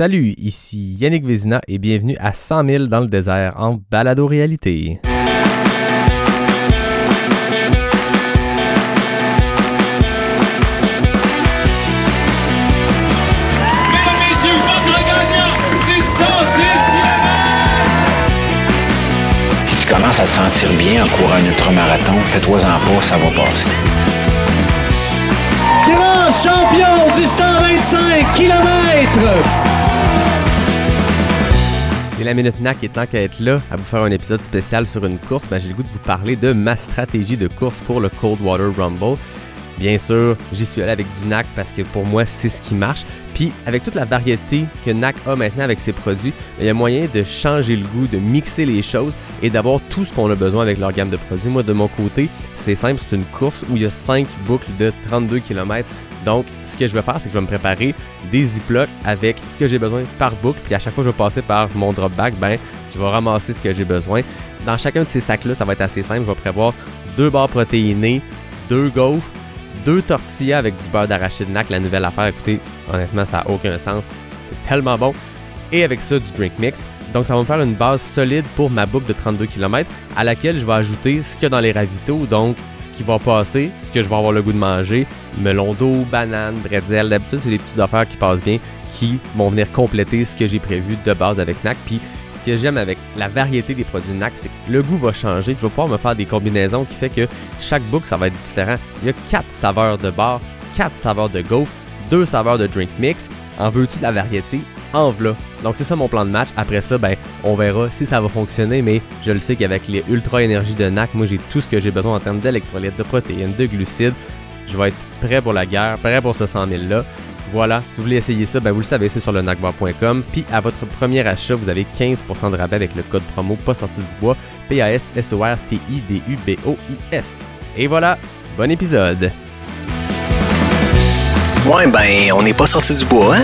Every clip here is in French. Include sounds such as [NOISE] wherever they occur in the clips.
Salut, ici Yannick Vézina et bienvenue à 100 000 dans le désert en balado-réalité. Mesdames, messieurs, votre gagnant du 110 Si tu commences à te sentir bien en courant un ultramarathon, fais-toi-en pas, ça va passer. Grand champion du 125 km. C'est la Minute NAC et tant qu'à être là, à vous faire un épisode spécial sur une course, ben, j'ai le goût de vous parler de ma stratégie de course pour le Coldwater Rumble. Bien sûr, j'y suis allé avec du NAC parce que pour moi, c'est ce qui marche. Puis, avec toute la variété que NAC a maintenant avec ses produits, ben, il y a moyen de changer le goût, de mixer les choses et d'avoir tout ce qu'on a besoin avec leur gamme de produits. Moi, de mon côté, c'est simple, c'est une course où il y a 5 boucles de 32 km. Donc, ce que je vais faire, c'est que je vais me préparer des ziplocs avec ce que j'ai besoin par boucle. Puis à chaque fois que je vais passer par mon drop bag, ben, je vais ramasser ce que j'ai besoin. Dans chacun de ces sacs-là, ça va être assez simple. Je vais prévoir deux barres protéinées, deux gaufres, deux tortillas avec du beurre d'arachide NAC, la nouvelle affaire. Écoutez, honnêtement, ça n'a aucun sens. C'est tellement bon. Et avec ça, du drink mix. Donc, ça va me faire une base solide pour ma boucle de 32 km à laquelle je vais ajouter ce qu'il y a dans les ravitaux. Donc, va passer, ce que je vais avoir le goût de manger, melon d'eau, banane, bretzel. D'habitude, c'est des petites affaires qui passent bien, qui vont venir compléter ce que j'ai prévu de base avec NAC. Puis, ce que j'aime avec la variété des produits NAC, c'est que le goût va changer. Je vais pouvoir me faire des combinaisons qui fait que chaque boucle, ça va être différent. Il y a quatre saveurs de bar, quatre saveurs de gaufre, deux saveurs de drink mix. En veux-tu de la variété? En v'là. Donc c'est ça mon plan de match. Après ça, ben, on verra si ça va fonctionner, mais je le sais qu'avec les ultra énergies de NAC, moi j'ai tout ce que j'ai besoin en termes d'électrolytes, de protéines, de glucides. Je vais être prêt pour la guerre, prêt pour ce 100 000 là. Voilà, si vous voulez essayer ça, ben vous le savez, c'est sur le nacbar.com. Puis à votre premier achat, vous avez 15% de rabais avec le code promo pas sorti du bois, P-A-S-S-O-R-T-I-D-U-B-O-I-S. Et voilà, bon épisode. Ouais, ben, on n'est pas sorti du bois, hein?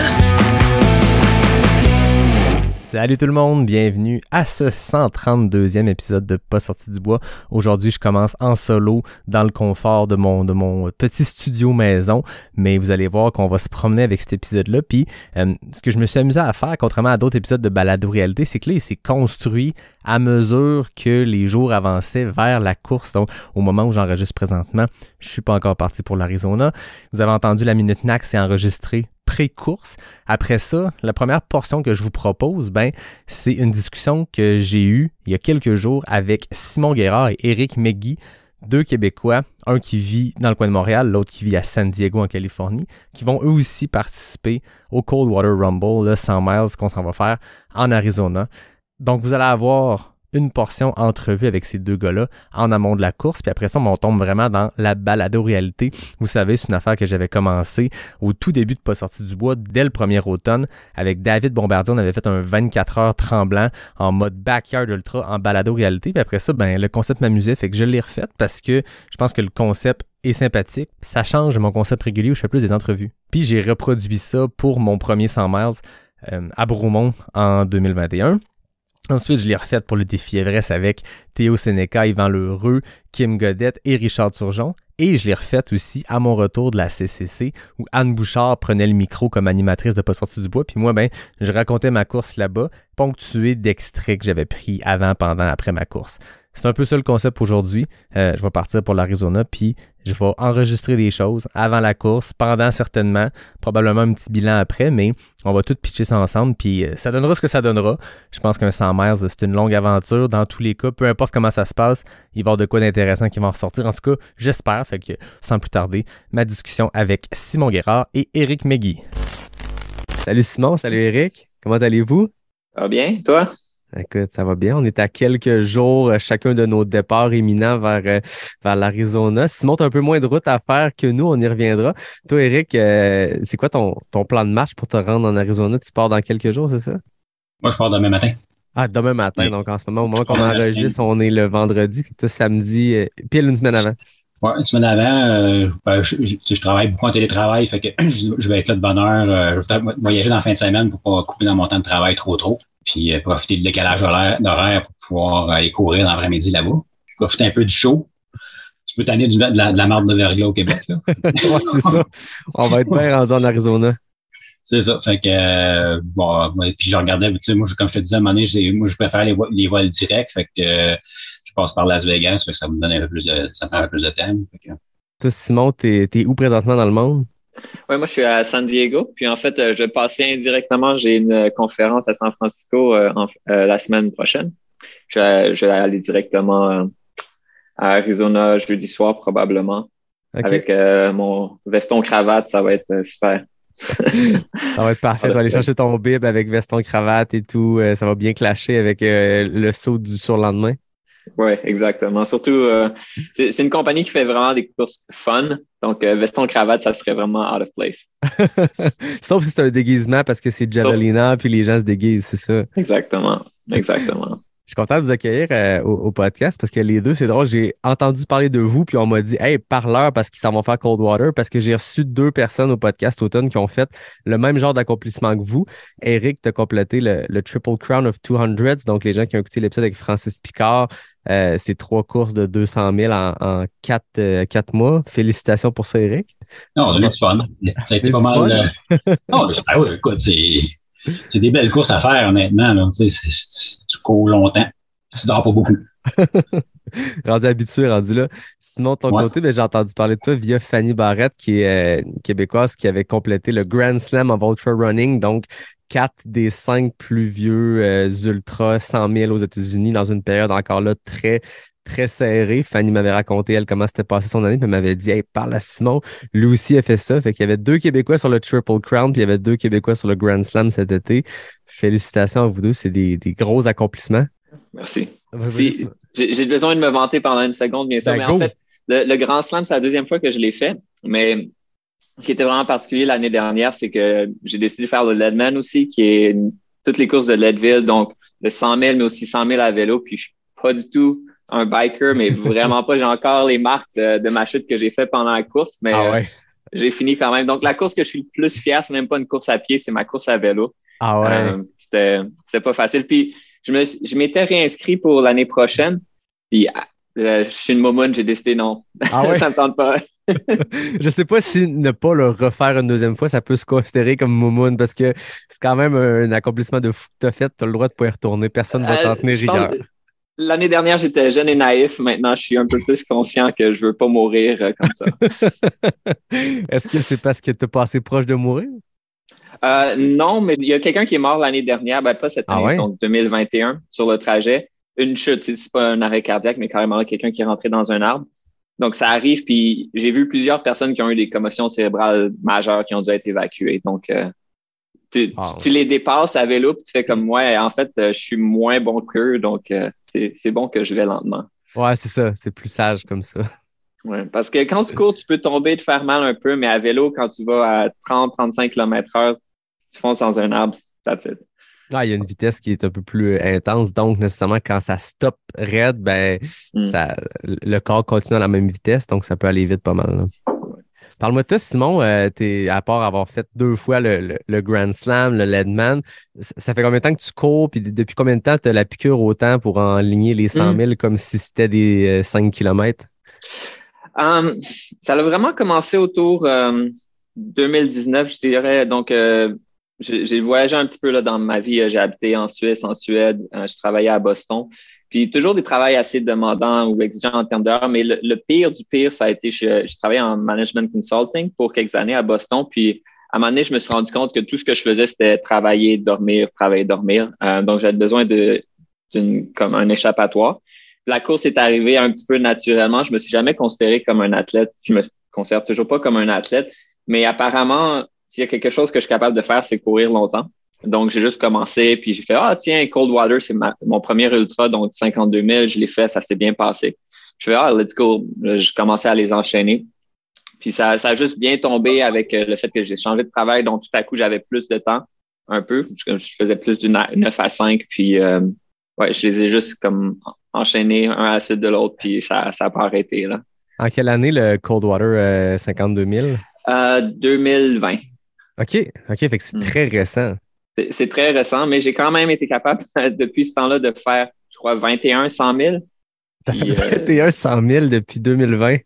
Salut tout le monde, bienvenue à ce 132e épisode de Pas sorti du bois. Aujourd'hui, je commence en solo dans le confort de mon de mon petit studio maison, mais vous allez voir qu'on va se promener avec cet épisode-là. Puis, euh, ce que je me suis amusé à faire, contrairement à d'autres épisodes de balado réalité, c'est que là, il s'est construit à mesure que les jours avançaient vers la course. Donc, au moment où j'enregistre présentement, je suis pas encore parti pour l'Arizona. Vous avez entendu la minute NAC, c'est enregistré pré-course. Après ça, la première portion que je vous propose, ben, c'est une discussion que j'ai eue il y a quelques jours avec Simon Guérard et Eric McGee, deux Québécois, un qui vit dans le coin de Montréal, l'autre qui vit à San Diego en Californie, qui vont eux aussi participer au Coldwater Rumble, le 100 miles qu'on s'en va faire en Arizona. Donc vous allez avoir une portion entrevue avec ces deux gars-là en amont de la course. Puis après ça, on tombe vraiment dans la balado-réalité. Vous savez, c'est une affaire que j'avais commencé au tout début de Pas sorti du bois, dès le premier automne. Avec David Bombardier, on avait fait un 24 heures tremblant en mode backyard ultra en balado-réalité. Puis après ça, ben, le concept m'amusait, fait que je l'ai refait parce que je pense que le concept est sympathique. Ça change mon concept régulier où je fais plus des entrevues. Puis j'ai reproduit ça pour mon premier 100 miles euh, à Bromont en 2021. Ensuite, je l'ai refait pour le défi Everest avec Théo Sénéca, Yvan Lheureux, Kim Godette et Richard Turgeon. Et je l'ai refait aussi à mon retour de la CCC où Anne Bouchard prenait le micro comme animatrice de Pas sorti du bois. Puis moi, ben, je racontais ma course là-bas, ponctué d'extraits que j'avais pris avant, pendant, après ma course. C'est un peu ça le concept aujourd'hui. Euh, je vais partir pour l'Arizona, puis je vais enregistrer des choses avant la course, pendant certainement, probablement un petit bilan après, mais on va tout pitcher ça ensemble, puis euh, ça donnera ce que ça donnera. Je pense qu'un 100 miles, c'est une longue aventure. Dans tous les cas, peu importe comment ça se passe, il va y avoir de quoi d'intéressant qui va en ressortir. En tout cas, j'espère. Fait que, sans plus tarder, ma discussion avec Simon Guérard et Eric McGee. Salut Simon, salut Eric. Comment allez-vous? Ça va bien, toi? Écoute, ça va bien. On est à quelques jours euh, chacun de nos départs imminents vers, euh, vers l'Arizona. Simon, tu as un peu moins de route à faire que nous, on y reviendra. Toi, Eric, euh, c'est quoi ton, ton plan de marche pour te rendre en Arizona? Tu pars dans quelques jours, c'est ça? Moi, je pars demain matin. Ah, demain matin. Oui. Donc, en ce moment, au moment qu'on enregistre, on est le vendredi. Toi, samedi, euh, pile une semaine avant. Ouais, une semaine avant, euh, ben, je, je- je travaille beaucoup en télétravail, fait que je, [CLEARS THROAT] je vais être là de bonne heure. je vais peut-être voyager dans la fin de semaine pour pas couper dans mon temps de travail trop trop. Puis euh, profiter du décalage horaire, d'horaire pour pouvoir aller courir dans l'après-midi là-bas. Profiter un peu du chaud. Tu peux t'amener de la, de la marde de verglas au Québec. Là. [LAUGHS] ouais, c'est ça. On va être bien rendu en Arizona. C'est ça. Fait que, euh, bon, puis je regardais, tu sais, moi, je- comme je te disais, à un moment donné, moi, je préfère les, vo- les vols directs. Fait que euh, je passe par Las Vegas, fait que ça me donne un peu plus de, ça me prend un peu plus de temps. Fait que, Toi, Simon, t'es es où présentement dans le monde? Ouais, moi, je suis à San Diego. Puis, en fait, euh, je passais indirectement. J'ai une euh, conférence à San Francisco euh, en- euh, la semaine prochaine. Je vais, je vais aller directement à Arizona jeudi soir, probablement. Avec euh, mon veston cravate, ça va être super. [LAUGHS] Ça va être parfait. Tu vas aller chercher ton bib avec veston, cravate et tout. Ça va bien clasher avec le saut du surlendemain. Oui, exactement. Surtout, c'est une compagnie qui fait vraiment des courses fun. Donc, euh, veston cravate, ça serait vraiment out of place. [LAUGHS] Sauf si c'est un déguisement parce que c'est Javelina puis les gens se déguisent, c'est ça. Exactement. Exactement. Je suis content de vous accueillir euh, au, au podcast parce que les deux, c'est drôle. J'ai entendu parler de vous, puis on m'a dit Hey, parleur parce qu'ils s'en vont faire Coldwater, parce que j'ai reçu deux personnes au podcast automne qui ont fait le même genre d'accomplissement que vous. Eric, tu as complété le, le Triple Crown of 200. Donc, les gens qui ont écouté l'épisode avec Francis Picard, euh, c'est trois courses de 200 000 en, en quatre, euh, quatre mois. Félicitations pour ça, Eric. non, on a eu du fun. Ça a été pas mal. euh, [LAUGHS] non, ah oui, écoute, c'est, c'est des belles courses à faire, honnêtement. Là. Tu, sais, cours longtemps. Tu dors pas beaucoup. [LAUGHS] rendu habitué, rendu là. Sinon, de ton Ouais. côté, ben, j'ai entendu parler de toi via Fanny Barrette, qui est euh, une québécoise qui avait complété le Grand Slam of Ultra Running, donc quatre des cinq plus vieux euh, ultras 100 000 aux États-Unis dans une période encore là très très serrée. Fanny m'avait raconté, elle, comment c'était passé son année, puis elle m'avait dit, hey, parle à Simon. Lui aussi a fait ça. Fait qu'il y avait deux Québécois sur le Triple Crown, puis il y avait deux Québécois sur le Grand Slam cet été. Félicitations à vous deux. C'est des, des gros accomplissements. Merci. Si-. J'ai j'ai besoin de me vanter pendant une seconde, bien sûr. Ben, mais go. en fait, le, le Grand Slam, c'est la deuxième fois que je l'ai fait. Mais ce qui était vraiment particulier l'année dernière, c'est que j'ai décidé de faire le Leadman aussi, qui est une- toutes les courses de Leadville, donc le 100 000, mais aussi 100 000 à vélo. Puis je suis pas du tout un biker, mais [LAUGHS] vraiment pas. J'ai encore les marques de, de ma chute que j'ai fait pendant la course, mais Ah euh, j'ai fini quand même. Donc la course que je suis le plus fier, c'est même pas une course à pied, c'est ma course à vélo. Ah ouais. Euh, c'était, c'était pas facile. Puis je me, je m'étais réinscrit pour l'année prochaine. Puis euh, je suis une momoune, j'ai décidé non. Ah ouais? [LAUGHS] ça me tente pas. [LAUGHS] Je sais pas si ne pas le refaire une deuxième fois, ça peut se considérer comme moumoune parce que c'est quand même un accomplissement de fou que tu as fait. Tu as le droit de y retourner. Personne ne va t'en tenir pense- rigueur. L'année dernière, j'étais jeune et naïf. Maintenant, je suis un peu plus conscient que je veux pas mourir euh, comme ça. [LAUGHS] Est-ce que c'est parce que tu es passé proche de mourir? Euh, non, mais il y a quelqu'un qui est mort l'année dernière, ben pas cette Ah année, ouais? donc 2021, sur le trajet. Une chute, c'est c'est pas un arrêt cardiaque, mais carrément quelqu'un qui est rentré dans un arbre. Donc ça arrive, puis j'ai vu plusieurs personnes qui ont eu des commotions cérébrales majeures qui ont dû être évacuées. Donc euh, tu, tu- Ah ouais. les dépasses à vélo, puis tu fais comme moi. En fait, euh, je suis moins bon qu'eux, donc euh, c'est bon que je vais lentement. Ouais, c'est ça. C'est plus sage comme ça. Ouais, parce que quand tu cours, tu peux tomber, te faire mal un peu, mais à vélo, quand tu vas à 30-35 km heure, tu fonces dans un arbre, that's it. Là, il y a une vitesse qui est un peu plus intense. Donc, nécessairement, quand ça stoppe raide, ben, Mm. ça, le corps continue à la même vitesse. Donc, ça peut aller vite pas mal. là. Parle-moi de toi, Simon. euh, à part avoir fait deux fois le, le- le Grand Slam, le Leadman, ça fait combien de temps que tu cours? Puis depuis combien de temps tu as la piqûre autant pour enligner les 100 000 comme si c'était des euh, 5 km? Um, ça a vraiment commencé autour euh, 2019, je dirais. Donc, euh, j'ai j'ai voyagé un petit peu là, dans ma vie. J'ai habité en Suisse, en Suède. euh, je travaillais à Boston. Puis toujours des travails assez demandants ou exigeants en termes d'heures. Mais le, pire du pire, ça a été, je, je travaillais en management consulting pour quelques années à Boston. Puis à un moment donné, je me suis rendu compte que tout ce que je faisais, c'était travailler, dormir, travailler, dormir. Euh, donc, j'avais besoin d'une comme un échappatoire. La course est arrivée un petit peu naturellement. Je me suis jamais considéré comme un athlète. Je me considère toujours pas comme un athlète. Mais apparemment, s'il y a quelque chose que je suis capable de faire, c'est courir longtemps. Donc, j'ai juste commencé, puis j'ai fait, ah, tiens, Coldwater, c'est ma- mon premier ultra, donc 52 000, je l'ai fait, ça s'est bien passé. Je fais, ah, let's go. Je commençais à les enchaîner. Puis ça, ça a juste bien tombé avec euh, le fait que j'ai changé de travail, donc tout à coup, j'avais plus de temps, un peu. Je, je faisais plus du 9 à 5, puis euh, ouais, je les ai juste comme enchaînés un à la suite de l'autre, puis ça ça a pas arrêté, là. En quelle année le Coldwater euh, 52 000? Euh, 2020. OK, OK, fait que c'est Mm. très récent. C'est- très récent, mais j'ai quand même été capable [LAUGHS] depuis ce temps-là de faire, je crois, 21 100 000. T'as Puis, fait euh, 21 100 000 depuis 2020.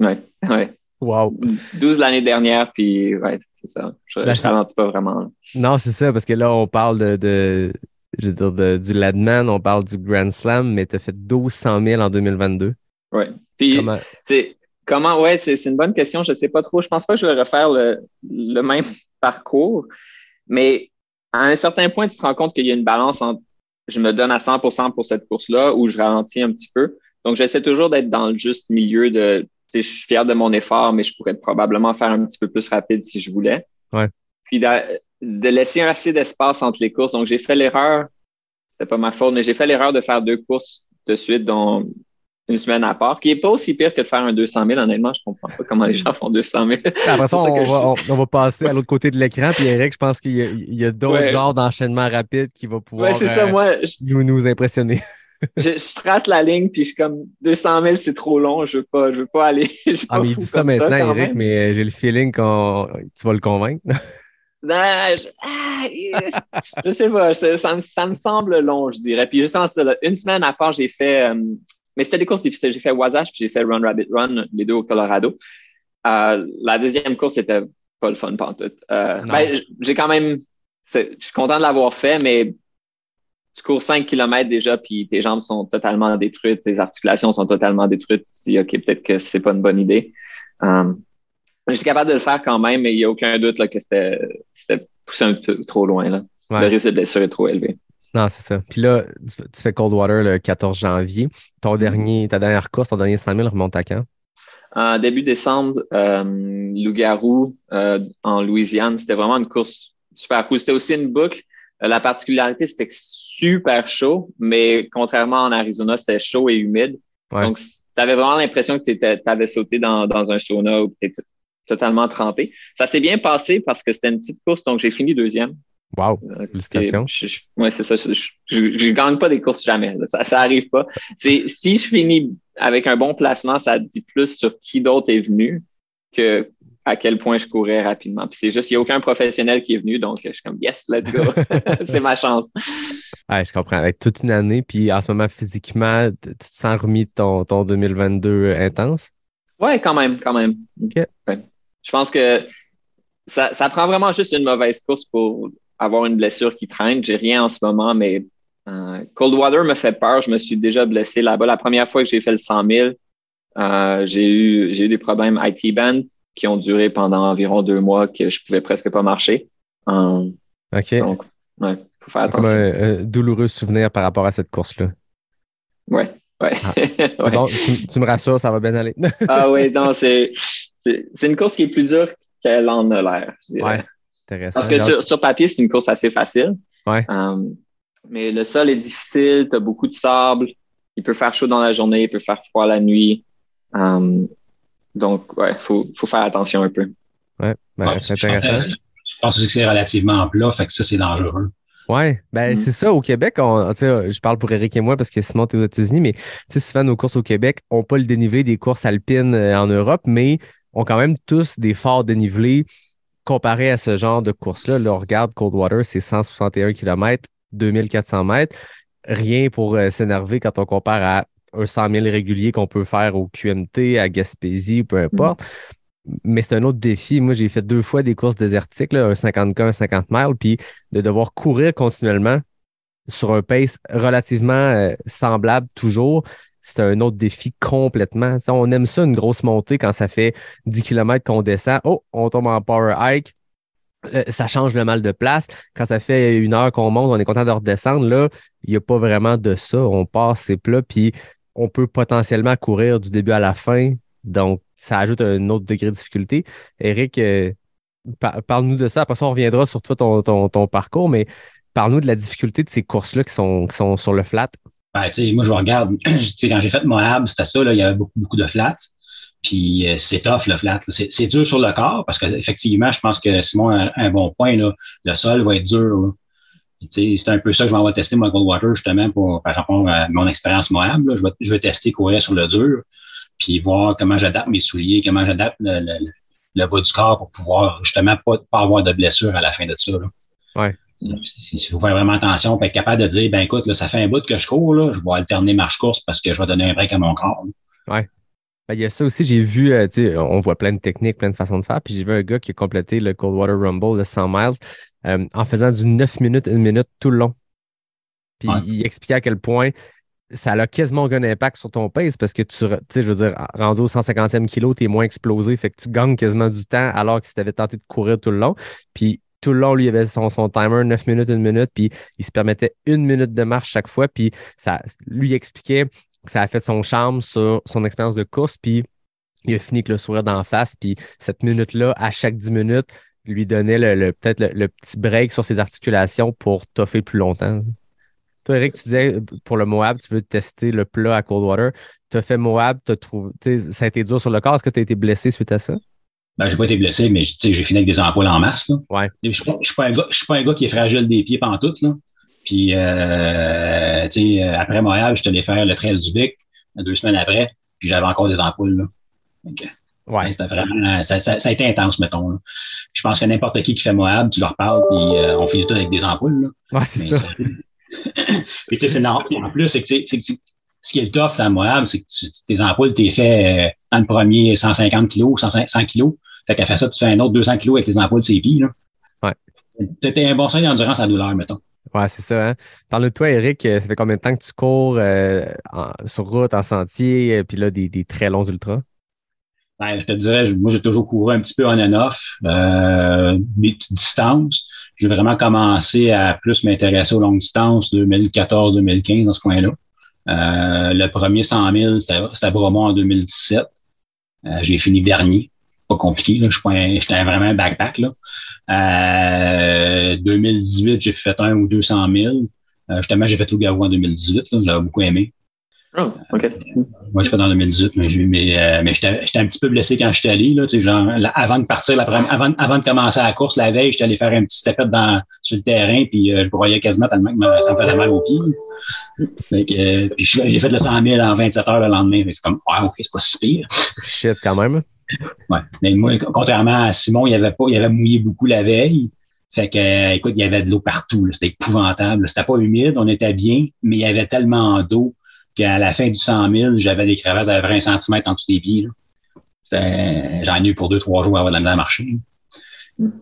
Ouais, ouais. Wow. 12 l'année dernière, puis ouais, c'est ça. Je, Ben, je c'est- ralentis pas vraiment. là. Non, c'est ça, parce que là, on parle de, de je veux dire, de- du Ladman, on parle du Grand Slam, mais tu as fait 1200 000 en 2022. Ouais. Puis, Comment- ouais, c'est une bonne question. Je sais pas trop. Je pense pas que je vais refaire le, le même [LAUGHS] parcours, mais à un certain point, tu te rends compte qu'il y a une balance entre je me donne à 100% pour cette course-là ou je ralentis un petit peu. Donc, j'essaie toujours d'être dans le juste milieu de, tu sais, je suis fier de mon effort, mais je pourrais probablement faire un petit peu plus rapide si je voulais. Ouais. Puis de, de laisser assez d'espace entre les courses. Donc, j'ai fait l'erreur, c'était pas ma faute, mais j'ai fait l'erreur de faire deux courses de suite, dont une semaine à part, qui est pas aussi pire que de faire un 200 000. Honnêtement, je comprends pas comment les gens font 200 000. Après ça, on, que je- va, on, va passer à l'autre côté de l'écran. Puis Eric, je pense qu'il y a, d'autres Ouais. genres d'enchaînement rapide qui va pouvoir Ouais, c'est ça. euh, Moi, je, nous, nous impressionner. [LAUGHS] je- je trace la ligne, puis je suis comme 200 000, c'est trop long. Je veux pas, je veux pas aller. [LAUGHS] je Ah, pas mais il dit ça maintenant, Eric, même. mais euh, j'ai le feeling qu'on tu vas le convaincre. Non, [LAUGHS] je, ah, je sais pas, ça, ça me, ça me semble long, je dirais. Puis justement, une semaine à part, j'ai fait, euh, mais c'était des courses difficiles. J'ai fait Wasatch, puis j'ai fait Run Rabbit Run, les deux au Colorado. Euh, la deuxième course, c'était pas le fun pantoute. Euh, ben, j'ai quand même, je suis content de l'avoir fait, mais tu cours 5 km déjà, puis tes jambes sont totalement détruites, tes articulations sont totalement détruites. Tu dis, OK, peut-être que c'est pas une bonne idée. Euh, J'étais capable de le faire quand même, mais il n'y a aucun doute là, que c'était c'était poussé un peu trop loin. Là. Ouais. Le risque de blessure est trop élevé. Non, c'est ça. Puis là, tu tu fais Coldwater le 14 janvier. Ton Mm-hmm. dernier, ta dernière course, ton dernier 100 000 remonte à quand? En début décembre, euh, Loup-Garou euh, en Louisiane, c'était vraiment une course super cool. C'était aussi une boucle. Euh, la particularité, c'était super chaud, mais contrairement en Arizona, c'était chaud et humide. Ouais. Donc, tu avais vraiment l'impression que tu avais sauté dans, dans un sauna ou que tu étais totalement trempé. Ça s'est bien passé parce que c'était une petite course, donc j'ai fini deuxième. Wow, Euh, félicitations. ouais, c'est ça. Je, je gagne pas des courses jamais. là. Ça, ça arrive pas. C'est si je finis avec un bon placement, ça dit plus sur qui d'autre est venu que à quel point je courais rapidement. Puis c'est juste, il n'y a aucun professionnel qui est venu, donc je suis comme yes, let's go. [LAUGHS] c'est ma chance. Ouais, je comprends. Avec toute une année, puis en ce moment, physiquement, tu te sens remis de ton, ton 2022 intense? Ouais, quand même, quand même. Ok. Ouais. Je pense que ça, ça prend vraiment juste une mauvaise course pour avoir une blessure qui traîne. J'ai rien en ce moment, mais euh, Coldwater me fait peur. Je me suis déjà blessé là-bas. La première fois que j'ai fait le 100 000, euh, j'ai eu, j'ai eu des problèmes IT band qui ont duré pendant environ deux mois que je pouvais presque pas marcher. Euh, OK. donc, ouais, faut faire Comme attention. un, un douloureux souvenir par rapport à cette course-là. Ouais, ouais. Ah, [LAUGHS] C'est Ouais. bon, tu, tu me rassures, ça va bien aller. Ah oui, non, c'est, c'est, c'est une course qui est plus dure qu'elle en a l'air. je dirais. ouais, intéressant. Parce que sur, sur papier, c'est une course assez facile. Ouais. Euh, mais le sol est difficile, tu as beaucoup de sable, il peut faire chaud dans la journée, il peut faire froid la nuit. Euh, donc, ouais, faut, faut faire attention un peu. Ouais, ben, Ouais, c'est je pense intéressant. Je pense aussi que c'est relativement plat, fait que ça, c'est dangereux. Ouais, ben Mm. c'est ça au Québec. On, je parle pour Eric et moi parce que Simon, tu aux États-Unis, mais souvent nos courses au Québec n'ont pas le dénivelé des courses alpines euh, en Europe, mais ont quand même tous des forts dénivelés comparé à ce genre de course-là. Là, on regarde Coldwater, c'est 161 km, 2400 mètres. Rien pour euh, s'énerver quand on compare à un 100 000 régulier qu'on peut faire au QMT, à Gaspésie, peu importe. Mais c'est un autre défi. Moi, j'ai fait deux fois des courses désertiques, là, un 50K, un 50 miles, puis de devoir courir continuellement sur un pace relativement euh, semblable toujours, c'est un autre défi complètement. On aime ça, une grosse montée, quand ça fait 10 km qu'on descend. Oh, on tombe en power hike. Euh, ça change le mal de place. Quand ça fait une heure qu'on monte, on est content de redescendre. Là, il n'y a pas vraiment de ça. On passe c'est plat, puis on peut potentiellement courir du début à la fin. Donc, ça ajoute un autre degré de difficulté. Eric, euh, par- parle-nous de ça. Après ça, on reviendra sur toi, ton, parcours, mais parle-nous de la difficulté de ces courses-là qui sont sur le flat. Ben, moi, je regarde, [CLEARS THROAT] quand j'ai fait Moab, c'était ça, là, il y avait beaucoup, beaucoup de flats. Puis euh, c'est tough, le flat. C'est dur sur le corps parce qu'effectivement, je pense que Simon a un bon point. Là. Le sol va être dur. C'est un peu ça que je vais testé moi, Goldwater, justement, pour, par rapport à mon expérience Moab. là. Je, vais, je vais tester courir sur le dur, puis voir comment j'adapte mes souliers, comment j'adapte le, le- le bas du corps pour pouvoir justement pas, pas avoir de blessure à la fin de ça. Là. Ouais. Il faut faire vraiment attention, puis être capable de dire, ben écoute, là, ça fait un bout que je cours, là, je vais alterner marche-course parce que je vais donner un break à mon corps. là. Ben, il y a ça aussi, j'ai vu, euh, on voit plein de techniques, plein de façons de faire. Puis j'ai vu un gars qui a complété le Coldwater Rumble de 100 miles euh, en faisant du 9 minutes, 1 minute tout le long. Puis Ouais. il expliquait à quel point ça a quasiment aucun impact sur ton pace parce que tu sais, je veux dire, rendu au 150e kilo, tu es moins explosé, fait que tu gagnes quasiment du temps alors que si tu avais tenté de courir tout le long. Puis tout le long, lui, il avait son, son timer, 9 minutes, 1 minute, puis il se permettait une minute de marche chaque fois. Puis ça, lui expliquait que ça a fait son charme sur son expérience de course, puis il a fini avec le sourire d'en face, puis cette minute-là, à chaque 10 minutes, lui donnait le, le- peut-être le, le petit break sur ses articulations pour toffer plus longtemps. Toi, Eric, tu disais pour le Moab, tu veux tester le plat à Coldwater. Tu as fait Moab, t'as trouvé, ça a été dur sur le corps. Est-ce que tu as été blessé suite à ça? Ben, j'ai pas été blessé, mais tu sais, j'ai fini avec des ampoules en masse. Là. Ouais. Je suis pas, pas un gars, pas un gars qui est fragile des pieds pantoute, là. Puis, euh, tu sais, après Montréal, je suis allé faire le trail du Bic deux semaines après, puis j'avais encore des ampoules, là. Donc, Ouais. C'était vraiment, ça, ça- ça a été intense, mettons. là. Je pense que n'importe qui qui fait Moab, tu leur parles, puis euh, on finit tout avec des ampoules, là. Ouais, c'est Mais ça. [LAUGHS] Puis, tu sais, c'est normal. En plus, c'est que, c'est que c'est- ce qui est le tough dans Moab, c'est que tu- tes ampoules, t'es fait euh, dans le premier 150 kilos, 100, 100 kilos. Fait qu'à faire ça, tu fais un autre 200 kilos avec tes ampoules de pieds, là. Ouais. T'étais un bon seuil d'endurance à douleur, mettons. Ouais, c'est ça. Hein? Parle de toi, Eric. euh, Ça fait combien de temps que tu cours euh, en- sur route, en sentier, puis là, des, des très longs ultras? Ben, je te dirais, moi, j'ai toujours couru un petit peu on and off, euh, des petites distances. J'ai vraiment commencé à plus m'intéresser aux longues distances 2014-2015 dans ce coin-là. Euh, le premier 100 000, c'était à Bromont en 2017. Euh, j'ai fini dernier. Pas compliqué, là. J'étais vraiment un backpack, là. Euh, 2018, j'ai fait un ou 200 000. Euh, justement, j'ai fait Lugavo en 2018, là. J'avais beaucoup aimé. Oh, OK. Moi, je fais dans 2018, mais, j'ai- mais, euh, mais j'étais j'étais un petit peu blessé quand j'étais allé. Là, genre, avant de partir, la première, avant, avant de commencer la course, la veille, j'étais allé faire un petit step dans sur le terrain, puis euh, je broyais quasiment tellement que ça me faisait mal aux pieds. Fait que, euh, puis je- j'ai fait le 100 000 en 27 heures le lendemain. C'est comme, ouais, OK, c'est pas si pire. Shit, quand même. Ouais. Mais moi, contrairement à Simon, il avait pas, il avait mouillé beaucoup la veille. Fait que, euh, écoute, il y avait de l'eau partout. C'était épouvantable. C'était pas humide, on était bien, mais il y avait tellement d'eau qu'à la fin du 100 000, j'avais des crevasses à 20 cm en dessous des pieds. j'en ai eu pour deux, trois jours avant de la misère à marcher.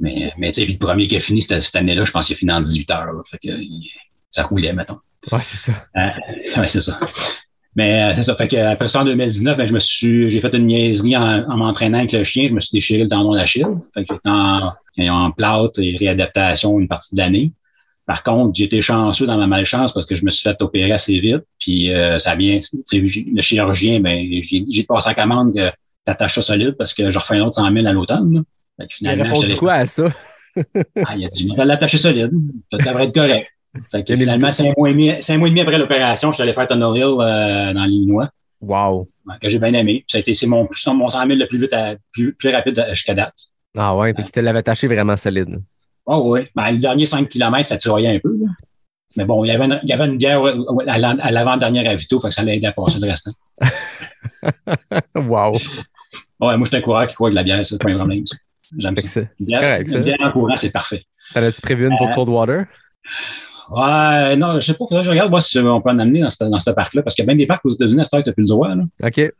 Mais, mais tu sais, le premier qui a fini cette, cette année-là, je pense qu'il a fini en 18 heures. là. Fait que, il- ça roulait, mettons. Ouais, c'est ça. Euh, ouais, c'est ça. Mais euh, c'est ça. Fait que après ça, en 2019, ben, je me suis, j'ai fait une niaiserie en, en m'entraînant avec le chien. Je me suis déchiré le tendon d'Achille. Fait que j'étais en, en plâtre et réadaptation une partie de l'année. Par contre, j'ai été chanceux dans ma malchance parce que je me suis fait opérer assez vite. Puis euh, ça sais, Le chirurgien, ben, j'ai, passé la commande que t'attaches ça solide parce que je refais un autre 100 000 à l'automne. Il répondu quoi à ça? ah, il a dit, je vais l'attacher solide. Ça devrait être correct. Fait que finalement, cinq mois, et demi, cinq mois et demi après l'opération, je suis allé faire Tunnel Hill euh, dans l'Illinois, Wow. que j'ai bien aimé. Ça a été c'est mon, mon 100 000 le plus vite, à- plus, plus rapide à- jusqu'à date. Ah ouais, puis tu te l'avais attaché vraiment solide. Oh oui. Ben, le dernier 5 km, ça tiraillait un peu. Là. Mais bon, il y avait une, il y avait une à l'avant-dernière avito, fait que ça l'aidait à passer le restant. [LAUGHS] wow. Ouais, moi, je suis un coureur qui croit de la bière, ça, c'est pas un problème. J'aime ça. bière, correct, ça. bière en courant, c'est parfait. T'en as-tu prévu une pour Euh, Coldwater? Ouais, non, je sais pas, je regarde voir si on peut en amener dans ce, dans ce parc-là, parce qu'il y a bien des parcs aux États-Unis à cette heure que tu plus le droit. Là. OK.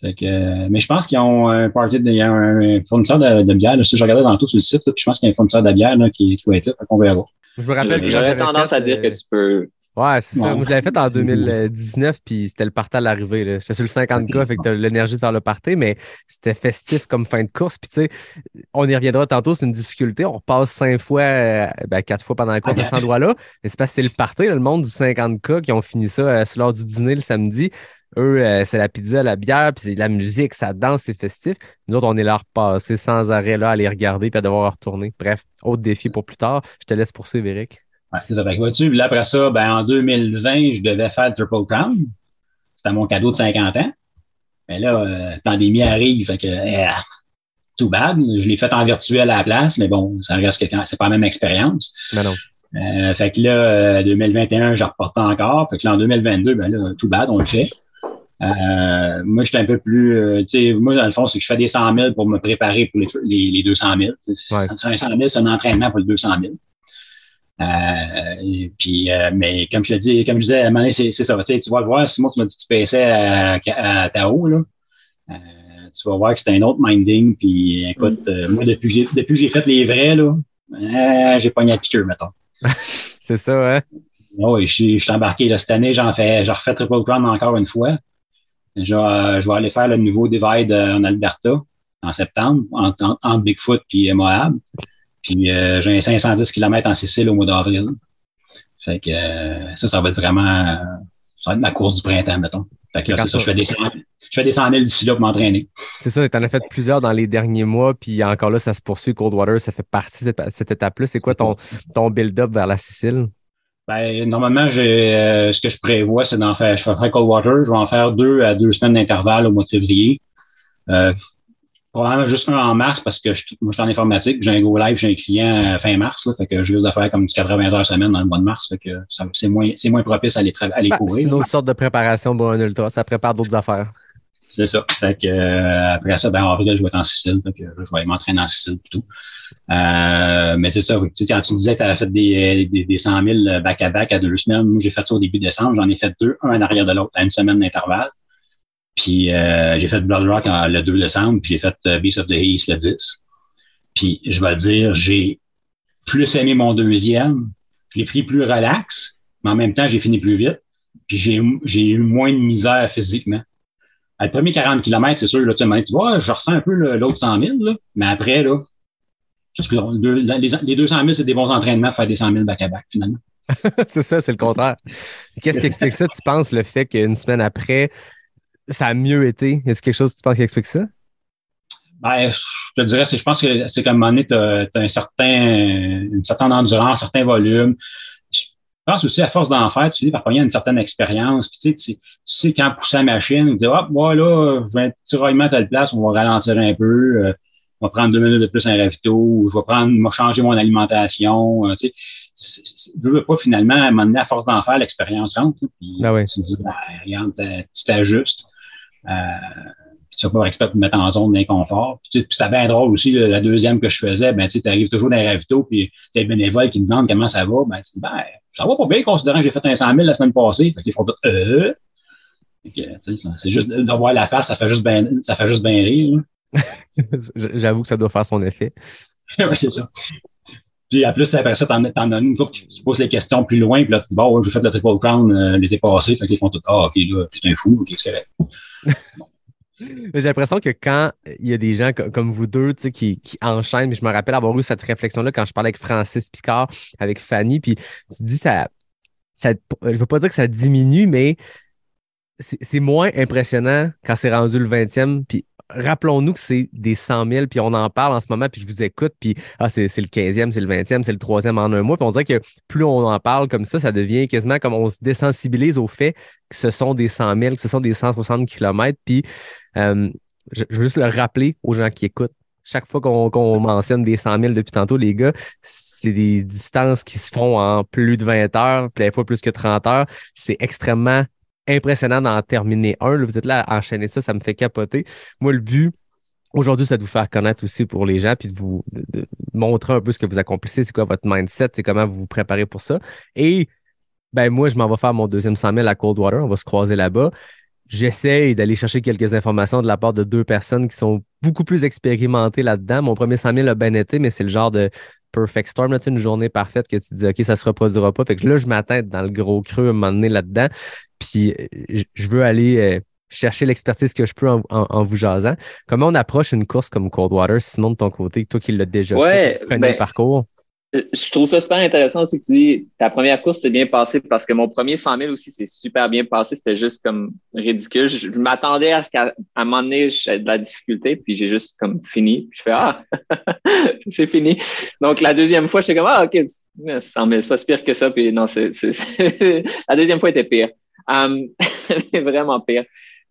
Fait que, euh, mais je pense qu'ils ont un party, de, il y a un fournisseur de, de bière. Là, ça, je regardais dans tout sur le site, là, puis je pense qu'il y a un fournisseur de bière là, qui, qui va être là. Fait qu'on verra. Je me rappelle que j'avais tendance fait, à dire euh, que tu peux. Ouais, c'est ça. Ouais. Moi, je l'avais fait en 2019, puis c'était le party à l'arrivée. là. J'étais sur le 50K, fait que t'as l'énergie de faire le party, mais c'était festif comme fin de course. Puis, tu sais, on y reviendra tantôt, c'est une difficulté. On repasse cinq fois, euh, ben, quatre fois pendant la course à cet endroit-là. Mais c'est parce que c'est le party, là, le monde du 50K qui ont fini ça euh, sur l'heure du dîner le samedi. Eux, euh, c'est la pizza, la bière, puis c'est de la musique, ça danse, c'est festif. Nous autres, on est là à repasser sans arrêt, là, à les regarder, puis à devoir retourner. Bref, autre défi pour plus tard. Je te laisse poursuivre, Eric. Ouais, c'est ça. Fait que vois-tu, là, après ça, ben, en 2020, je devais faire le Triple Crown. C'était mon cadeau de 50 ans. Mais là, euh, la pandémie arrive, fait que, eh, too bad. Je l'ai fait en virtuel à la place, mais bon, ça reste que quand- c'est pas la même expérience. Mais non. Euh, fait que là, euh, 2021, je reporte encore. Fait que là, en 2022, ben là, tout bad, on le fait. Euh, moi, je suis un peu plus, euh, tu sais, moi, dans le fond, c'est que je fais des 100 000 pour me préparer pour les, les, les 200 000. tu sais. Ouais. 100 000, c'est un entraînement pour les 200 000. Euh, puis, euh, mais comme je te dis, comme je disais, à un moment donné, c'est ça. Tu vas le voir, Simon, tu m'as dit que tu paissais à, à Tao, là. Euh, tu vas voir que c'est un autre minding. Puis écoute, euh, moi, depuis, que j'ai- depuis que j'ai fait les vrais, là, j'ai pogné à piqueur, mettons. [LAUGHS] C'est ça, hein? Oui, je suis, je suis embarqué. Là, cette année, j'en fais, je refais Triple Crown encore une fois. Je, vais- je vais aller faire le nouveau Divide euh, en Alberta en septembre, entre, entre Bigfoot et Moab. Puis euh, j'ai un 510 km en Sicile au mois d'avril. Fait que euh, ça, ça va être vraiment euh, ça va être ma course du printemps, mettons. Là, c'est ça, je fais des 100 je fais des 100 000 d'ici là pour m'entraîner. C'est ça, tu en as fait plusieurs dans les derniers mois, puis encore là, ça se poursuit. Coldwater, ça fait partie de cette, étape-là. C'est quoi ton build-up vers la Sicile? Ben, normalement, j'ai, euh, ce que je prévois, c'est d'en faire, je ferai Coldwater, je vais en faire deux à deux semaines d'intervalle au mois de février. Euh, probablement juste un en mars parce que je, moi, je suis en informatique, j'ai un go live chez un client euh, fin mars, là, fait que je risque de faire comme du 80 heures semaine dans le mois de mars, fait que c'est moins, c'est moins propice à les, à les Ben, c'est une autre sorte de préparation pour un ultra. Ça prépare d'autres affaires. C'est ça. Fait que, euh, après ça, ben, en avril, je vais être en Sicile. Fait que je vais m'entraîner en Sicile plutôt. Euh, mais c'est ça. Tu sais, quand tu disais que tu avais fait des, des, des 100 000 back-à-back à deux semaines, moi, j'ai fait ça au début décembre. J'en ai fait deux, un en arrière de l'autre, à une semaine d'intervalle. Puis euh, j'ai fait Blood Rock le 2 décembre, puis j'ai fait euh, Beast of the East le 10. Puis je vais dire, j'ai plus aimé mon deuxième. Je l'ai pris plus relax, mais en même temps, j'ai fini plus vite. Puis j'ai eu moins de misère physiquement. À le premier 40 km, c'est sûr, là, tu tu vois, je ressens un peu l'autre 100 000, là, mais après, là, les, les 200 000, c'est des bons entraînements, faire des 100 000 back-à-back, finalement. [LAUGHS] c'est ça, c'est le contraire. Qu'est-ce qui explique ça, tu penses, le fait qu'une semaine après, ça a mieux été? Est-ce quelque chose que tu penses qui explique ça? Ben, je te dirais, je pense que c'est qu'à un moment donné, tu as, un certain, une certaine endurance, un certain volume. Je pense aussi, à force d'en faire, tu finis par pogner une certaine expérience. Puis, tu, sais, tu, tu sais, quand pousser la machine, tu dis, hop, moi, là, je vais un petit tiraillement à telle place, on va ralentir un peu, euh, on va prendre deux minutes de plus un ravito, ou je vais prendre, changer mon alimentation. euh, tu sais, je veux pas finalement, à un moment donné, à force d'en faire, l'expérience rentre. Puis, Ah oui. tu te dis, ben, regarde, t'as- tu t'ajustes. Euh, tu vas pas expert pour te mettre en zone d'inconfort. Puis, tu c'était bien drôle aussi, là, la deuxième que je faisais, ben, tu arrives toujours dans les ravitaux, puis t'as les bénévoles qui me demandent comment ça va, ben, tu dis, ben, ça va pas bien, considérant que j'ai fait un 100 000 la semaine passée. Fait qu'ils font tout, euh. C'est juste de voir la face, ça fait juste bien, rire. [LAUGHS] J'avoue que ça doit faire son effet. [LAUGHS] ouais, c'est ça. Puis en plus, après ça, t'en, t'en as une couple qui se pose les questions plus loin, puis là, tu dis, bon, j'ai fait le Triple Crown euh, l'été passé, fait qu'ils font tout, ah, ok, là, t'es un fou, ok, c'est correct. [LAUGHS] J'ai l'impression que quand il y a des gens co- comme vous deux qui, qui enchaînent, mais je me rappelle avoir eu cette réflexion-là quand je parlais avec Francis Picard, avec Fanny, puis tu dis ça, ça je veux pas dire que ça diminue, mais c'est moins impressionnant quand c'est rendu le 20e. Puis rappelons-nous que c'est des 100 000, puis on en parle en ce moment, puis je vous écoute, puis ah, c'est le 15e, c'est le 20e, c'est le 3e en un mois. Puis on dirait que plus on en parle comme ça, ça devient quasiment comme on se désensibilise au fait que ce sont des 100 000, que ce sont des 160 km. Puis euh, je, je veux juste le rappeler aux gens qui écoutent. Chaque fois qu'on mentionne des 100 000 depuis tantôt, les gars, c'est des distances qui se font en plus de 20 heures, puis des fois plus que 30 heures. C'est extrêmement impressionnant d'en terminer un. Vous êtes là à enchaîner ça, ça me fait capoter. Moi, le but, aujourd'hui, c'est de vous faire connaître aussi pour les gens, puis de vous montrer un peu ce que vous accomplissez, c'est quoi votre mindset, c'est comment vous vous préparez pour ça. Et ben moi, je m'en vais faire mon deuxième 100 000 à Coldwater, on va se croiser là-bas. J'essaye d'aller chercher quelques informations de la part de deux personnes qui sont beaucoup plus expérimentées là-dedans. Mon premier 100 000 a bien été, mais c'est le genre de perfect storm, là, tu une journée parfaite que tu dis, OK, ça se reproduira pas. Fait que là, je m'attends à être dans le gros creux à un moment donné là-dedans. Puis je- veux aller euh, chercher l'expertise que je peux en, en- en vous jasant. Comment on approche une course comme Coldwater, Simon, de ton côté, toi qui l'as déjà Ouais, fait, qui connais ben, le parcours? Euh, Je trouve ça super intéressant aussi que tu dis ta première course s'est bien passée parce que mon premier 100 000 aussi c'est super bien passé. C'était juste comme ridicule. Je, je m'attendais à ce qu'à un moment donné, j'ai de la difficulté, puis j'ai juste comme fini. Puis je fais Ah, [LAUGHS] c'est fini. Donc la deuxième fois, j'étais comme Ah, OK, 100 000, c'est pas si pire que ça. Puis non, c'est, [LAUGHS] la deuxième fois était pire. [LAUGHS] Um, vraiment pire.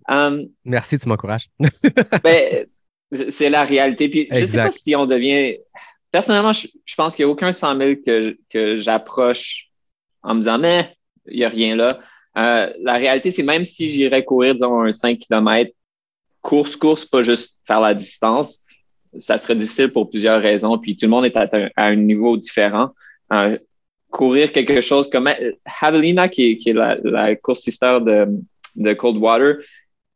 Um, Merci, tu m'encourages. ben, c'est la réalité. Puis je sais Exact. pas si on devient. Personnellement, je, pense qu'il n'y a aucun 100 000 que, que j'approche en me disant, mais il n'y a rien là. Euh, la réalité, c'est même si j'irais courir, disons, un 5 km, course, course, pas juste faire la distance, ça serait difficile pour plusieurs raisons. Puis tout le monde est à, un- niveau différent. Euh, courir quelque chose comme Javelina, qui, est- qui est la, la course sister de, de Coldwater,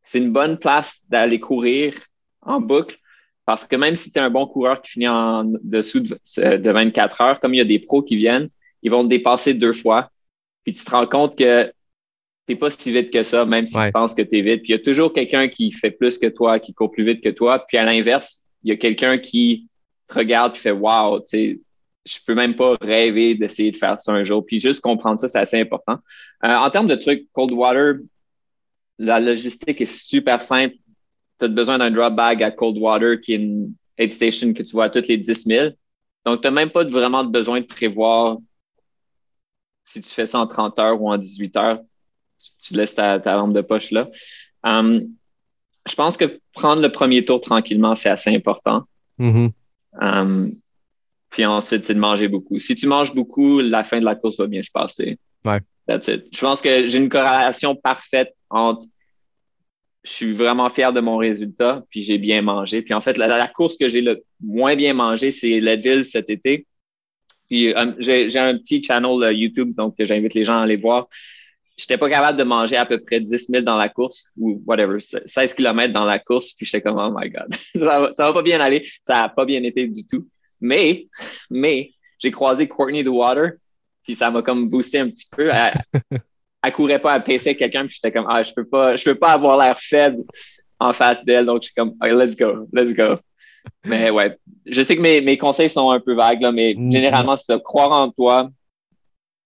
c'est une bonne place d'aller courir en boucle parce que même si tu es un bon coureur qui finit en dessous de, de 24 heures, comme il y a des pros qui viennent, ils vont te dépasser deux fois. Puis tu te rends compte que t'es pas si vite que ça, même si Ouais. tu penses que tu es vite. Puis il y a toujours quelqu'un qui fait plus que toi, qui court plus vite que toi. Puis à l'inverse, il y a quelqu'un qui te regarde et fait Wow, tu sais, je peux même pas rêver d'essayer de faire ça un jour. Puis juste comprendre ça, c'est assez important. Euh, en termes de trucs, cold water, la logistique est super simple. Tu as besoin d'un drop bag à cold water qui est une aid station que tu vois toutes les 10 000. Donc, tu n'as même pas vraiment besoin de prévoir si tu fais ça en 30 heures ou en 18 heures. Tu, tu laisses ta, ta lampe de poche là. Um, je pense que prendre le premier tour tranquillement, c'est assez important. Mhm. Um, puis ensuite, c'est de manger beaucoup. Si tu manges beaucoup, la fin de la course va bien se passer. Ouais. That's it. Je pense que j'ai une corrélation parfaite entre je suis vraiment fier de mon résultat, puis j'ai bien mangé. Puis en fait, la, course que j'ai le moins bien mangé, c'est Leadville cet été. Puis um, j'ai un petit channel euh, YouTube, donc j'invite les gens à aller voir. J'étais pas capable de manger à peu près 10 000 dans la course ou whatever, 16 km dans la course, puis j'étais comme, oh my God, [LAUGHS] ça, va, va pas bien aller. Ça a pas bien été du tout. Mais, mais, j'ai croisé Courtney The Water, puis ça m'a comme boosté un petit peu. [LAUGHS] Elle, courait pas, elle paissait quelqu'un, puis j'étais comme, ah, je peux pas, je peux pas avoir l'air faible en face d'elle, donc je suis comme, okay, let's go, let's go. Mais ouais, je sais que mes, mes conseils sont un peu vagues, là, mais Mm. généralement, c'est ça, croire en toi,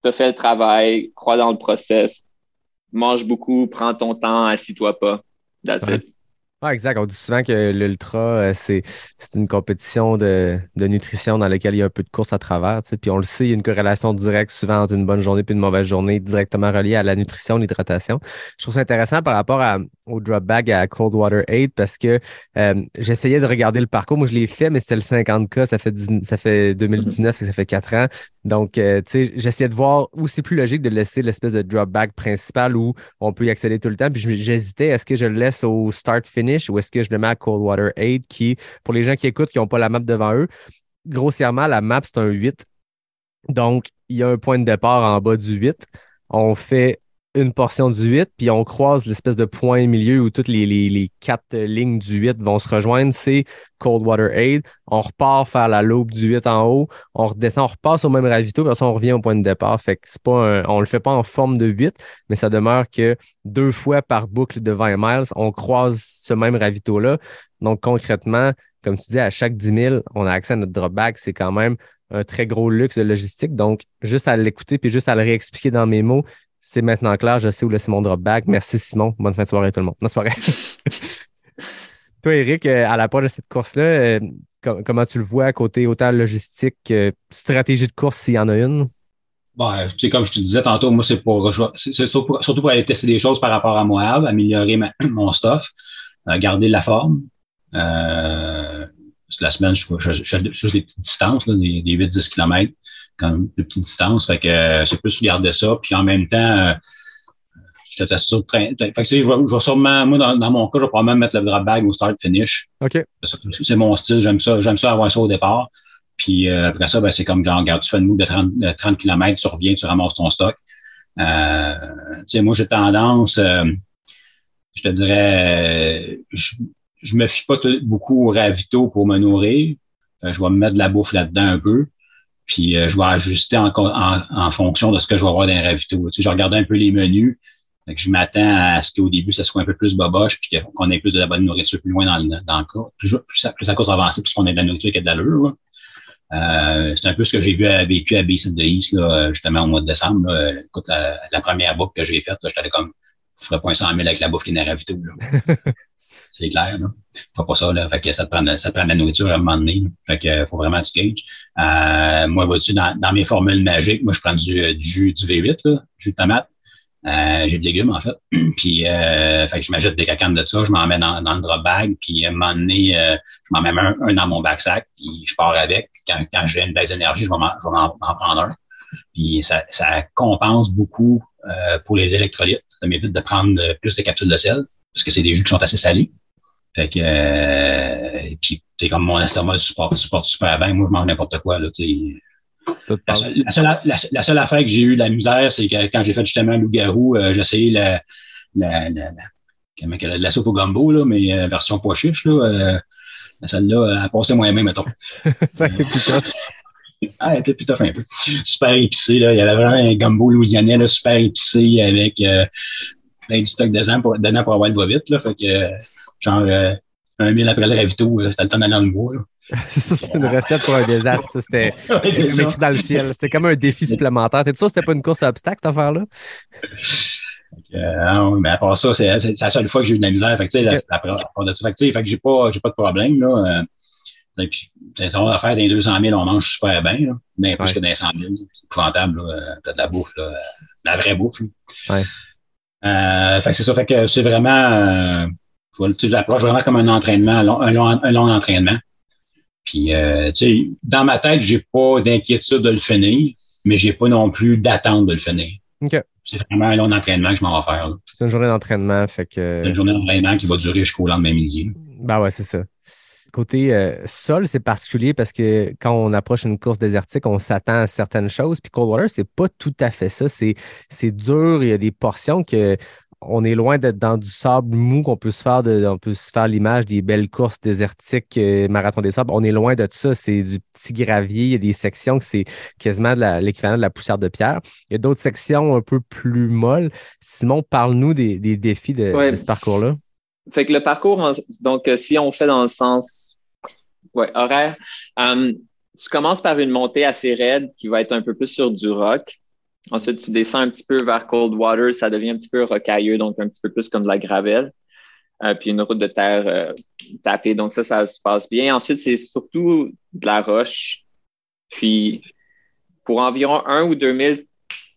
te fais le travail, crois dans le process, mange beaucoup, prends ton temps, assis-toi pas. That's Ouais. it. Ouais, exact. On dit souvent que l'ultra, euh, c'est une compétition de, de nutrition dans laquelle il y a un peu de course à travers. Puis on le sait, il y a une corrélation directe souvent entre une bonne journée et une mauvaise journée, directement reliée à la nutrition, l'hydratation. Je trouve ça intéressant par rapport à, au drop bag à Cold Water 8 parce que euh, j'essayais de regarder le parcours. Moi, je l'ai fait, mais c'était le 50K, ça fait, 10 ça fait 2019 et ça fait 4 ans. Donc, euh, tu sais, j'essayais de voir où c'est plus logique de laisser l'espèce de drop bag principal où on peut y accéder tout le temps. Puis j'hésitais, est-ce que je le laisse au start-finish ou est-ce que je le mets à Cold Water 8 qui, pour les gens qui écoutent, qui n'ont pas la map devant eux, grossièrement, la map, c'est un 8. Donc, il y a un point de départ en bas du 8. On fait une portion du 8, puis on croise l'espèce de point milieu où toutes les, les, quatre lignes du 8 vont se rejoindre. C'est Cold Water 8. On repart faire la loupe du 8 en haut. On redescend, on repasse au même ravito, puis on revient au point de départ. Fait que on le fait pas en forme de 8, mais ça demeure que deux fois par boucle de 20 miles, on croise ce même ravito-là. Donc, concrètement, comme tu dis, à chaque 10 000, on a accès à notre drop bag. C'est quand même un très gros luxe de logistique. Donc, juste à l'écouter puis juste à le réexpliquer dans mes mots, c'est maintenant clair. Je sais où laisser mon drop bag. Merci, Simon. Bonne fin de soirée, tout le monde. Non, c'est pas vrai. [LAUGHS] Toi, Eric, euh, à l'approche de cette course-là, euh, com- comment tu le vois à côté autant logistique que stratégie de course s'il y en a une? Bon, tu sais, comme je te disais tantôt, moi, c'est pour, surtout pour, surtout pour aller tester des choses par rapport à Moab, améliorer ma- [CLEARS THROAT] mon stuff, euh, garder la forme. Euh, la semaine, je, je, je fais juste les petites distances, là, des, des 8-10 km, quand même, de petites distances. Fait que euh, c'est plus garder ça. Puis en même temps, euh, je te sur. Fait que, tu sais, je vais, sûrement, moi, dans, dans mon cas, je vais probablement mettre le drop bag au start finish. OK. C'est mon style, j'aime ça, j'aime ça avoir ça au départ. Puis euh, après ça, ben, c'est comme genre, regarde, tu fais une move de 30, de 30 km, tu reviens, tu ramasses ton stock. Euh, tu sais, moi, j'ai tendance, euh, je te dirais, euh, je, je me fie pas tout- beaucoup au ravito pour me nourrir. Je vais me mettre de la bouffe là-dedans un peu. Puis euh, je vais ajuster en, en, en fonction de ce que je vais avoir dans les ravito. Tu sais, je regarde un peu les menus. Je m'attends à ce qu'au début, ça soit un peu plus boboche, puis qu'on ait plus de la bonne nourriture plus loin dans le, dans le cas. Plus, plus, plus la course avancée, plus qu'on ait de la nourriture qui a de l'allure. Euh, c'est un peu ce que j'ai vu à, vécu à Basin de East, là, justement, au mois de décembre. Là. Écoute, la, première bouffe que j'ai faite, j'étais comme, je ferais pas un 100 000 avec la bouffe qui est dans la ravito. [LAUGHS] C'est clair, là. Faut pas ça, là. Fait que ça te prend, de- ça te prend de la nourriture à un moment donné. Fait que, faut vraiment que tu gages. Euh, moi, vois-tu, dans, dans mes formules magiques, moi, je prends du, euh, du jus, du V8, là, jus de tomate. Euh, j'ai de légumes, en fait. [CLEARS THROAT] puis, euh, fait que je m'ajoute des cacanes de ça, je m'en mets dans, dans le drop bag, puis à un moment donné, euh, je m'en mets un, un dans mon backsack, puis je pars avec. Quand, quand j'ai une baisse d'énergie, je vais m'en, prendre un. Puis ça, ça compense beaucoup euh, pour les électrolytes. Ça m'évite de prendre euh, plus de capsules de sel, parce que c'est des jus qui sont assez salés. Fait que, euh, et puis, c'est comme mon estomac supporte, supporte super bien. Moi, je mange n'importe quoi, là, tu La seule, la, seule, la- la seule affaire que j'ai eu de la misère, c'est que quand j'ai fait justement loup-garou, euh, j'ai essayé la, la, de la soupe au gumbo, là, mais euh, version pois chiche, là. celle-là, elle passait moins bien, mettons. [LAUGHS] Ça. [LAUGHS] Ah, elle était plutôt fin un peu. Super épicé, là. Il y avait vraiment un gumbo louisianais, là, super épicé avec euh, plein du stock dedans pour, dedans pour avoir le va vite, là. Fait que, genre, euh, un mille après le ravito, euh, c'était le temps d'aller dans le bois, [LAUGHS] c'est une recette pour un désastre. ça, C'était [LAUGHS] écrit dans le ciel. C'était comme un défi supplémentaire. T'es sûr que c'était pas une course à obstacles, cette affaire-là? Euh, non, mais à part ça, c'est c'est la seule fois que j'ai eu de la misère. Fait que, la- la- part de ça, fait que, fait j'ai pas, j'ai pas de problème, là. Euh, et puis, c'est ça, on va faire des 200 000, on mange super bien, là. Mais plus Ouais. que des 100 000. C'est épouvantable, là. Euh, T'as de la bouffe, là. euh, de la vraie bouffe, là. Ouais. Euh, fait que c'est ça. Fait que c'est vraiment, euh, vois- tu sais, je l'approche vraiment comme un entraînement, un long, un long, un long entraînement. Puis, euh, tu sais, dans ma tête, j'ai pas d'inquiétude de le finir, mais j'ai pas non plus d'attente de le finir. OK. C'est vraiment un long entraînement que je m'en vais faire. C'est une journée d'entraînement, fait que. C'est une journée d'entraînement qui va durer jusqu'au lendemain midi. Ben ouais, c'est ça. Côté euh, sol, c'est particulier parce que quand on approche une course désertique, on s'attend à certaines choses. Puis Coldwater, c'est pas tout à fait ça. C'est dur. Il y a des portions que on est loin d'être dans du sable mou qu'on peut se faire de, on peut se faire l'image des belles courses désertiques, euh, marathon des sables. On est loin de ça. C'est du petit gravier. Il y a des sections que c'est quasiment l'équivalent de la poussière de pierre. Il y a d'autres sections un peu plus molles. Simon, parle-nous des, des défis de, Ouais. de ce parcours-là. Fait que le parcours, en- donc euh, si on fait dans le sens ouais, horaire, euh, tu commences par une montée assez raide qui va être un peu plus sur du rock. Ensuite, tu descends un petit peu vers Coldwater, ça devient un petit peu rocailleux, donc un petit peu plus comme de la gravelle. Euh, puis une route de terre euh, tapée, donc ça, ça se passe bien. Ensuite, c'est surtout de la roche. Puis pour environ un ou deux milles,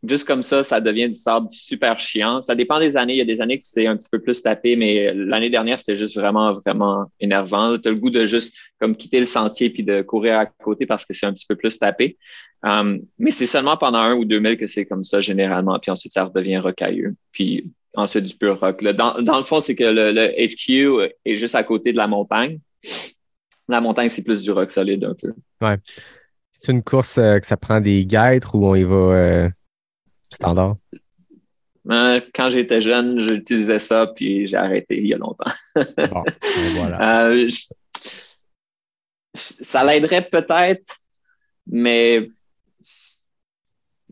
juste comme ça, ça devient du sable super chiant. Ça dépend des années. Il y a des années que c'est un petit peu plus tapé, mais l'année dernière, c'était juste vraiment, vraiment énervant. Tu as le goût de juste comme quitter le sentier puis de courir à côté parce que c'est un petit peu plus tapé. Um, mais c'est seulement pendant un ou deux milles que c'est comme ça généralement. Puis ensuite, ça redevient rocailleux. Puis ensuite, du pur rock. Là, dans, dans le fond, c'est que le, HQ est juste à côté de la montagne. La montagne, c'est plus du rock solide un peu. C'est une course euh, que ça prend des guêtres ou on y va euh, standard? Euh, quand j'étais jeune, j'utilisais ça, puis j'ai arrêté il y a longtemps. Bon, [LAUGHS] voilà. Euh, je- ça l'aiderait peut-être, mais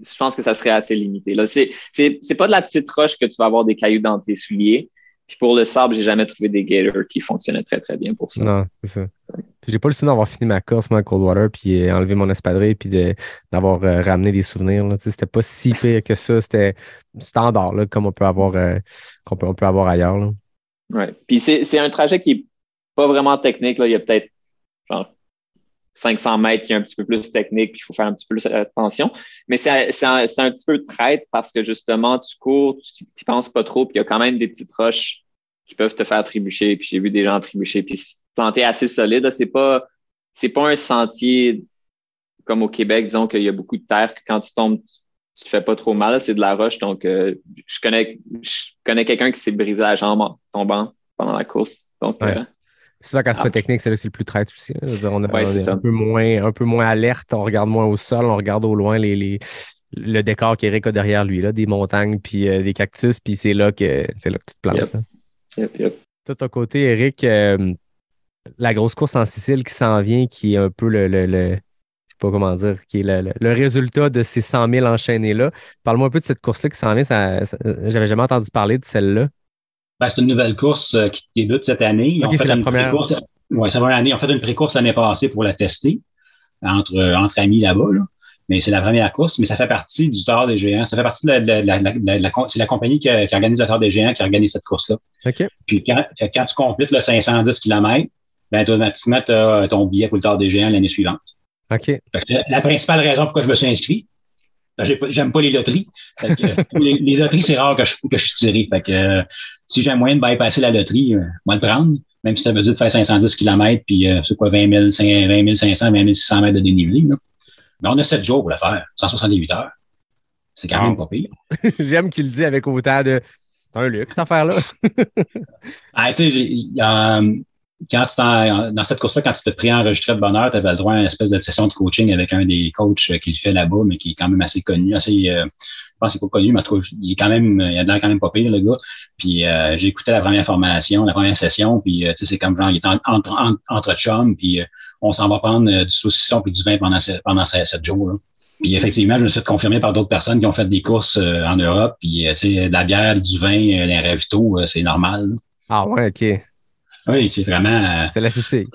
je pense que ça serait assez limité. Là, c'est, c'est, c'est pas de la petite roche que tu vas avoir des cailloux dans tes souliers. Puis pour le sable, j'ai jamais trouvé des gators qui fonctionnaient très très bien pour ça. Non, c'est ça. J'ai pas le souvenir d'avoir fini ma course, moi, à Coldwater, puis euh, enlevé mon espadrille, puis d'avoir euh, ramené des souvenirs. C'était pas si pire que ça. C'était standard, comme on peut avoir, euh, qu'on on peut avoir ailleurs. Là. Ouais. Puis c'est, un trajet qui est pas vraiment technique. Il y a peut-être genre 500 mètres qui est un petit peu plus technique, puis il faut faire un petit peu plus attention. Mais c'est, un, un petit peu traite parce que justement, tu cours, tu n'y penses pas trop, puis il y a quand même des petites roches qui peuvent te faire trébucher. Puis j'ai vu des gens trébucher, puis se planter assez solide. C'est pas, c'est pas un sentier comme au Québec, disons qu'il y a beaucoup de terre, que quand tu tombes, tu te fais pas trop mal. C'est de la roche. Donc, euh, je connais, je connais quelqu'un qui s'est brisé la jambe en tombant pendant la course. Donc, Ouais. euh, C'est ça, quand c'est Ah. pas technique, c'est là que c'est le plus traite aussi. dire, on, a- Ouais, on est un peu, moins, un peu moins alerte, on regarde moins au sol, on regarde au loin les, les- le décor qu'Éric a derrière lui, là, des montagnes, puis euh, des cactus, puis c'est là que c'est là que tu te plantes. Yep. Yep, yep. De ton côté, Eric, euh, la grosse course en Sicile qui s'en vient, qui est un peu le, le, le- je sais pas comment dire, qui est le, le- le résultat de ces 100 000 enchaînés-là. Parle-moi un peu de cette course-là qui s'en vient. Ça, ça- J'avais jamais entendu parler de celle-là. Ben, c'est une nouvelle course euh, qui débute cette année. Ils Ok, ont fait c'est la une première. pré-course- Ouais, ça va l'année. Ils ont fait une pré-course l'année passée pour la tester entre, entre amis là-bas. là. Mais c'est la première course, mais ça fait partie du Tour des Géants. Ça fait partie de la, de la- de la- de la- de la- de la- c'est la compagnie qui, qui organise le Tour des Géants qui organise cette course-là. OK. Puis quand, quand tu complètes le 510 km, ben, automatiquement, tu as ton billet pour le Tour des Géants l'année suivante. OK. Fait que la principale raison pourquoi je me suis inscrit, ben, j'aime pas les loteries. Que, [LAUGHS] les, les loteries, c'est rare que je, que je suis tiré. Fait que euh, si j'ai un moyen de bypasser la loterie, euh, moi le prendre, même si ça veut dire de faire 510 km, puis euh, c'est quoi, 20, 000, 5 20 500, 20 600 mètres de dénivelé. Là. Mais on a 7 jours pour le faire, 178 heures. C'est quand même pas pire. [LAUGHS] J'aime qu'il le dit avec autant de. C'est un luxe, cette affaire-là. [LAUGHS] Ah, tu sais, euh, quand tu dans cette course-là, quand tu te préenregistrais de bonne heure, tu avais le droit à une espèce de session de coaching avec un des coachs qui le fait là-bas, mais qui est quand même assez connu, assez euh, pense qu'il n'est pas connu, mais en tout cas, il est quand même, il a l'air quand même pas pire, le gars. Puis euh, j'ai écouté la première formation, la première session, puis euh, tu sais, c'est comme genre, il est en- entre, entre, entre chums, puis euh, on s'en va prendre euh, du saucisson puis du vin pendant, ce- pendant ce- sept jours. Là. Puis effectivement, je me suis fait confirmer par d'autres personnes qui ont fait des courses euh, en Europe, puis euh, tu sais, de la bière, du vin, euh, ravitaux, euh, c'est normal. là. Ah ouais, ok. Oui, c'est vraiment, C'est la CC.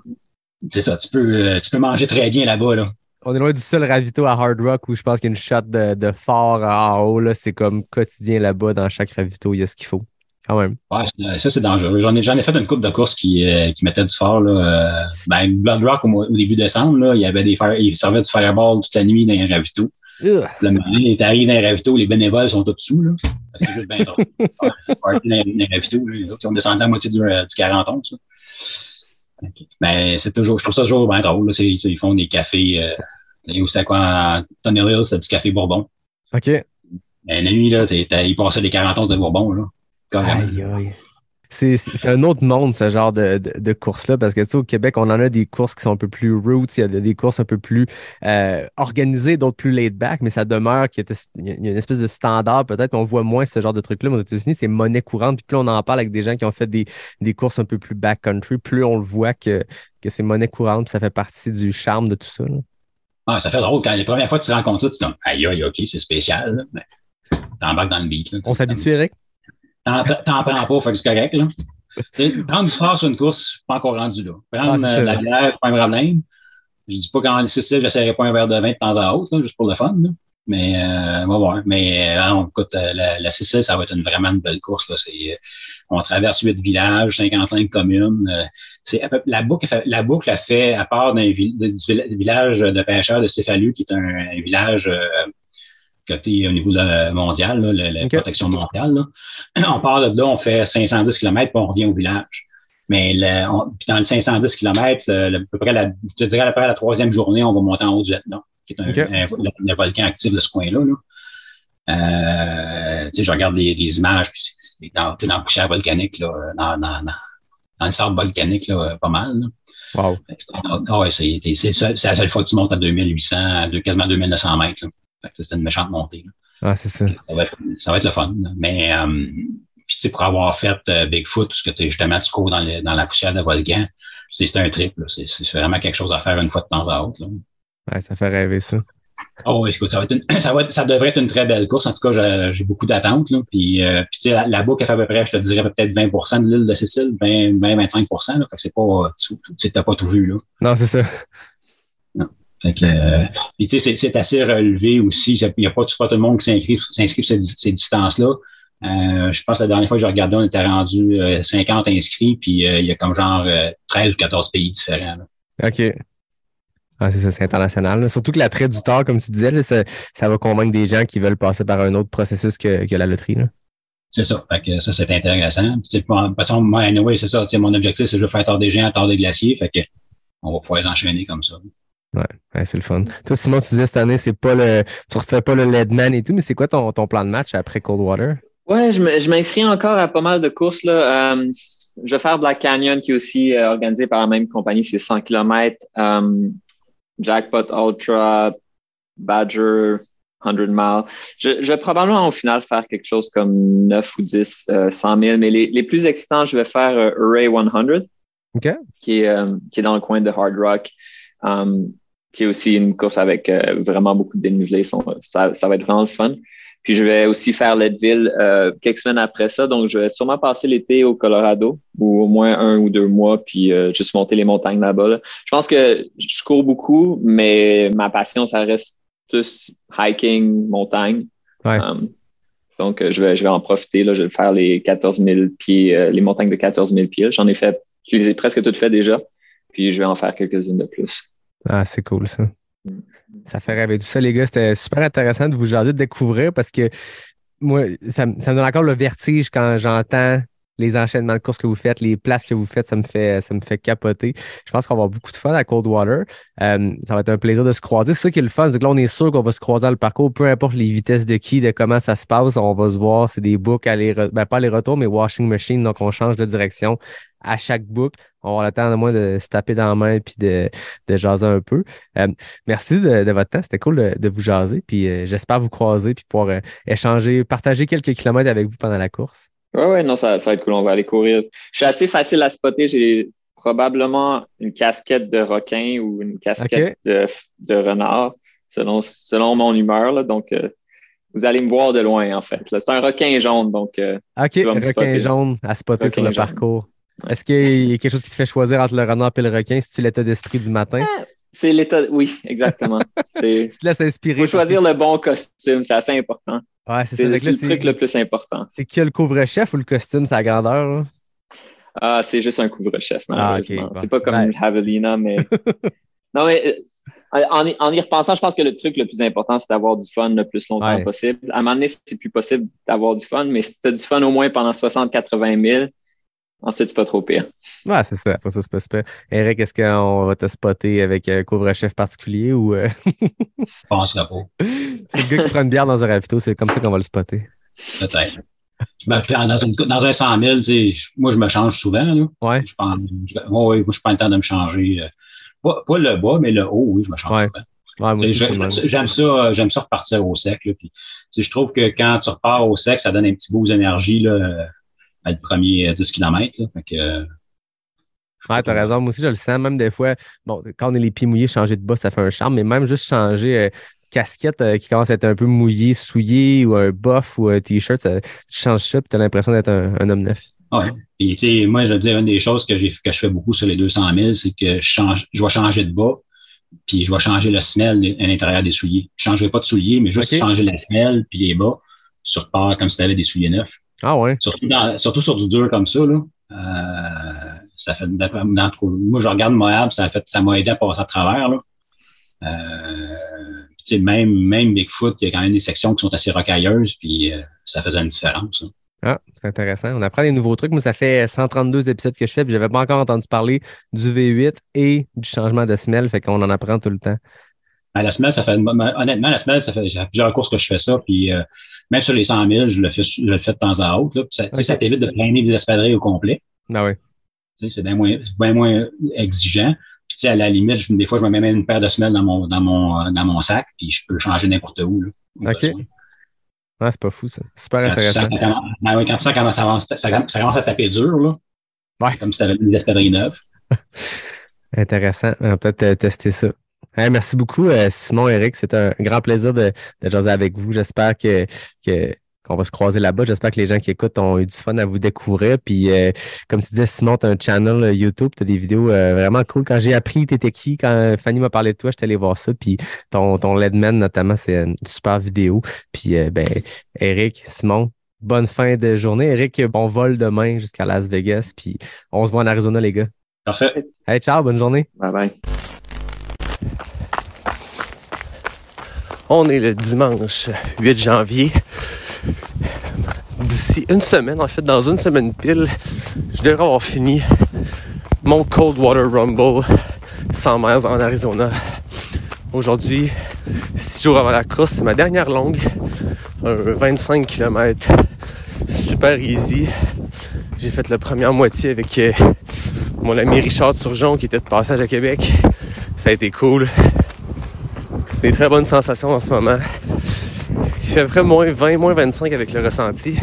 c'est ça, tu peux, euh, tu peux manger très bien là-bas, là. On est loin du seul ravito à Hard Rock où je pense qu'il y a une shot de, de fort en haut. là. C'est comme quotidien là-bas. Dans chaque ravito, il y a ce qu'il faut. Quand même. Ouais, ça, c'est dangereux. J'en ai, j'en ai fait une coupe de courses qui, euh, qui mettait du fort. Là. Euh, ben, Blood Rock, au, début décembre, là, il y avait des fire, il servait du fireball toute la nuit dans les. Ugh. Le moment t'arrives dans les ravitaux, les bénévoles sont tous dessous. Là. C'est juste bien drôle. [LAUGHS] Ouais, c'est party dans, les autres, ils ont descendu à moitié du, euh, du 40 ans, ça. Ok. Mais c'est toujours, je trouve ça toujours bien drôle. Là. C'est- Ils font des cafés. Euh, où c'était quoi? Tunnel Hill, c'était du café Bourbon. OK. Mais la nuit, là, ils passaient les 40 onces de Bourbon. Là. Aïe, aïe. C'est un autre monde, ce genre de, de, de course-là, parce que tu sais, au Québec, on en a des courses qui sont un peu plus roots, il y a des courses un peu plus euh, organisées, d'autres plus laid back, mais ça demeure qu'il y a il y a une espèce de standard, peut-être, mais on voit moins ce genre de truc-là. Mais aux États-Unis, c'est monnaie courante, puis plus on en parle avec des gens qui ont fait des, des courses un peu plus backcountry, plus on le voit que, que c'est monnaie courante, puis ça fait partie du charme de tout ça. là. Ah, ça fait drôle. Quand les premières fois que tu rencontres ça, tu es comme, aïe, aïe, ok, c'est spécial. là. Mais t'embarques dans le beat. Là. On s'habitue, Eric? T'en t'en prends pas, fait que c'est correct. Là. Prendre du sport sur une course, pas encore rendu là. Prendre Ah, c'est euh, ça. de la bière, pas un problème. Je dis pas qu'en Sicile, j'essaierai pas un verre de vin de temps à autre, là, juste pour le fun. là. Mais euh, on va voir. Mais euh, non, écoute, euh, la, la Sicile, ça va être une, vraiment une belle course. Là. C'est, on traverse huit villages, 55 communes. euh, c'est la boucle, la boucle a fait, à part d'un du vi- village de pêcheurs de Céphalus, qui est un, un village euh, côté au niveau de- mondial, là, la, protection mondiale. Là. [CLEARS THROAT] On part de là, on fait 510 km, puis on revient au village. Mais le- on- puis dans le 510 km, le, à peu près la, je te dirais à peu près la troisième journée, on va monter en haut du Etna, qui est un, volcan actif de ce coin-là. Là. Euh, tu sais, je regarde des, des images, puis c'est dans, dans la poussière volcanique, là, dans, dans, dans, dans le sable volcanique, là, pas mal. Là. Wow. C'est la seule fois que tu montes à 2800, à deux- quasiment 2900 mètres. c'est une méchante montée. Ah, c'est ça. Ça va être, ça va être le fun. là. Mais euh, puis, tu pour avoir fait euh, Bigfoot, parce que t'es- justement, tu cours dans, le- dans la poussière de volcan, c'est un trip. C'est c'est vraiment quelque chose à faire une fois de temps à autre. Là. Ouais, ça fait rêver, ça. Oh, écoute, ça, va être une- [CLEARS THROAT] ça, va être- ça devrait être une très belle course. En tout cas, j'ai- beaucoup d'attentes. Puis, euh, puis tu sais, la, la boucle, elle fait à peu près, je te dirais peut-être 20% de l'île de Sicile, 20-25 là. Fait que c'est pas, tu tu t'as pas tout vu, là. Non, c'est ça. Fait que, euh, puis tu sais, c'est- assez relevé aussi. Il n'y a pas, tout le monde qui s'inscrit sur ces, ces distances-là. Euh, je pense que la dernière fois que j'ai regardé, on était rendu euh, 50 inscrits, puis euh, il y a comme genre euh, 13 ou 14 pays différents. là. OK. Ah, c'est ça, c'est international. là. Surtout que la traite du tard, comme tu disais, là, ça, ça va convaincre des gens qui veulent passer par un autre processus que, que la loterie. Là. C'est ça. Fait que ça, c'est intéressant. Puis, de toute façon, moi, anyway, c'est ça. Mon objectif, c'est de faire tard des géants, tard des glaciers. Fait que on va pouvoir les enchaîner comme ça. Ouais, c'est le fun. Toi, Simon, tu disais cette année, c'est pas le. Tu refais pas le Leadman et tout, mais c'est quoi ton, ton plan de match après Coldwater? Ouais, je m'inscris encore à pas mal de courses. Là. Euh, je vais faire Black Canyon, qui est aussi euh, organisé par la même compagnie, c'est 100 km. Euh, Jackpot Ultra, Badger, 100 miles. Je, je vais probablement au final faire quelque chose comme 9 ou 10, euh, 100 000, mais les, les plus excitants, je vais faire euh, Array 100, OK. qui est, euh, qui est dans le coin de Hard Rock, euh, qui est aussi une course avec euh, vraiment beaucoup de dénivelé. Ça, ça va être vraiment le fun. Puis je vais aussi faire Leadville euh, quelques semaines après ça. Donc, je vais sûrement passer l'été au Colorado ou au moins un ou deux mois, puis euh, juste monter les montagnes là-bas. là. Je pense que je cours beaucoup, mais ma passion, ça reste plus hiking, montagne. Ouais. Euh, donc, euh, je vais, je vais en profiter. Là. Je vais faire les 14 000 pieds, euh, les montagnes de 14 000 pieds. J'en ai fait, je les ai presque toutes faites déjà. Puis je vais en faire quelques-unes de plus. Ah, c'est cool, ça. Ça fait rêver tout ça, les gars. C'était super intéressant de vous jaser, de découvrir parce que moi, ça, me- donne encore le vertige quand j'entends les enchaînements de courses que vous faites, les places que vous faites, ça me fait, ça me fait capoter. Je pense qu'on va avoir beaucoup de fun à Coldwater. Euh, ça va être un plaisir de se croiser. C'est ça qui est le fun, c'est que là, on est sûr qu'on va se croiser dans le parcours, peu importe les vitesses de qui, de comment ça se passe, on va se voir. C'est des books aller, ben pas les retours, mais washing machine, donc on change de direction à chaque boucle. On va avoir le temps de moins de se taper dans la main puis de, de jaser un peu. Euh, merci de, de, votre temps. C'était cool de, de, vous jaser. Puis euh, j'espère vous croiser puis pouvoir euh, échanger, partager quelques kilomètres avec vous pendant la course. Oui, oui, non, ça, ça va être cool. On va aller courir. Je suis assez facile à spotter. J'ai probablement une casquette de requin ou une casquette okay. de, de, renard, selon, selon mon humeur. Là. Donc, vous allez me voir de loin, en fait. C'est un requin jaune, donc. OK, un requin jaune à spotter requin sur le jaune. parcours. Est-ce qu'il y a quelque chose qui te fait choisir entre le renard et le requin? C'est-tu l'état d'esprit du matin? Euh, c'est l'état, oui, exactement. [LAUGHS] tu te laisses inspirer. Il faut choisir le bon costume, c'est assez important. Ouais, c'est, le, truc le plus important. C'est qui le couvre-chef ou le costume, sa grandeur? Là? Ah, c'est juste un couvre-chef, malheureusement. Ah, okay, bon. C'est pas comme ben... une javelina, mais. [LAUGHS] non, mais en, en, y repensant, je pense que le truc le plus important, c'est d'avoir du fun le plus longtemps ouais. possible. À un moment donné, c'est plus possible d'avoir du fun, mais si tu as du fun au moins pendant 60-80 000, ensuite, c'est pas trop pire. Ouais, c'est ça. Après ça, c'est pas super. Eric, est-ce qu'on va te spotter avec un couvre-chef particulier ou. Euh... Je penserais pas. c'est le gars qui prend une bière dans un ravito, c'est comme ça qu'on va le spotter. Peut-être. Dans, une, dans, un 100 000, moi, je me change souvent. Là. Ouais. Je prends, je, ouais, moi, je prends le temps de me changer. Euh, pas, pas, le bas, mais le haut, oui, je me change ouais. souvent. Ouais, j'aime ça, j'aime ça repartir au sec. Là, puis, je trouve que quand tu repars au sec, ça donne un petit boost d'énergie là, à le premier 10 km. Là, fait que, Ouais, t'as raison. Moi aussi, je le sens. Même des fois, bon, quand on est les pieds mouillés, changer de bas, ça fait un charme. Mais même juste changer euh, casquette euh, qui commence à être un peu mouillée, souillée, ou un buff ou un t-shirt, tu changes ça, puis tu as l'impression d'être un, un, homme neuf. Oui. Puis, tu sais, moi, je veux dire, une des choses que, que je fais beaucoup sur les 200 000, c'est que je, change, je vais changer de bas, puis je vais changer le semelle à l'intérieur des souliers. Je ne changerai pas de souliers, mais juste okay. changer la semelle, puis les bas, tu repars comme si tu avais des souliers neufs. Ah ouais. Surtout, dans, surtout sur du dur comme ça, là. Euh, ça fait, dans, moi, je regarde Moab, ça fait, ça m'a aidé à passer à travers, là. Euh, même, même Bigfoot, il y a quand même des sections qui sont assez rocailleuses, puis euh, ça faisait une différence. Hein. Ah, c'est intéressant. On apprend des nouveaux trucs. Moi, ça fait 132 épisodes que je fais, puis j'avais pas encore entendu parler du V8 et du changement de semelle, fait qu'on en apprend tout le temps. À la semelle, ça fait honnêtement, la semelle, ça fait, plusieurs courses que je fais ça, puis euh, même sur les 100 000, je le fais, je le fais de temps à autre. Là, ça, okay. ça t'évite de planer des espadrilles au complet. Ah oui. C'est bien moins, bien moins exigeant. Puis, à la limite, je, des fois, je me mets même une paire de semelles dans mon, dans mon, dans mon sac, puis je peux changer n'importe où. Là, OK. Ah, c'est pas fou, ça. Super quand intéressant. Tu sens, quand, tu sens comment ça, avance, ça, ça, commence à taper dur, là. Ouais. Comme si tu avais des espadrilles neuves. [LAUGHS] intéressant. On va peut-être tester ça. Hey, merci beaucoup, euh, Simon Eric. C'est un grand plaisir de, de jaser avec vous. J'espère que, que qu'on va se croiser là-bas. J'espère que les gens qui écoutent ont eu du fun à vous découvrir. Puis, euh, comme tu disais, Simon, tu as un channel euh, YouTube, tu as des vidéos euh, vraiment cool. Quand j'ai appris t'étais qui, quand Fanny m'a parlé de toi, j'étais allé voir ça. Puis, ton, ton Ledman, notamment, c'est une super vidéo. Puis, euh, ben, Eric, Simon, bonne fin de journée. Eric, bon vol demain jusqu'à Las Vegas. Puis, on se voit en Arizona, les gars. Parfait. Hey, ciao, bonne journée. Bye bye. On est le dimanche 8 janvier. D'ici une semaine, en fait, dans une semaine pile, je devrais avoir fini mon Coldwater Rumble 100 miles en Arizona. Aujourd'hui, six jours avant la course, c'est ma dernière longue, un 25 km, super easy. J'ai fait la première moitié avec mon ami Richard Turgeon qui était de passage à Québec. Ça a été cool. Des très bonnes sensations en ce moment. Il fait à peu près moins 20, moins 25 avec le ressenti.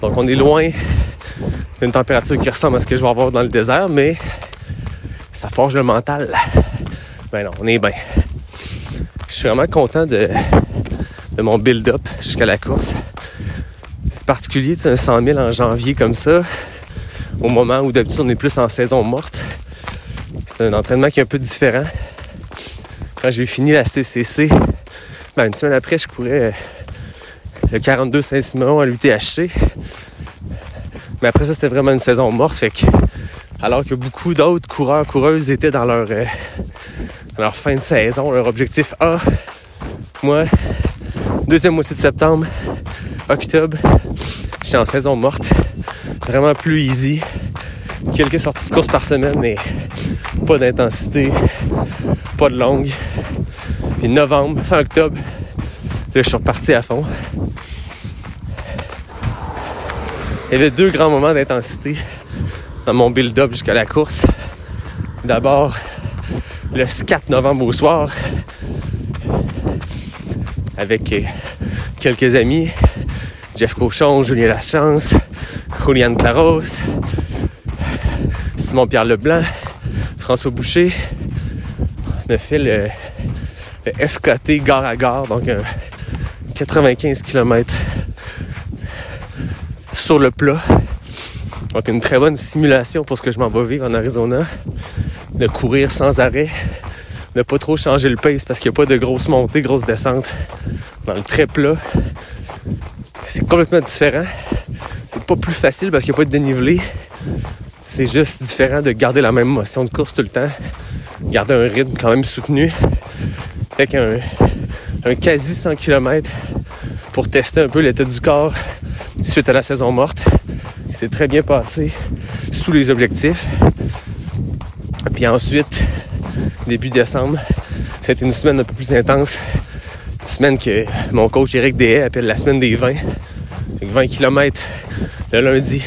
Donc on est loin d'une température qui ressemble à ce que je vais avoir dans le désert, mais ça forge le mental. Ben non, on est bien. Je suis vraiment content de, mon build-up jusqu'à la course. C'est particulier, c'est un 100 000 en janvier comme ça, au moment où d'habitude on est plus en saison morte. C'est un entraînement qui est un peu différent. Quand j'ai fini la CCC, ben une semaine après, je courais le 42 Saint-Simon à l'UTHC. Mais après ça, c'était vraiment une saison morte. Fait que, alors que beaucoup d'autres coureurs, coureuses étaient dans leur, euh, leur fin de saison, leur objectif A, moi, deuxième moitié de septembre, octobre, j'étais en saison morte. Vraiment plus easy. Quelques sorties de course par semaine, mais pas d'intensité, pas de longue. Puis novembre, fin octobre, là, je suis reparti à fond. Il y avait deux grands moments d'intensité. dans mon build-up jusqu'à la course. D'abord, le 4 novembre au soir, avec euh, quelques amis, Jeff Cochon, Julien Lachance, Juliane Claros, Simon-Pierre Leblanc, François Boucher. On a fait le, le FKT gare à gare, donc un 95 km sur le plat. Donc une très bonne simulation pour ce que je m'en vais vivre en Arizona. De courir sans arrêt, de pas trop changer le pace parce qu'il n'y a pas de grosses montées, grosses descentes. Dans le très plat, c'est complètement différent. C'est pas plus facile parce qu'il n'y a pas de dénivelé. C'est juste différent de garder la même motion de course tout le temps. Garder un rythme quand même soutenu. Avec un, quasi 100 km pour tester un peu l'état du corps suite à la saison morte. Il s'est très bien passé sous les objectifs. Puis ensuite, début décembre, c'était une semaine un peu plus intense. Une semaine que mon coach Eric Deshaies appelle la semaine des 20. Avec 20 km le lundi,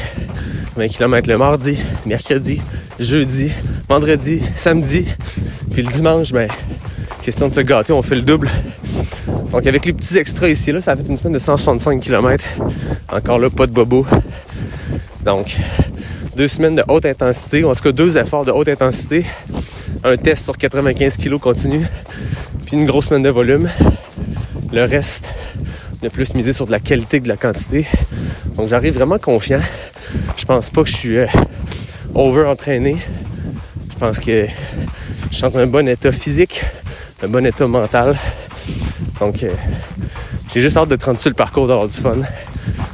20 km le mardi, mercredi, jeudi, vendredi, samedi. Puis le dimanche, ben, question de se gâter, on fait le double. Donc avec les petits extras ici, là, ça a fait une semaine de 165 km. Encore là, pas de bobo. Donc, deux semaines de haute intensité, ou en tout cas deux efforts de haute intensité, un test sur 95 kg continu, puis une grosse semaine de volume. Le reste, le plus misé sur de la qualité que de la quantité. Donc j'arrive vraiment confiant. Je pense pas que je suis euh, over-entraîné. Je pense que je suis dans un bon état physique, un bon état mental. Donc euh, j'ai juste hâte de sur le parcours, d'avoir du fun.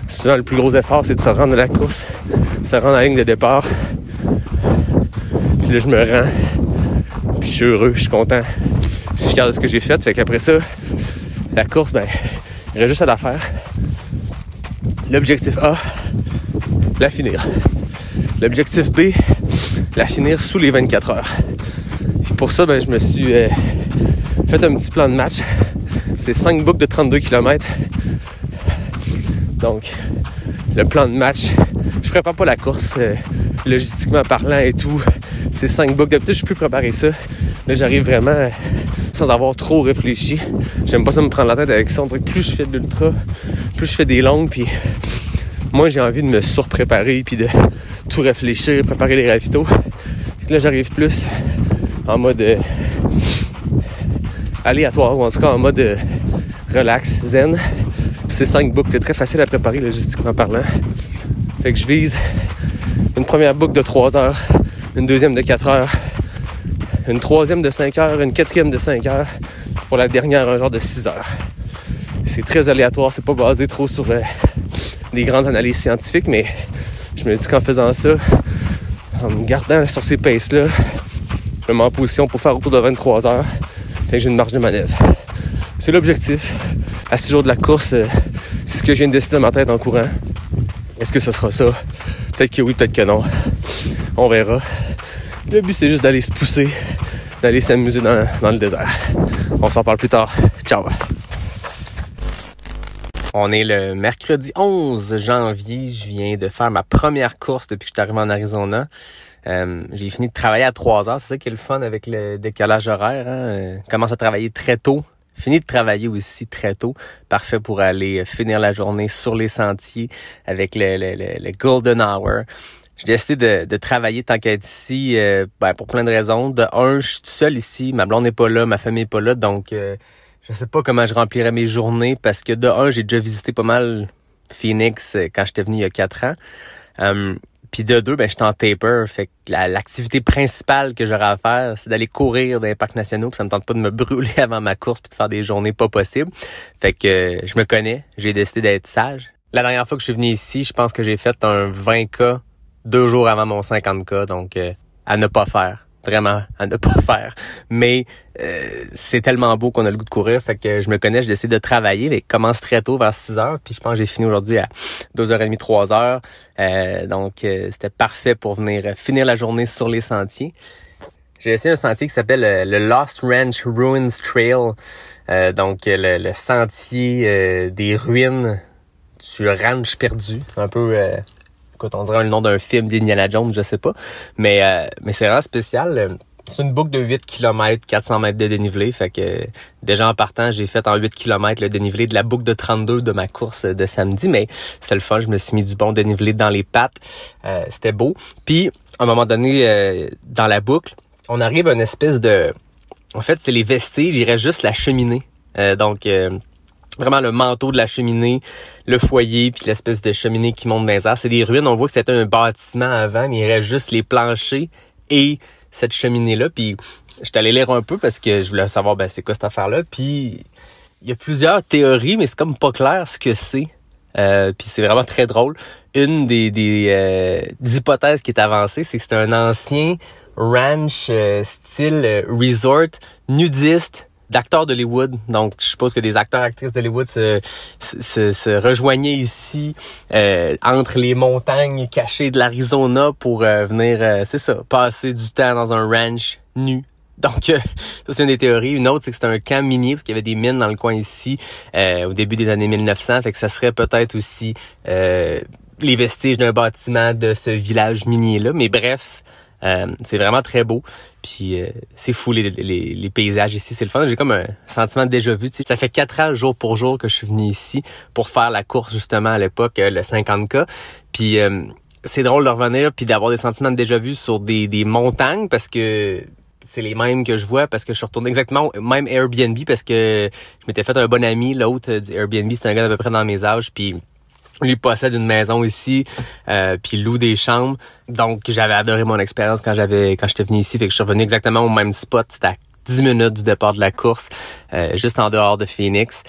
Souvent, le plus gros effort, c'est de se rendre à la course, se rendre à la ligne de départ. Puis là, je me rends. Puis je suis heureux, je suis content. Je suis fier de ce que j'ai fait. Fait qu'après ça, la course, ben, il reste juste à la faire. L'objectif A, la finir. L'objectif B, la finir sous les 24 heures. Pour ça, ben, je me suis euh, fait un petit plan de match. C'est 5 boucles de 32 km. Donc, le plan de match, je prépare pas la course euh, logistiquement parlant et tout. C'est 5 boucles. D'habitude, je plus préparé ça. Là, j'arrive vraiment euh, sans avoir trop réfléchi. J'aime pas ça me prendre la tête avec ça. On dirait que plus je fais de l'ultra, plus je fais des longues, puis moi, j'ai envie de me surpréparer, puis de tout réfléchir, préparer les ravitaux. Là, j'arrive plus en mode euh, aléatoire, ou en tout cas en mode euh, relax, zen. C'est 5 boucles, c'est très facile à préparer logistiquement parlant. Fait que je vise une première boucle de 3 heures, une deuxième de 4 heures, une troisième de 5 heures, une quatrième de 5 heures, pour la dernière un genre de 6 heures. C'est très aléatoire, c'est pas basé trop sur euh, des grandes analyses scientifiques, mais je me dis qu'en faisant ça, en me gardant sur ces paces-là, je me mets en position pour faire autour de 23 heures. Fait que j'ai une marge de manœuvre. C'est l'objectif. À 6 jours de la course, euh, c'est ce que je viens de décider dans ma tête en courant. Est-ce que ce sera ça? Peut-être que oui, peut-être que non. On verra. Le but, c'est juste d'aller se pousser, d'aller s'amuser dans, dans le désert. On s'en parle plus tard. Ciao! On est le mercredi 11 janvier. Je viens de faire ma première course depuis que je suis arrivé en Arizona. Euh, j'ai fini de travailler à 3 heures. C'est ça qui est le fun avec le décalage horaire. Hein? Euh, commence à travailler très tôt. Fini de travailler aussi très tôt. Parfait pour aller finir la journée sur les sentiers avec le, Golden Hour. J'ai décidé de, travailler tant qu'être ici euh, ben, pour plein de raisons. De un, je suis seul ici. Ma blonde n'est pas là, ma famille n'est pas là. Donc, je sais pas comment je remplirais mes journées parce que de un, j'ai déjà visité pas mal Phoenix quand j'étais venu il y a quatre ans. Um, puis de deux, ben j'étais en taper. Fait que l'activité principale que j'aurais à faire, c'est d'aller courir dans les parcs nationaux. Puis ça me tente pas de me [LAUGHS] brûler avant ma course puis de faire des journées pas possibles. Fait que euh, je me connais. J'ai décidé d'être sage. La dernière fois que je suis venu ici, je pense que j'ai fait un 20K deux jours avant mon 50K. Donc euh, à ne pas faire vraiment à ne pas [LAUGHS] faire. Mais euh, c'est tellement beau qu'on a le goût de courir. Fait que je me connais, je décide de travailler. Mais commence très tôt, vers 6 heures. Puis je pense que j'ai fini aujourd'hui à 2h30, 3 heures. Euh, donc euh, c'était parfait pour venir finir la journée sur les sentiers. J'ai essayé un sentier qui s'appelle le, Lost Ranch Ruins Trail. donc le, le sentier des ruines du ranch perdu. Un peu écoute, on dirait le nom d'un film d'Indiana Jones, je sais pas. Mais, euh, mais c'est vraiment spécial. C'est une boucle de 8 km, 400 mètres de dénivelé. Fait que déjà en partant, j'ai fait en 8 km le dénivelé de la boucle de 32 de ma course de samedi. Mais c'était le fun. Je me suis mis du bon dénivelé dans les pattes. Euh, c'était beau. Puis, à un moment donné, euh, dans la boucle, on arrive à une espèce de... En fait, c'est les vestiges. Il reste juste la cheminée. Euh, donc... Vraiment le manteau de la cheminée, le foyer, puis l'espèce de cheminée qui monte dans les airs. C'est des ruines. On voit que c'était un bâtiment avant, mais il reste juste les planchers et cette cheminée-là. Puis je allé lire un peu parce que je voulais savoir ben, c'est quoi cette affaire-là. Puis il y a plusieurs théories, mais c'est comme pas clair ce que c'est. Euh, puis c'est vraiment très drôle. Une des, des, euh, hypothèses qui est avancée, c'est que c'est un ancien ranch euh, style resort nudiste d'acteurs d'Hollywood. Donc, je suppose que des acteurs actrices d'Hollywood se, se, se, rejoignaient ici euh, entre les montagnes cachées de l'Arizona pour euh, venir, euh, c'est ça, passer du temps dans un ranch nu. Donc, [LAUGHS] ça, c'est une des théories. Une autre, c'est que c'était un camp minier, parce qu'il y avait des mines dans le coin ici au début des années 1900. Fait que ça serait peut-être aussi les vestiges d'un bâtiment de ce village minier-là. Mais bref, euh, c'est vraiment très beau. Puis euh, c'est fou les, paysages ici, c'est le fun. J'ai comme un sentiment de déjà vu. Ça fait quatre ans jour pour jour que je suis venu ici pour faire la course justement à l'époque, euh, le 50K. Puis c'est drôle de revenir puis d'avoir des sentiments de déjà vu sur des, montagnes parce que c'est les mêmes que je vois parce que je suis retourné exactement même Airbnb parce que je m'étais fait un bon ami l'autre du Airbnb c'était un gars à peu près dans mes âges puis lui possède une maison ici, euh, puis loue des chambres. Donc j'avais adoré mon expérience quand j'avais quand j'étais venu ici, fait que je suis revenu exactement au même spot, c'était à 10 minutes du départ de la course, euh, juste en dehors de Phoenix.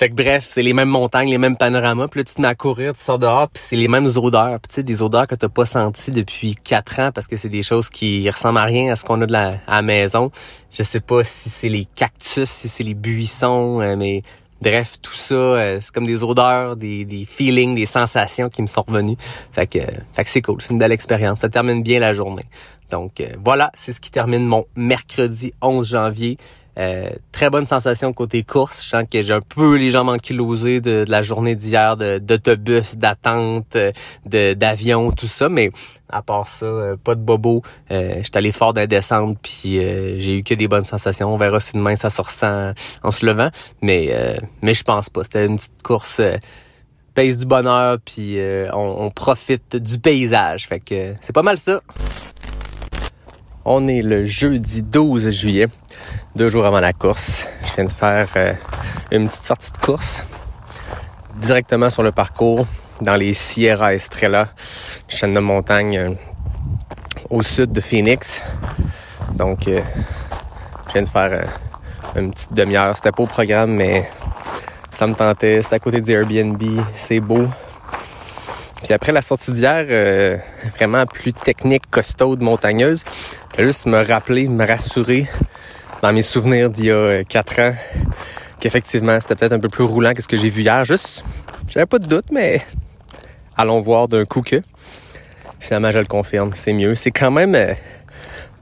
Fait que bref, c'est les mêmes montagnes, les mêmes panoramas. Puis là, tu te mets à courir, tu sors dehors, puis c'est les mêmes odeurs. Puis tu sais, des odeurs que t'as pas senties depuis quatre ans parce que c'est des choses qui ressemblent à rien à ce qu'on a de la, à la maison. Je sais pas si c'est les cactus, si c'est les buissons, euh, mais Bref, tout ça, euh, c'est comme des odeurs, des, des feelings, des sensations qui me sont revenues. Fait que, fait que c'est cool, c'est une belle expérience. Ça termine bien la journée. Donc euh, voilà, c'est ce qui termine mon mercredi 11 janvier. Euh, très bonne sensation côté course. Je sens que j'ai un peu les jambes de, de la journée d'hier, d'autobus, d'attente, de, d'avion, tout ça. Mais à part ça, euh, pas de bobo. Euh, J'étais allé fort d'un descente, puis euh, j'ai eu que des bonnes sensations. On verra si demain ça se ressent en se levant. Mais, mais je pense pas. C'était une petite course pèse du bonheur, puis on, on, profite du paysage. Fait que c'est pas mal ça. On est le jeudi 12 juillet deux jours avant la course. Je viens de faire euh, une petite sortie de course directement sur le parcours dans les Sierra Estrella, chaîne de montagne euh, au sud de Phoenix. Donc, euh, je viens de faire une petite demi-heure. C'était pas au programme, mais ça me tentait. C'était à côté du Airbnb. C'est beau. Puis après la sortie d'hier, vraiment plus technique, costaud, montagneuse, juste me rappeler, me rassurer dans mes souvenirs d'il y a euh, quatre ans qu'effectivement, c'était peut-être un peu plus roulant que ce que j'ai vu hier. Juste, j'avais pas de doute, mais allons voir d'un coup que. Finalement, je le confirme, c'est mieux. C'est quand même, euh,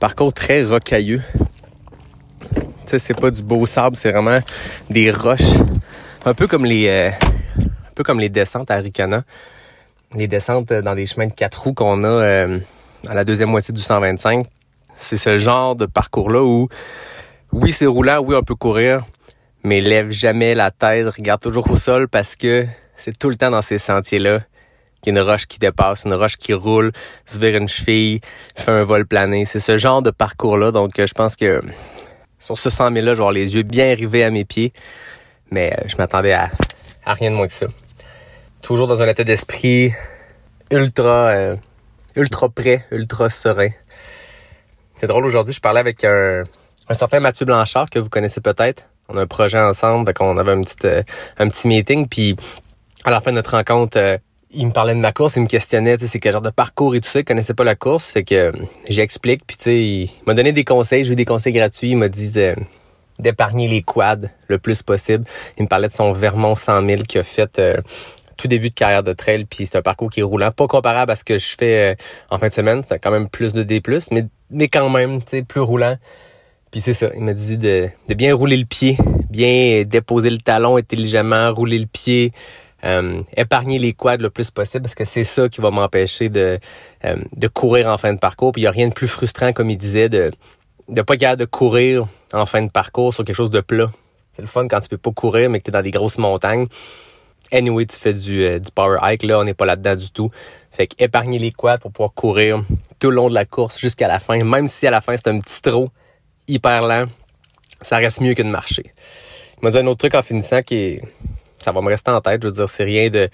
par contre, très rocailleux. Tu sais, c'est pas du beau sable, c'est vraiment des roches. Un peu comme les, euh, un peu comme les descentes à Ricana. Les descentes dans des chemins de quatre roues qu'on a à la deuxième moitié du 125. C'est ce genre de parcours-là où oui, c'est roulant, oui, on peut courir, mais lève jamais la tête, regarde toujours au sol parce que c'est tout le temps dans ces sentiers-là qu'il y a une roche qui dépasse, une roche qui roule, se vire une cheville, fait un vol plané. C'est ce genre de parcours-là. Donc, euh, je pense que sur ce 100 000-là, je les yeux bien rivés à mes pieds. Mais euh, je m'attendais à, rien de moins que ça. Toujours dans un état d'esprit ultra, euh, ultra prêt, ultra serein. C'est drôle, aujourd'hui, je parlais avec un, un certain Mathieu Blanchard que vous connaissez peut-être. On a un projet ensemble, donc on avait un petit euh, un petit meeting, puis à la fin de notre rencontre, euh, il me parlait de ma course, il me questionnait, tu sais, c'est quel genre de parcours et tout ça, il connaissait pas la course, fait que euh, j'explique, puis tu sais, il m'a donné des conseils, j'ai eu des conseils gratuits, il m'a dit d'épargner les quads le plus possible. Il me parlait de son Vermont 100 000 qu'il a fait tout début de carrière de trail, puis c'est un parcours qui est roulant, pas comparable à ce que je fais en fin de semaine, c'est quand même plus de D+, mais mais quand même, tu sais, plus roulant. Puis c'est ça, il m'a dit de, bien rouler le pied, bien déposer le talon intelligemment, rouler le pied, euh, épargner les quads le plus possible parce que c'est ça qui va m'empêcher de, euh, courir en fin de parcours. Puis il n'y a rien de plus frustrant, comme il disait, de de pas capable de courir en fin de parcours sur quelque chose de plat. C'est le fun quand tu peux pas courir, mais que tu es dans des grosses montagnes. Anyway, tu fais du, euh, du power hike. Là, on n'est pas là-dedans du tout. Fait qu'épargner les quads pour pouvoir courir tout le long de la course jusqu'à la fin. Même si à la fin, c'est un petit trot hyper lent, ça reste mieux que de marcher. Il m'a dit un autre truc en finissant qui est... Ça va me rester en tête. Je veux dire, c'est rien de...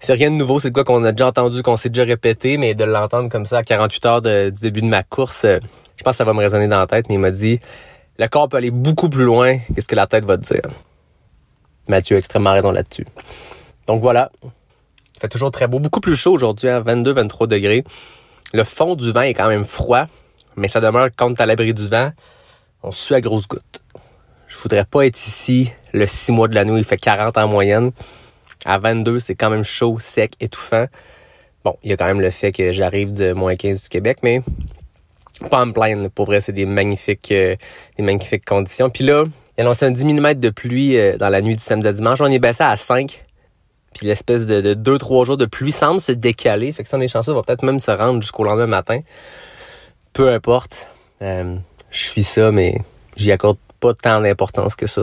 C'est rien de nouveau, c'est quoi qu'on a déjà entendu, qu'on s'est déjà répété, mais de l'entendre comme ça à 48 heures du début de ma course, euh, je pense que ça va me résonner dans la tête, mais il m'a dit, le corps peut aller beaucoup plus loin que ce que la tête va te dire. Mathieu a extrêmement raison là-dessus. Donc voilà. Il fait toujours très beau. Beaucoup plus chaud aujourd'hui, à 22-23 degrés. Le fond du vent est quand même froid, mais ça demeure quand à l'abri du vent, on suit à grosses gouttes. Je voudrais pas être ici le 6 mois de l'année où il fait 40 en moyenne. À 22, c'est quand même chaud, sec, étouffant. Bon, il y a quand même le fait que j'arrive de moins 15 du Québec, mais pas à me plaindre. Pour vrai, c'est des magnifiques, euh, des magnifiques conditions. Puis là, il annoncé un 10 mm de pluie euh, dans la nuit du samedi à dimanche. On est baissé à 5. Puis l'espèce de 2-3 jours de pluie semble se décaler. Fait que ça, on est chanceux, va peut-être même se rendre jusqu'au lendemain matin. Peu importe. Euh, je suis ça, mais j'y accorde pas tant d'importance que ça.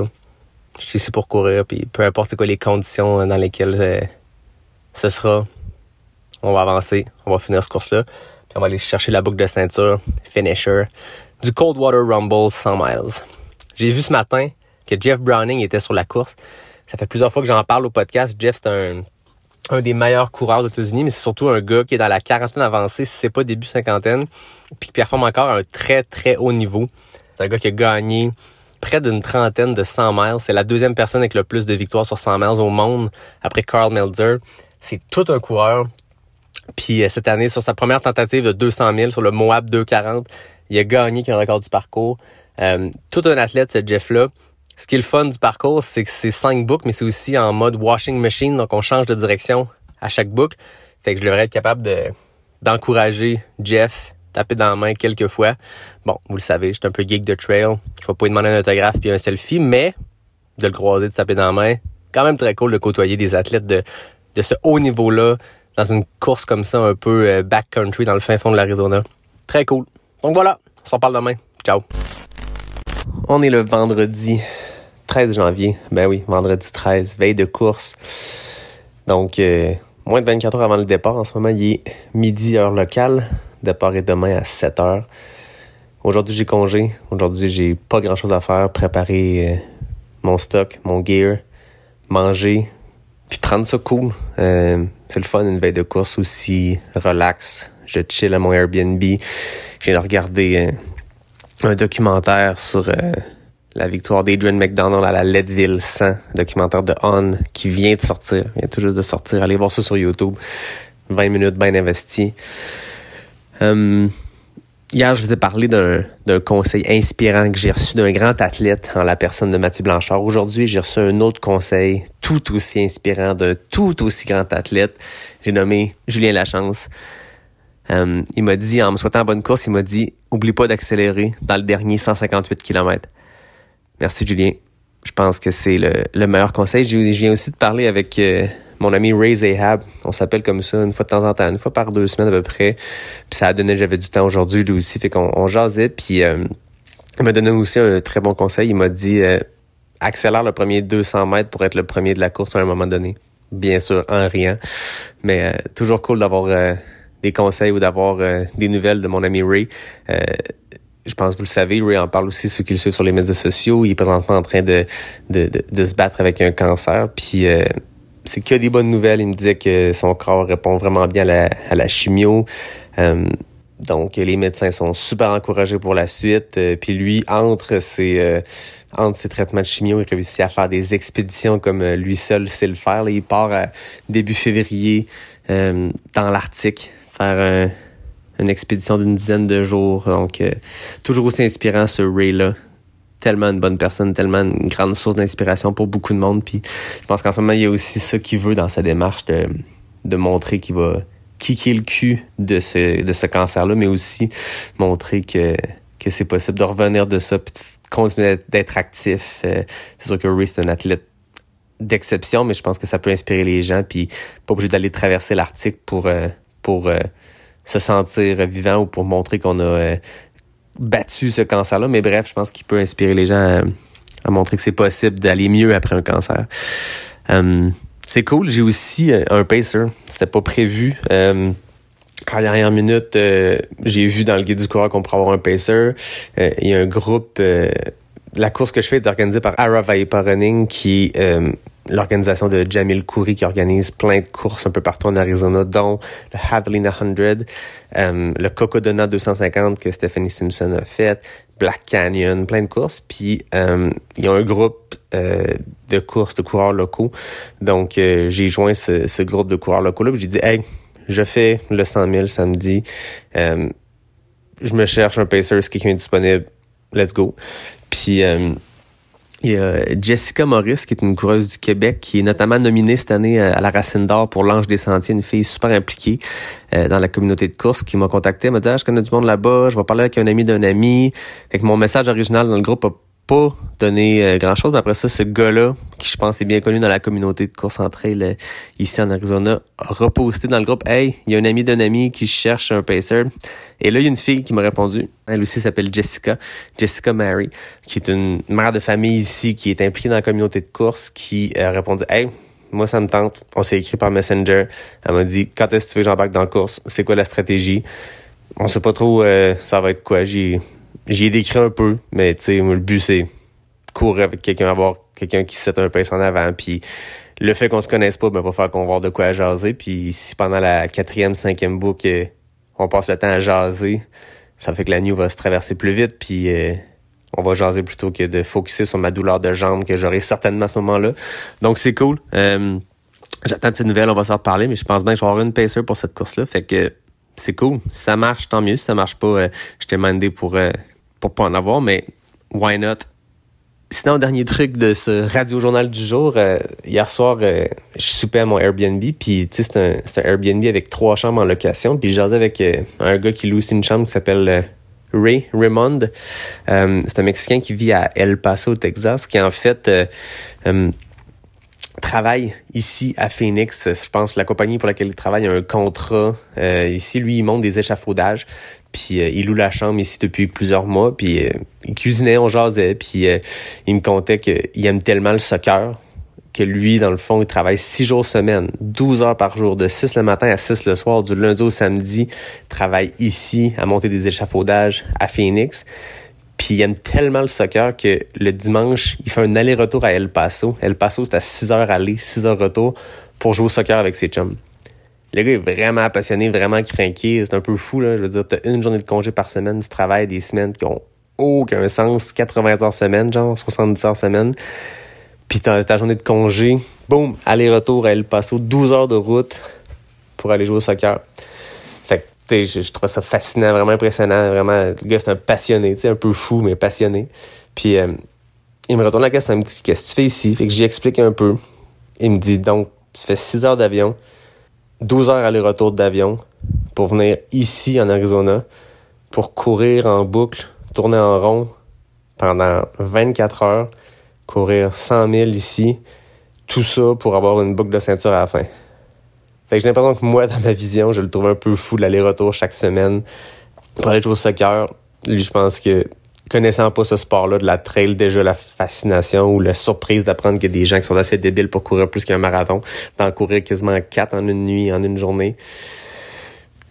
Je suis ici pour courir, puis peu importe quoi les conditions dans lesquelles ce sera, on va avancer, on va finir ce course-là. On va aller chercher la boucle de ceinture, finisher, du Coldwater Rumble 100 miles. J'ai vu ce matin que Jeff Browning était sur la course. Ça fait plusieurs fois que j'en parle au podcast. Jeff, c'est un, un des meilleurs coureurs aux États-Unis, mais c'est surtout un gars qui est dans la quarantaine avancée, si c'est pas début cinquantaine, puis qui performe encore à un très, très haut niveau. C'est un gars qui a gagné près d'une trentaine de 100 miles. C'est la deuxième personne avec le plus de victoires sur 100 miles au monde, après Carl Melzer. C'est tout un coureur. Puis euh, cette année, sur sa première tentative de 200 000 sur le Moab 240, il a gagné qui a un record du parcours. Euh, tout un athlète, ce Jeff-là. Ce qui est le fun du parcours, c'est que c'est cinq boucles, mais c'est aussi en mode washing machine, donc on change de direction à chaque boucle. Fait que je devrais être capable de d'encourager Jeff, taper dans la main quelques fois. Bon, vous le savez, je suis un peu geek de trail. Je vais pas lui demander un autographe puis un selfie, mais de le croiser, de taper dans la main, quand même très cool de côtoyer des athlètes de, de ce haut niveau-là, dans une course comme ça, un peu euh, backcountry dans le fin fond de l'Arizona. Très cool. Donc voilà, on s'en parle demain. Ciao. On est le vendredi 13 janvier. Ben oui, vendredi 13, veille de course. Donc, euh, moins de 24 heures avant le départ. En ce moment, il est midi heure locale. Le départ est demain à 7 heures. Aujourd'hui, j'ai congé. Aujourd'hui, j'ai pas grand chose à faire. Préparer euh, mon stock, mon gear, manger, puis prendre ça cool. Euh, c'est le fun, une veille de course aussi, relax. Je chill à mon Airbnb. J'ai regardé un, un, documentaire sur euh, la victoire d'Adrian McDonald à la Leadville 100, documentaire de On qui vient de sortir, vient tout juste de sortir. Allez voir ça sur YouTube. 20 minutes bien investies. Um, Hier, je vous ai parlé d'un conseil inspirant que j'ai reçu d'un grand athlète en la personne de Mathieu Blanchard. Aujourd'hui, j'ai reçu un autre conseil tout aussi inspirant d'un tout aussi grand athlète. J'ai nommé Julien Lachance. Euh, il m'a dit, en me souhaitant bonne course, il m'a dit, oublie pas d'accélérer dans le dernier 158 km. Merci Julien. Je pense que c'est le, le, meilleur conseil. Je viens aussi de parler avec euh, mon ami Ray Zahab. On s'appelle comme ça une fois de temps en temps, une fois par deux semaines à peu près. Puis ça a donné, j'avais du temps aujourd'hui lui aussi, fait qu'on on jasait. Puis euh, il m'a donné aussi un très bon conseil. Il m'a dit euh, accélère le premier 200 mètres pour être le premier de la course à un moment donné. Bien sûr, en riant. Mais euh, toujours cool d'avoir des conseils ou d'avoir des nouvelles de mon ami Ray. Je pense que vous le savez, Ray en parle aussi ceux qui le suivent sur les médias sociaux. Il est présentement en train de, de, de, de se battre avec un cancer. Puis c'est que des bonnes nouvelles. Il me disait que son corps répond vraiment bien à la, à la chimio. Euh, donc les médecins sont super encouragés pour la suite. Euh, puis lui, entre ses euh, entre ses traitements de chimio, il réussit à faire des expéditions comme lui seul sait le faire. il part à début février dans l'Arctique faire une expédition d'une dizaine de jours. Donc toujours aussi inspirant ce Ray là tellement une bonne personne, tellement une grande source d'inspiration pour beaucoup de monde. Puis je pense qu'en ce moment, il y a aussi ça qu'il veut dans sa démarche de, de montrer qu'il va kicker le cul de ce, de ce cancer-là, mais aussi montrer que, que c'est possible de revenir de ça puis de continuer d'être actif. Euh, c'est sûr que Ray, c'est un athlète d'exception, mais je pense que ça peut inspirer les gens, puis pas obligé d'aller traverser l'Arctique pour, euh, pour euh, se sentir vivant ou pour montrer qu'on a euh, battu ce cancer-là. Mais bref, je pense qu'il peut inspirer les gens à, montrer que c'est possible d'aller mieux après un cancer. c'est cool. J'ai aussi un pacer. C'était pas prévu. À la dernière minute, j'ai vu dans le guide du coureur qu'on pourrait avoir un pacer. Il y a un groupe la course que je fais est organisée par Aravaipa Running, qui euh, l'organisation de Jamil Khoury, qui organise plein de courses un peu partout en Arizona, dont le Javelina 100, euh, le Cocodona 250 que Stephanie Simpson a fait, Black Canyon, plein de courses. Puis, euh, il y a un groupe de courses de coureurs locaux. Donc, j'ai joint ce, ce, groupe de coureurs locaux-là. J'ai dit, hey, je fais le 100 000 samedi. je me cherche un pacer, si quelqu'un est disponible. Let's go. Puis euh, il a Jessica Morris, qui est une coureuse du Québec, qui est notamment nominée cette année euh, à la Racine d'Or pour l'Ange des Sentiers, une fille super impliquée euh, dans la communauté de course, qui m'a contacté, m'a dit ah, je connais du monde là-bas, je vais parler avec un ami d'un ami. Avec mon message original dans le groupe a pas donné euh, grand-chose. Mais après ça, ce gars-là, qui je pense est bien connu dans la communauté de course en trail euh, ici en Arizona, a reposté dans le groupe « Hey, il y a un ami d'un ami qui cherche un pacer. » Et là, il y a une fille qui m'a répondu. Elle aussi s'appelle Jessica, Jessica Mary, qui est une mère de famille ici, qui est impliquée dans la communauté de course, qui a répondu « Hey, moi, ça me tente. » On s'est écrit par Messenger. Elle m'a dit « Quand est-ce que tu veux que j'embarque dans la course? C'est quoi la stratégie? » On sait pas trop euh, ça va être quoi. J'ai j'ai décrit un peu, mais tu sais, le but c'est courir avec quelqu'un, avoir quelqu'un qui set un pace en avant, puis le fait qu'on se connaisse pas, ben va faire qu'on va de quoi jaser, puis si pendant la quatrième, cinquième boucle, on passe le temps à jaser, ça fait que la nuit va se traverser plus vite, puis euh, on va jaser plutôt que de focuser sur ma douleur de jambe que j'aurai certainement à ce moment-là. Donc c'est cool. Euh, J'attends de ces nouvelles, on va s'en reparler, mais je pense bien que je vais avoir une pacer pour cette course-là, fait que c'est cool. Si ça marche, tant mieux. Si ça marche pas, euh, je t'ai demandé pour euh, pour pas en avoir, mais why not? Sinon, dernier truc de ce radio-journal du jour, euh, hier soir, euh, je soupais à mon Airbnb, puis tu sais, c'est un, c'est un Airbnb avec trois chambres en location, puis j'allais avec euh, un gars qui loue aussi une chambre qui s'appelle Ray Raymond. c'est un Mexicain qui vit à El Paso, Texas, qui en fait travaille ici à Phoenix. Je pense la compagnie pour laquelle il travaille a un contrat. ici, lui, il monte des échafaudages. Puis euh, il loue la chambre ici depuis plusieurs mois. Puis euh, il cuisinait, on jasait. Puis euh, il me contait qu'il aime tellement le soccer que lui, dans le fond, il travaille six jours semaine, 12 heures par jour, de 6 le matin à 6 le soir, du lundi au samedi, travaille ici à monter des échafaudages à Phoenix. Puis il aime tellement le soccer que le dimanche, il fait un aller-retour à El Paso. El Paso, c'est à 6 heures aller, 6 heures retour pour jouer au soccer avec ses chums. Le gars est vraiment passionné, vraiment craqué. C'est un peu fou, là. Je veux dire, t'as une journée de congé par semaine, du travail, des semaines qui ont aucun sens. 80 heures semaine, genre 70 heures semaine. Puis t'as ta journée de congé, boum, aller-retour à El Paso, 12 heures de route pour aller jouer au soccer. Fait que, tu sais, je, trouve ça fascinant, vraiment impressionnant. Vraiment, le gars, c'est un passionné, tu sais, un peu fou, mais passionné. Puis, euh, il me retourne la question, il me dit, qu'est-ce que tu fais ici? Fait que j'y explique un peu. Il me dit, donc, tu fais 6 heures d'avion, 12 heures aller-retour d'avion pour venir ici en Arizona pour courir en boucle, tourner en rond pendant 24 heures, courir 100 000 ici, tout ça pour avoir une boucle de ceinture à la fin. Fait que j'ai l'impression que moi, dans ma vision, je le trouve un peu fou l'aller-retour chaque semaine pour aller jouer au soccer. Lui, je pense que connaissant pas ce sport-là, de la trail, déjà la fascination ou la surprise d'apprendre qu'il y a des gens qui sont assez débiles pour courir plus qu'un marathon, d'en courir quasiment quatre en une nuit, en une journée.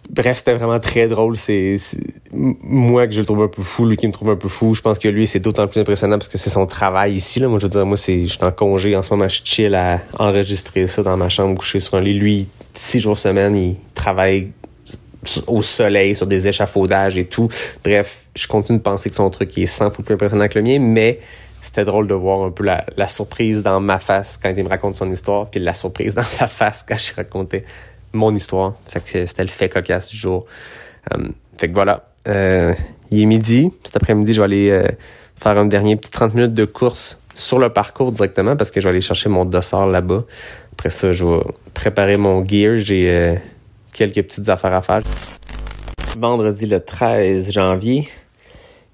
Bref, c'était vraiment très drôle. C'est moi que je le trouve un peu fou, lui qui me trouve un peu fou. Je pense que lui, c'est d'autant plus impressionnant parce que c'est son travail ici. Là. Moi, je veux dire, moi, c'est, je suis en congé. En ce moment, je chill à enregistrer ça dans ma chambre, couché sur un lit. Lui, six jours semaine, il travaille au soleil, sur des échafaudages et tout. Bref, je continue de penser que son truc est 100 fois plus impressionnant que le mien, mais c'était drôle de voir un peu la, la, surprise dans ma face quand il me raconte son histoire, puis la surprise dans [LAUGHS] sa face quand je racontais mon histoire. Fait que c'était le fait cocasse du jour. Euh, fait que voilà. Euh, il est midi. Cet après-midi, je vais aller euh, faire un dernier petit 30 minutes de course sur le parcours directement parce que je vais aller chercher mon dossard là-bas. Après ça, je vais préparer mon gear. J'ai quelques petites affaires à faire. Vendredi le 13 janvier,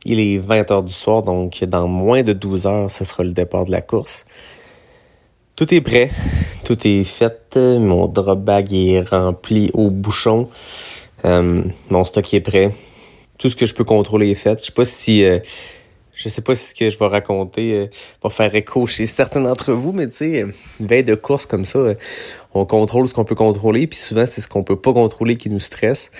il est 20h du soir, donc dans moins de 12 heures, ce sera le départ de la course. Tout est prêt. Tout est fait. Mon drop bag est rempli au bouchon. Euh, mon stock est prêt. Tout ce que je peux contrôler est fait. Je sais pas si... euh, je sais pas si ce que je vais raconter euh, va faire écho chez certains d'entre vous, mais tu sais, une veille de course comme ça, on contrôle ce qu'on peut contrôler, puis souvent c'est ce qu'on peut pas contrôler qui nous stresse.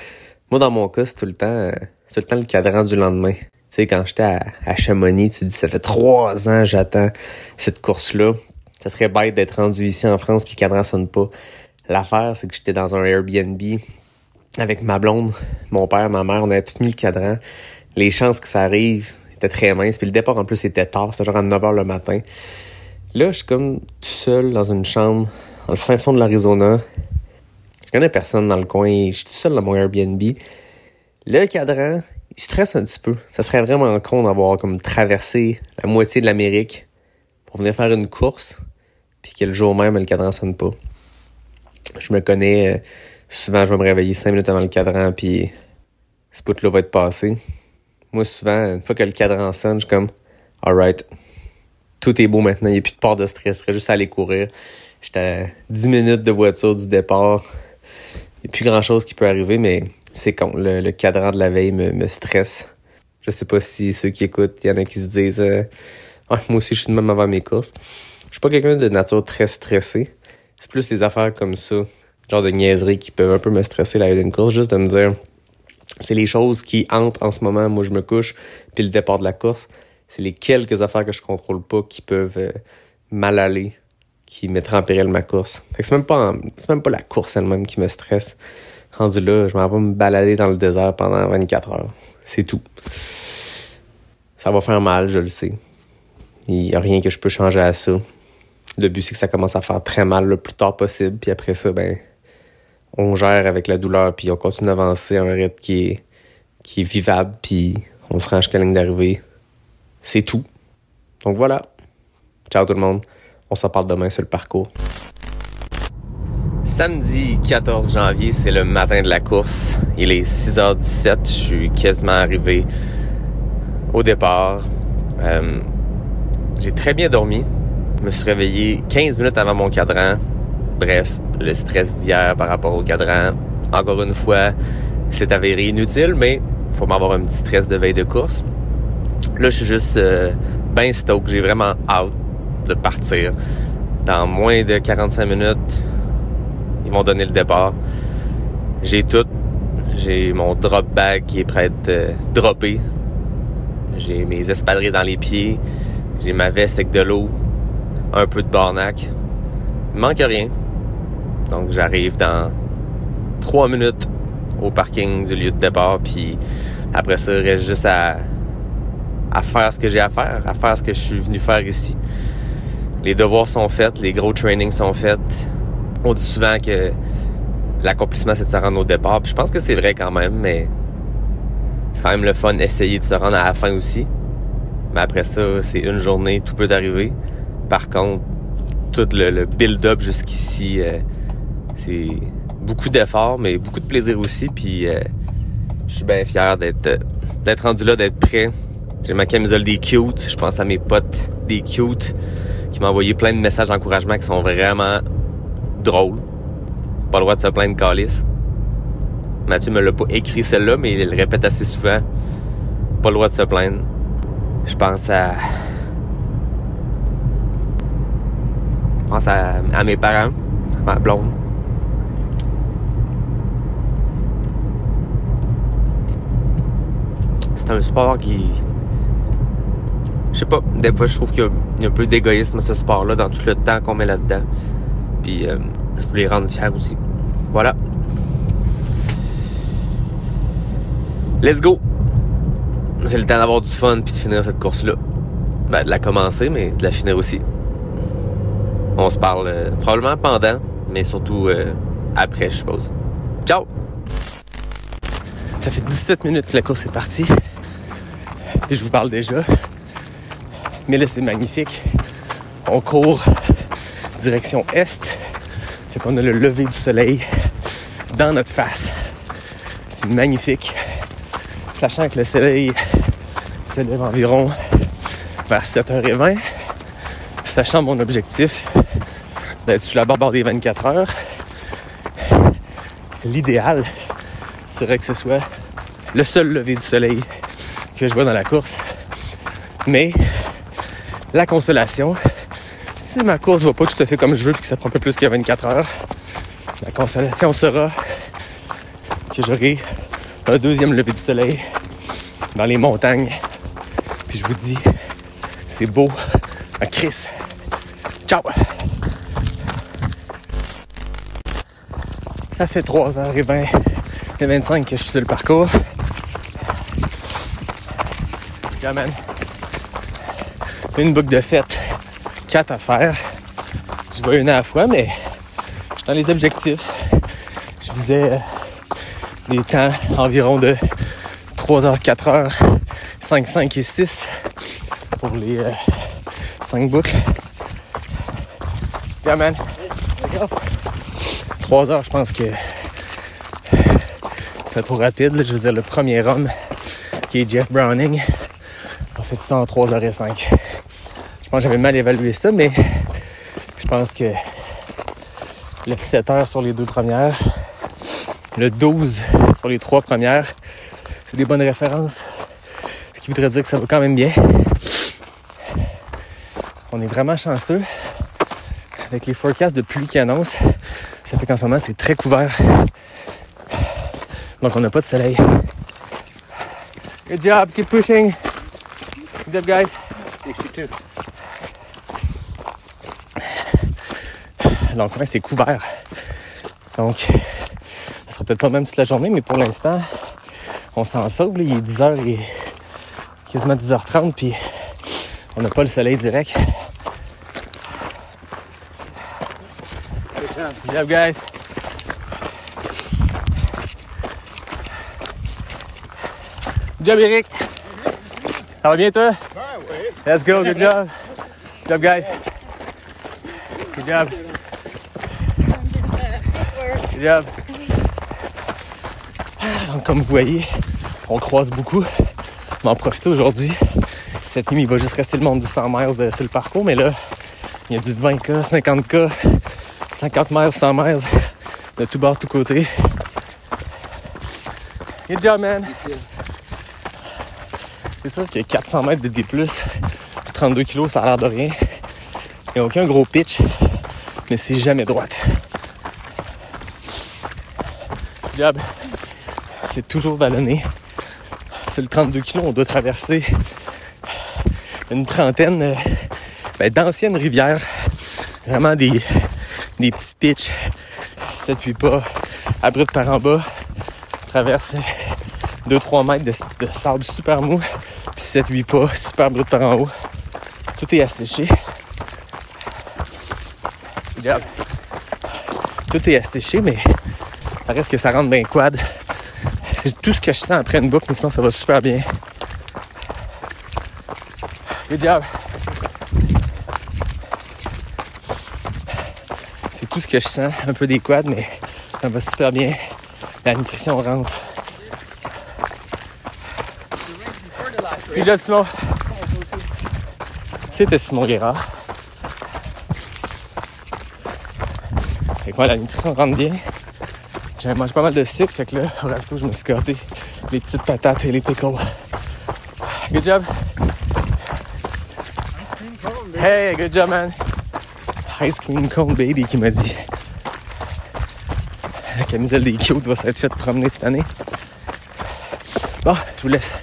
Moi, dans mon cas, c'est tout le temps, tout le temps le cadran du lendemain. Tu sais, quand j'étais à, Chamonix, tu dis, ça fait trois ans j'attends cette course-là. Ça serait bête d'être rendu ici en France puis le cadran sonne pas. L'affaire, c'est que j'étais dans un Airbnb avec ma blonde, mon père, ma mère, on avait tout mis le cadran. Les chances que ça arrive étaient très minces. Puis le départ, en plus, était tard. C'était genre à 9h le matin. Là, je suis comme tout seul dans une chambre, dans le fin fond de l'Arizona. Je connais personne dans le coin. Je suis tout seul dans mon Airbnb. Le cadran, il stresse un petit peu. Ça serait vraiment con d'avoir comme traversé la moitié de l'Amérique pour venir faire une course, puis que le jour même, le cadran sonne pas. Je me connais, euh, souvent je vais me réveiller cinq minutes avant le cadran, puis ce bout-là va être passé. Moi, souvent, une fois que le cadran sonne, je suis comme, alright, tout est beau maintenant, il n'y a plus de part de stress, il serait juste à aller courir. J'étais à 10 minutes de voiture du départ. Il n'y a plus grand-chose qui peut arriver, mais c'est con. Le, le cadran de la veille me, me stresse. Je sais pas si ceux qui écoutent, il y en a qui se disent euh, Ouais, moi aussi je suis de même avant mes courses. Je suis pas quelqu'un de nature très stressé. C'est plus les affaires comme ça, genre de niaiseries qui peuvent un peu me stresser la veille d'une course, juste de me dire c'est les choses qui entrent en ce moment, moi je me couche, puis le départ de la course, c'est les quelques affaires que je contrôle pas qui peuvent euh, mal aller, qui mettraient en péril ma course. C'est même pas c'est même pas la course elle-même qui me stresse. Rendu là, je m'en vais me balader dans le désert pendant 24 heures. C'est tout. Ça va faire mal, je le sais. Il y a rien que je peux changer à ça. Le but, c'est que ça commence à faire très mal le plus tard possible, puis après ça, ben, on gère avec la douleur, puis on continue d'avancer à un rythme qui est, qui est vivable, puis on se rend jusqu'à la ligne d'arrivée. C'est tout. Donc voilà. Ciao tout le monde. On s'en parle demain sur le parcours. Samedi 14 janvier, c'est le matin de la course. Il est 6h17. Je suis quasiment arrivé au départ. Euh, j'ai très bien dormi. Je me suis réveillé 15 minutes avant mon cadran. Bref, le stress d'hier par rapport au cadran, encore une fois, c'est avéré inutile, mais faut m'avoir un petit stress de veille de course. Là, je suis juste euh, ben. J'ai vraiment hâte de partir. Dans moins de 45 minutes, ils vont donner le départ. J'ai tout. J'ai mon drop bag qui est prêt à être euh, droppé. J'ai mes espadrilles dans les pieds. J'ai ma veste avec de l'eau. Un peu de barnac. Il manque rien. Donc j'arrive dans trois minutes au parking du lieu de départ. Puis après ça, il reste juste à, à faire ce que j'ai à faire, à faire ce que je suis venu faire ici. Les devoirs sont faits, les gros trainings sont faits. On dit souvent que l'accomplissement, c'est de se rendre au départ. Puis je pense que c'est vrai quand même, mais c'est quand même le fun d'essayer de se rendre à la fin aussi. Mais après ça, c'est une journée, tout peut arriver. Par contre, tout le, build-up jusqu'ici, euh, c'est beaucoup d'efforts, mais beaucoup de plaisir aussi. Puis euh, je suis bien fier d'être euh, d'être rendu là, d'être prêt. J'ai ma camisole des cute. Je pense à mes potes des cute qui m'ont envoyé plein de messages d'encouragement qui sont vraiment drôles. Pas le droit de se plaindre calice. Mathieu me l'a pas écrit celle-là, mais il le répète assez souvent. Pas le droit de se plaindre. Je pense à. Je pense à, mes parents, ma blonde. C'est un sport qui. Je sais pas, des fois je trouve qu'il y a un peu d'égoïsme à ce sport-là dans tout le temps qu'on met là-dedans. Puis euh, je voulais rendre fiers aussi. Voilà. Let's go! C'est le temps d'avoir du fun puis de finir cette course-là. Ben, de la commencer, mais de la finir aussi. On se parle euh, probablement pendant, mais surtout euh, après, je suppose. Ciao! Ça fait 17 minutes que la course est partie. Et je vous parle déjà. Mais là, c'est magnifique. On court direction est. Fait qu'on a le lever du soleil dans notre face. C'est magnifique. Sachant que le soleil se lève environ vers 7h20. Sachant mon objectif, d'être sur la barre des 24 heures. L'idéal serait que ce soit le seul lever du soleil que je vois dans la course. Mais la consolation, si ma course va pas tout à fait comme je veux et que ça prend un peu plus que 24 heures, la consolation sera que j'aurai un deuxième lever du soleil dans les montagnes. Puis je vous dis, c'est beau à Chris. Ciao! Ça fait 3h20 et 25 que je suis sur le parcours. Une boucle de fête, 4 à faire. Je vais une à la fois, mais je suis dans les objectifs. Je visais euh, des temps environ de 3h, 4h, 5, 5 et 6 pour les euh, 5 boucles. Yeah, man. 3 heures, je pense que c'est trop rapide. là. Je veux dire, le premier homme, qui est Jeff Browning, a fait ça en 3h05. Je pense que j'avais mal évalué ça, mais je pense que le 7 heures sur les deux premières, le 12 sur les trois premières, c'est des bonnes références. Ce qui voudrait dire que ça va quand même bien. On est vraiment chanceux. Avec les forecasts de pluie qui annoncent, ça fait qu'en ce moment, c'est très couvert. Donc, on n'a pas de soleil. Good job, keep pushing. Good job, guys. Donc, ouais, c'est couvert. Donc, ça sera peut-être pas même toute la journée, mais pour l'instant, on s'en sauve. là. Il est 10h et quasiment 10h30, puis on n'a pas le soleil direct. Good job, guys. Good job, Eric. Ça va bien, toi? Let's go, good job. Good job, guys. Good job. Donc, comme vous voyez, on croise beaucoup. On va en profiter aujourd'hui. Cette nuit, il va juste rester le monde du 100 miles euh, sur le parcours, mais là, il y a du 20K, 50K, 50 miles, 100 miles, de tout bord, de tout côté. Good job, man! C'est sûr que 400 mètres de D+, 32 kilos, ça a l'air de rien. Il n'y a aucun gros pitch, mais c'est jamais droite. C'est toujours vallonné. Sur le 32 kilos, on doit traverser une trentaine euh, ben, d'anciennes rivières. Vraiment des, des petits pitchs, 7-8 pas, abrupts par en bas. Traverse 2-3 mètres de, de sable super mou, puis 7-8 pas, super brut par en haut. Tout est asséché. Regarde. Tout est asséché, mais reste que ça rentre bien quad. C'est tout ce que je sens après une boucle, mais sinon ça va super bien. Good job. C'est tout ce que je sens, un peu des quads, mais ça va super bien. La nutrition rentre. Good job, Simon. C'était Simon Guérard. Que moi, la nutrition rentre bien. J'avais mangé pas mal de sucre, fait que là, [LAUGHS] au rafto, je me suis gâté les petites patates et les pickles. Good job. Hey, good job, man. Ice cream cone baby qui m'a dit. La camisole des cute va s'être faite promener cette année. Bon, je vous laisse.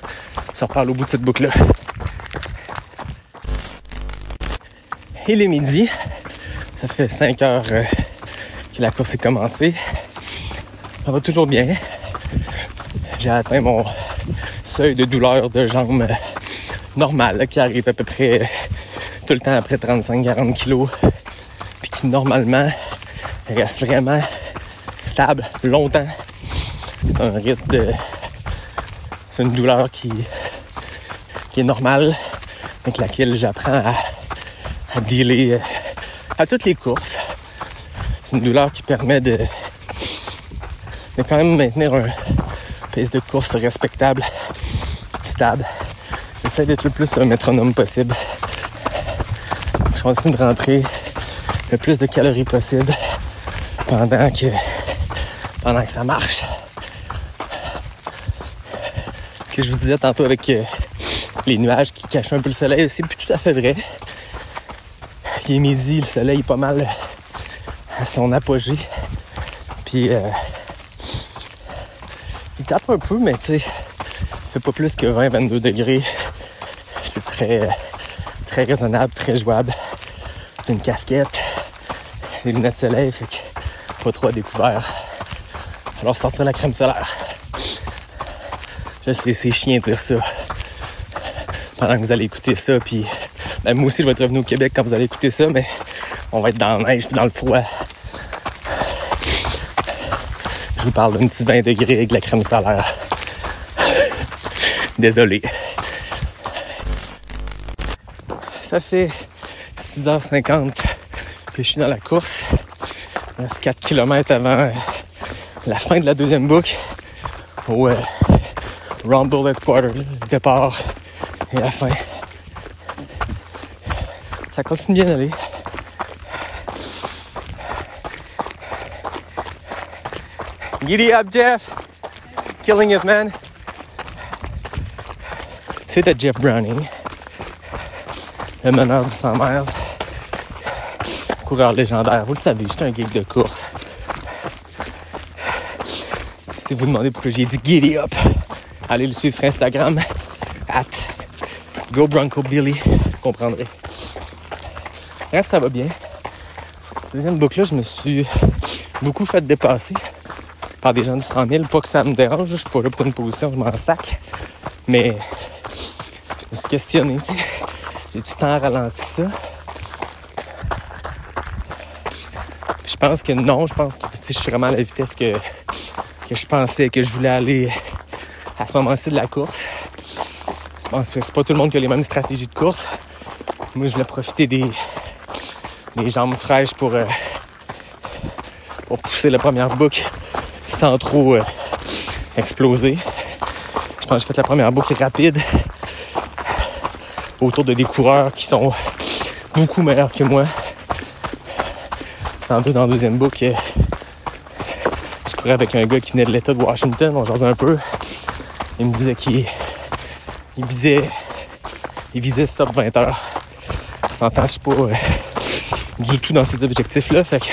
Se reparle au bout de cette boucle-là. Il est midi. Ça fait 5 heures euh, que la course est commencée. Ça va toujours bien. J'ai atteint mon seuil de douleur de jambes euh, normal, qui arrive à peu près euh, tout le temps après 35-40 kilos. Puis qui normalement reste vraiment stable longtemps. C'est un rythme de. C'est une douleur qui, qui est normale, avec laquelle j'apprends à, à dealer euh, à toutes les courses. C'est une douleur qui permet de, de quand même maintenir un pace de course respectable, stable. J'essaie d'être le plus un métronome possible. Je continue de rentrer le plus de calories possible pendant que, pendant que ça marche. Ce que je vous disais tantôt avec euh, les nuages qui cachent un peu le soleil, c'est plus tout à fait vrai. Il est midi, le soleil est pas mal à son apogée. Puis euh, tape un peu, mais tu sais, fait pas plus que 20-22 degrés. C'est très, très raisonnable, très jouable. Une casquette, des lunettes de soleil, fait que pas trop à découvert. Alors sortir la crème solaire. Je sais, c'est chiant de dire ça. Pendant que vous allez écouter ça, puis ben, moi aussi je vais être revenu au Québec quand vous allez écouter ça, mais on va être dans la neige dans le froid. Je vous parle d'un petit 20 degrés avec la crème solaire. [LAUGHS] Désolé. Ça fait 6h50 que je suis dans la course. Il reste 4 km avant euh, la fin de la deuxième boucle au euh, Rumble Headquarter, le départ et la fin. Ça continue bien d'aller. Giddy up, Jeff! Killing it, man! C'était Jeff Browning, le meneur du 100 miles, coureur légendaire. Vous le savez, j'étais un geek de course. Si vous demandez pourquoi j'ai dit Giddy up, allez le suivre sur Instagram, at Go Bronco Billy, vous comprendrez. Bref, ça va bien. Deuxième boucle là, je me suis beaucoup fait dépasser par des gens du 100 000. Pas que ça me dérange, je suis pas là pour une position, je m'en sac. Mais je me suis questionné. J'ai du temps à ralentir ça? Je pense que non, je pense que je suis vraiment à la vitesse que, que je pensais que je voulais aller à ce moment-ci de la course. Je pense que c'est pas tout le monde qui a les mêmes stratégies de course. Moi, je voulais profiter des, des jambes fraîches pour, euh, pour pousser la première boucle sans trop euh, exploser. Je pense que j'ai fait la première boucle rapide autour de des coureurs qui sont beaucoup meilleurs que moi. Sans doute dans la deuxième boucle, je courais avec un gars qui venait de l'État de Washington, on jasait un peu. Il me disait qu'il il visait il visait stop 20 heures. S'entend, je suis pas euh, du tout dans ces objectifs-là. Fait que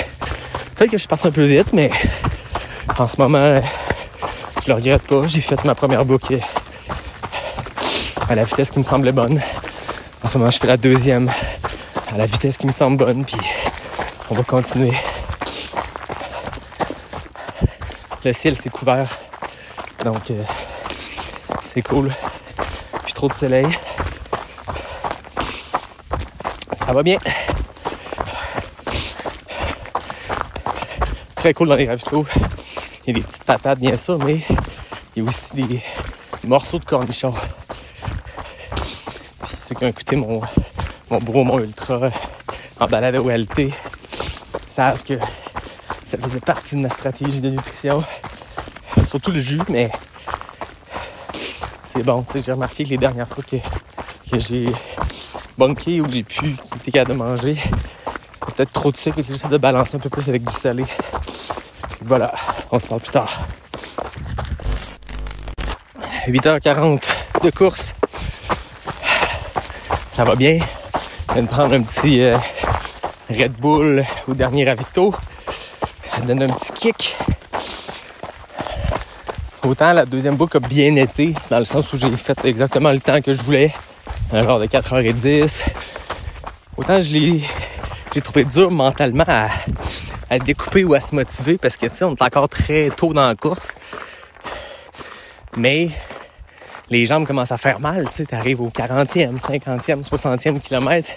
peut-être que je suis parti un peu vite, mais en ce moment, je le regrette pas. J'ai fait ma première boucle à la vitesse qui me semblait bonne. En ce moment, je fais la deuxième à la vitesse qui me semble bonne, puis on va continuer. Le ciel s'est couvert, donc euh, c'est cool. Puis trop de soleil. Ça va bien. Très cool dans les ravitaux. Il y a des petites patates, bien sûr, mais il y a aussi des morceaux de cornichons. Puis ceux qui ont écouté mon, mon Ultra en balade au LT savent que ça faisait partie de ma stratégie de nutrition. Surtout le jus, mais c'est bon. J'ai remarqué que les dernières fois que, que j'ai bunké ou que j'ai pu être capable de manger, peut-être trop de sucre j'essaie de balancer un peu plus avec du salé. Voilà, on se parle plus tard. 8h40 de course. Ça va bien? Je viens de prendre un petit euh, Red Bull au dernier ravito. Ça donne un petit kick. Autant la deuxième boucle a bien été, dans le sens où j'ai fait exactement le temps que je voulais, un genre de 4h10. Autant je l'ai trouvé dur mentalement à, à découper ou à se motiver parce que tu sais, on est encore très tôt dans la course. Mais les jambes commencent à faire mal, tu sais, t'arrives au 40e, 50e, 60e kilomètre.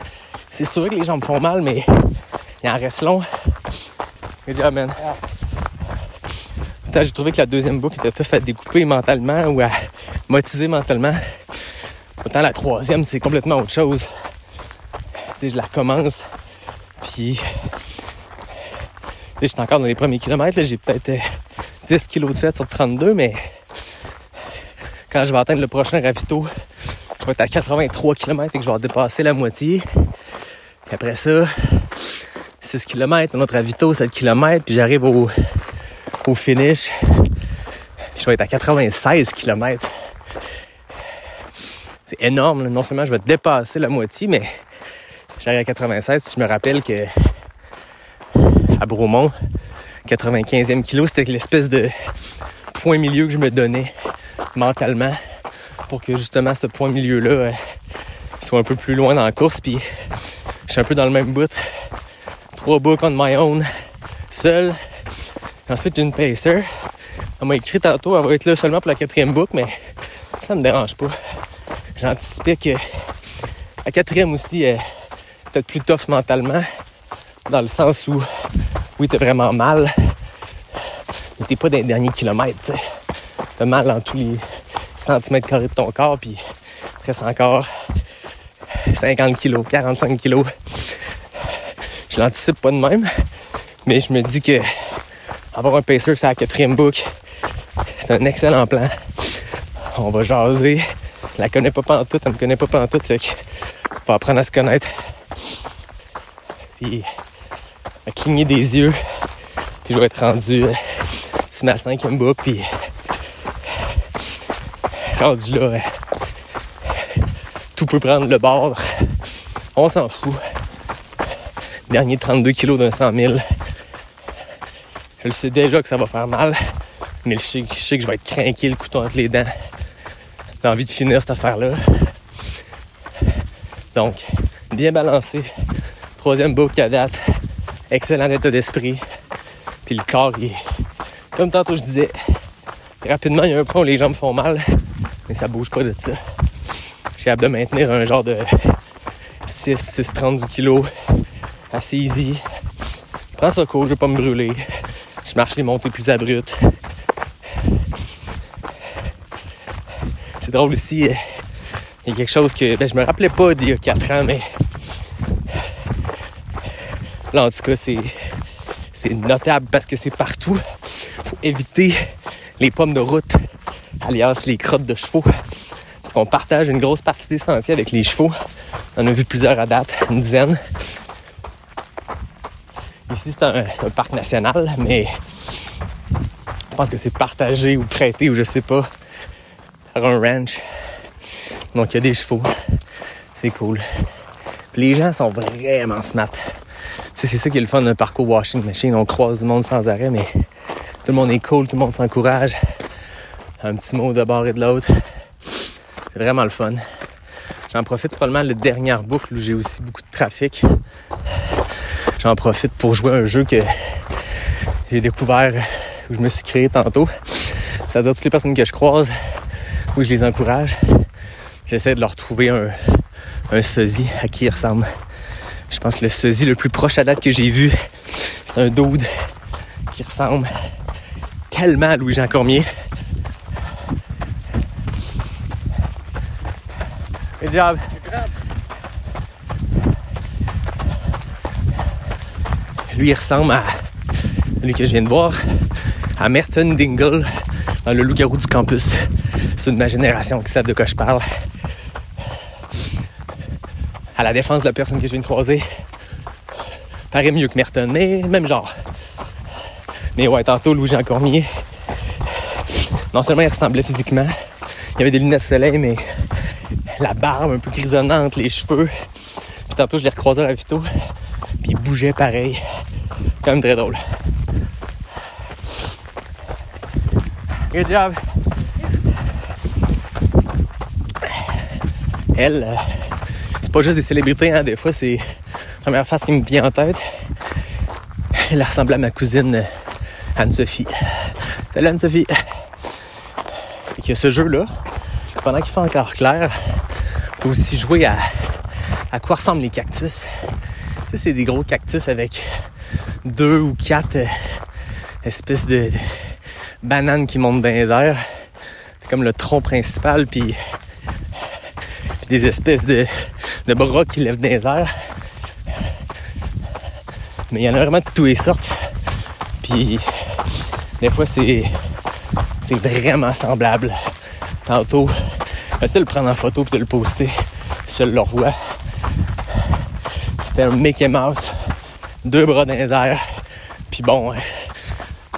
C'est sûr que les jambes font mal, mais il en reste long. Good job, man. J'ai trouvé que la deuxième boucle était tough à découper mentalement ou à motiver mentalement. Autant la troisième, c'est complètement autre chose. Tu sais, je la recommence. Puis, je suis encore dans les premiers kilomètres. J'ai peut-être 10 euh, kilos de fête sur 32, mais quand je vais atteindre le prochain ravito, je vais être à 83 km et que je vais dépasser la moitié. Et après ça, 6 km, un autre à Vito, 7 km, puis j'arrive au, au finish. Je vais être à 96 km. C'est énorme. Non seulement je vais dépasser la moitié, mais j'arrive à 96. je me rappelle que à Bromont, 95e kilo, c'était l'espèce de point milieu que je me donnais mentalement pour que justement ce point milieu-là euh, soit un peu plus loin dans la course. Puis je suis un peu dans le même bout. Trois books on my own, seul. Ensuite, j'ai une pacer. Elle m'a écrit tantôt, elle va être là seulement pour la quatrième book, mais ça me dérange pas. J'anticipais que la quatrième aussi est peut-être plus tough mentalement, dans le sens où, oui, t'es vraiment mal, mais t'es pas dans les derniers kilomètres, T'as mal dans tous les centimètres carrés de ton corps, puis reste encore 50 kilos, 45 kilos. Je l'anticipe pas de même, mais je me dis que avoir un pacer sur la quatrième book, c'est un excellent plan. On va jaser. Je la connais pas tout, elle me connaît pas tout, fait que on va apprendre à se connaître. Puis cligner des yeux. Puis je vais être rendu euh, sur ma cinquième book, puis rendu là, euh, tout peut prendre le bord. On s'en fout. Dernier 32 kilos d'un 100 000. Je sais déjà que ça va faire mal, mais je sais, que je vais être craqué le couteau entre les dents. J'ai envie de finir cette affaire-là. Donc, bien balancé. Troisième boucle à date. Excellent état d'esprit. Puis le corps, il est... Comme tantôt je disais, rapidement, il y a un point où les jambes font mal, mais ça bouge pas de ça. J'ai capable de maintenir un genre de 6, 6, 30 kilos assez easy. Prends ça cool, je vais pas me brûler. Je marche les montées plus abruptes. C'est drôle ici. Euh, il y a quelque chose que ben, je me rappelais pas d'il y a 4 ans, mais là en tout cas c'est, notable parce que c'est partout. Faut éviter les pommes de route, alias les crottes de chevaux. Parce qu'on partage une grosse partie des sentiers avec les chevaux. On en a vu plusieurs à date, une dizaine. Ici, c'est un, parc national, mais je pense que c'est partagé ou prêté ou je sais pas par un ranch. Donc, il y a des chevaux. C'est cool. Puis les gens sont vraiment smart. C'est ça qui est le fun d'un parcours washing machine. On croise du monde sans arrêt, mais tout le monde est cool, tout le monde s'encourage. Un petit mot de bord et de l'autre. C'est vraiment le fun. J'en profite probablement le dernière boucle où j'ai aussi beaucoup de trafic j'en profite pour jouer un jeu que j'ai découvert, où je me suis créé tantôt. Ça dire toutes les personnes que je croise, où je les encourage. J'essaie de leur trouver un, un sosie à qui il ressemble. Je pense que le sosie le plus proche à date que j'ai vu, c'est un dude qui ressemble tellement à Louis-Jean Cormier. Good job. Lui, il ressemble à lui que je viens de voir, à Merton Dingle dans le loup-garou du campus. C'est de ma génération qui savent de quoi je parle. À la défense de la personne que je viens de croiser, paraît mieux que Merton, mais même genre. Mais ouais, tantôt, Louis-Jean Cormier, non seulement il ressemblait physiquement, il avait des lunettes de soleil, mais la barbe un peu grisonnante, les cheveux. Puis tantôt, je l'ai recroisé à la Vito, puis il bougeait pareil. Quand même très drôle. Good job. Elle, euh, c'est pas juste des célébrités, hein. des fois c'est la première face qui me vient en tête. Elle ressemble à ma cousine euh, Anne-Sophie. Salut Anne-Sophie. Et que ce jeu-là, pendant qu'il fait encore clair, on peut aussi jouer à, à quoi ressemblent les cactus. Tu sais, c'est des gros cactus avec deux ou quatre euh, espèces de, bananes qui montent dans les airs. C'est comme le tronc principal, puis, des espèces de, de bras qui lèvent les airs. Mais il y en a vraiment de toutes les sortes. Puis des fois c'est c'est vraiment semblable. Tantôt, j'essaie de le prendre en photo puis de le poster si je le revois. C'était un Mickey Mouse deux bras dans les. Puis bon, euh,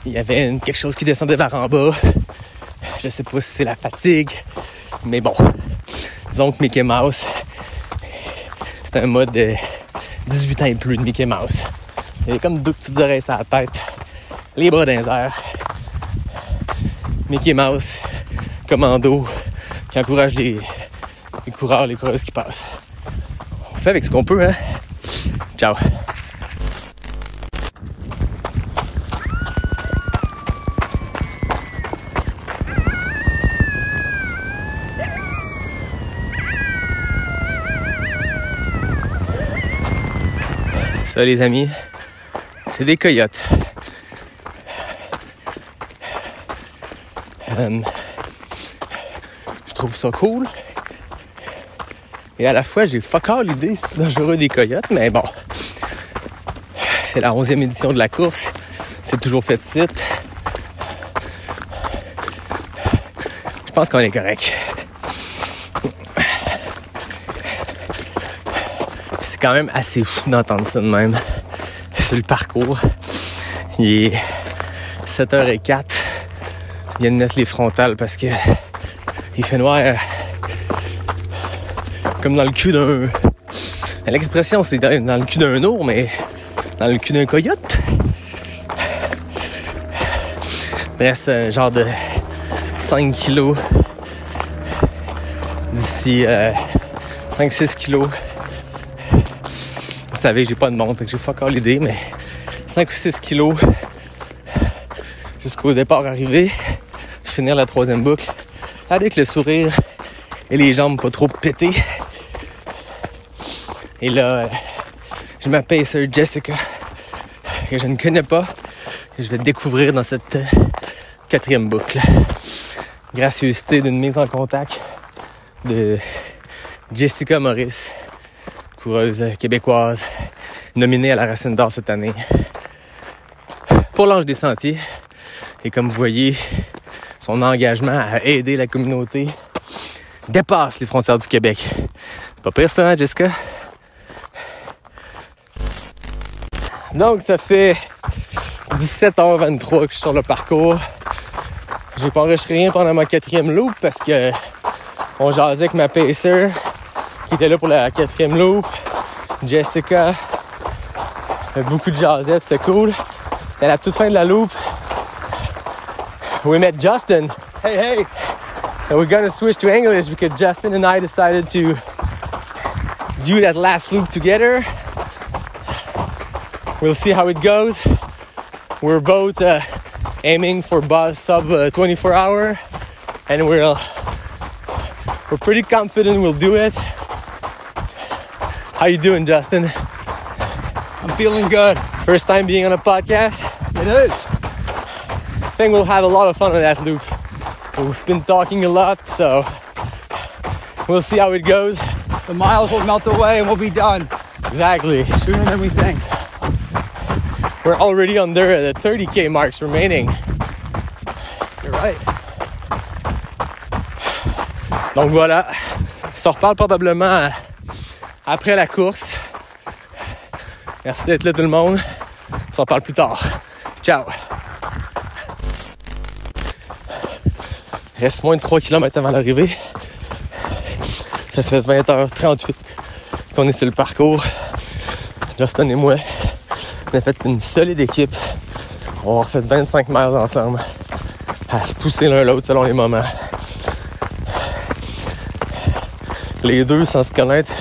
il y avait quelque chose qui descendait vers en bas. Je sais pas si c'est la fatigue, mais bon. Disons que Mickey Mouse, c'est un mode de 18 ans et plus de Mickey Mouse. Il y comme deux petites oreilles sur la tête, les bras dans. Mickey Mouse, commando, qui encourage les coureurs, les coureuses qui passent. On fait avec ce qu'on peut, hein? Ciao! Ça, les amis, c'est des coyotes. Euh, je trouve ça cool. Et à la fois, j'ai fuck l'idée, c'est dangereux des coyotes, mais bon. C'est la 11e édition de la course. C'est toujours fait de site. Je pense qu'on est correct. C'est quand même assez fou d'entendre ça de même sur le parcours. Il est 7h04. Il vient de mettre les frontales parce que il fait noir euh, comme dans le cul d'un. L'expression c'est dans le cul d'un ours, mais dans le cul d'un coyote. Reste un genre de 5 kilos d'ici 5-6 kilos. Savez, j'ai pas de montre, que j'ai fuck all l'idée, mais 5 ou 6 kilos jusqu'au départ arrivé, finir la troisième boucle avec le sourire et les jambes pas trop pétées. Et là, je m'appelle Sir Jessica, que je ne connais pas, et je vais découvrir dans cette euh, quatrième boucle. Gracieuseté d'une mise en contact de Jessica Morris, coureuse québécoise, nominée à la Racine d'Or cette année. Pour l'Ange des Sentiers, et comme vous voyez, son engagement à aider la communauté dépasse les frontières du Québec. C'est pas pire ça, hein, Jessica? Donc, ça fait 17h23 que je suis sur le parcours. J'ai pas enregistré rien pendant ma quatrième loop parce que on jasait avec ma pacer qui était là pour la quatrième loop. Jessica, beaucoup de c'était cool. Et à la toute fin de la loop, we met Justin. Hey, hey! So we're gonna switch to English because Justin and I decided to do that last loop together. We'll see how it goes. We're both uh, aiming for bus sub uh, 24 hour, and we're uh, we're pretty confident we'll do it. How you doing, Justin? I'm feeling good. First time being on a podcast. It is. I think we'll have a lot of fun on that loop. We've been talking a lot, so we'll see how it goes. The miles will melt away and we'll be done Exactly. sooner than we think. We're already under the 30k marks remaining. You're right. Donc voilà. Se reparle probablement après la course. Merci d'être là tout le monde. On s'en parle plus tard. Ciao. Reste moins de 3 km avant l'arrivée. Ça fait 20h38 qu'on est sur le parcours. Justin et moi, on a fait une solide équipe. On a fait 25 miles ensemble à se pousser l'un l'autre selon les moments. Les deux, sans se connaître,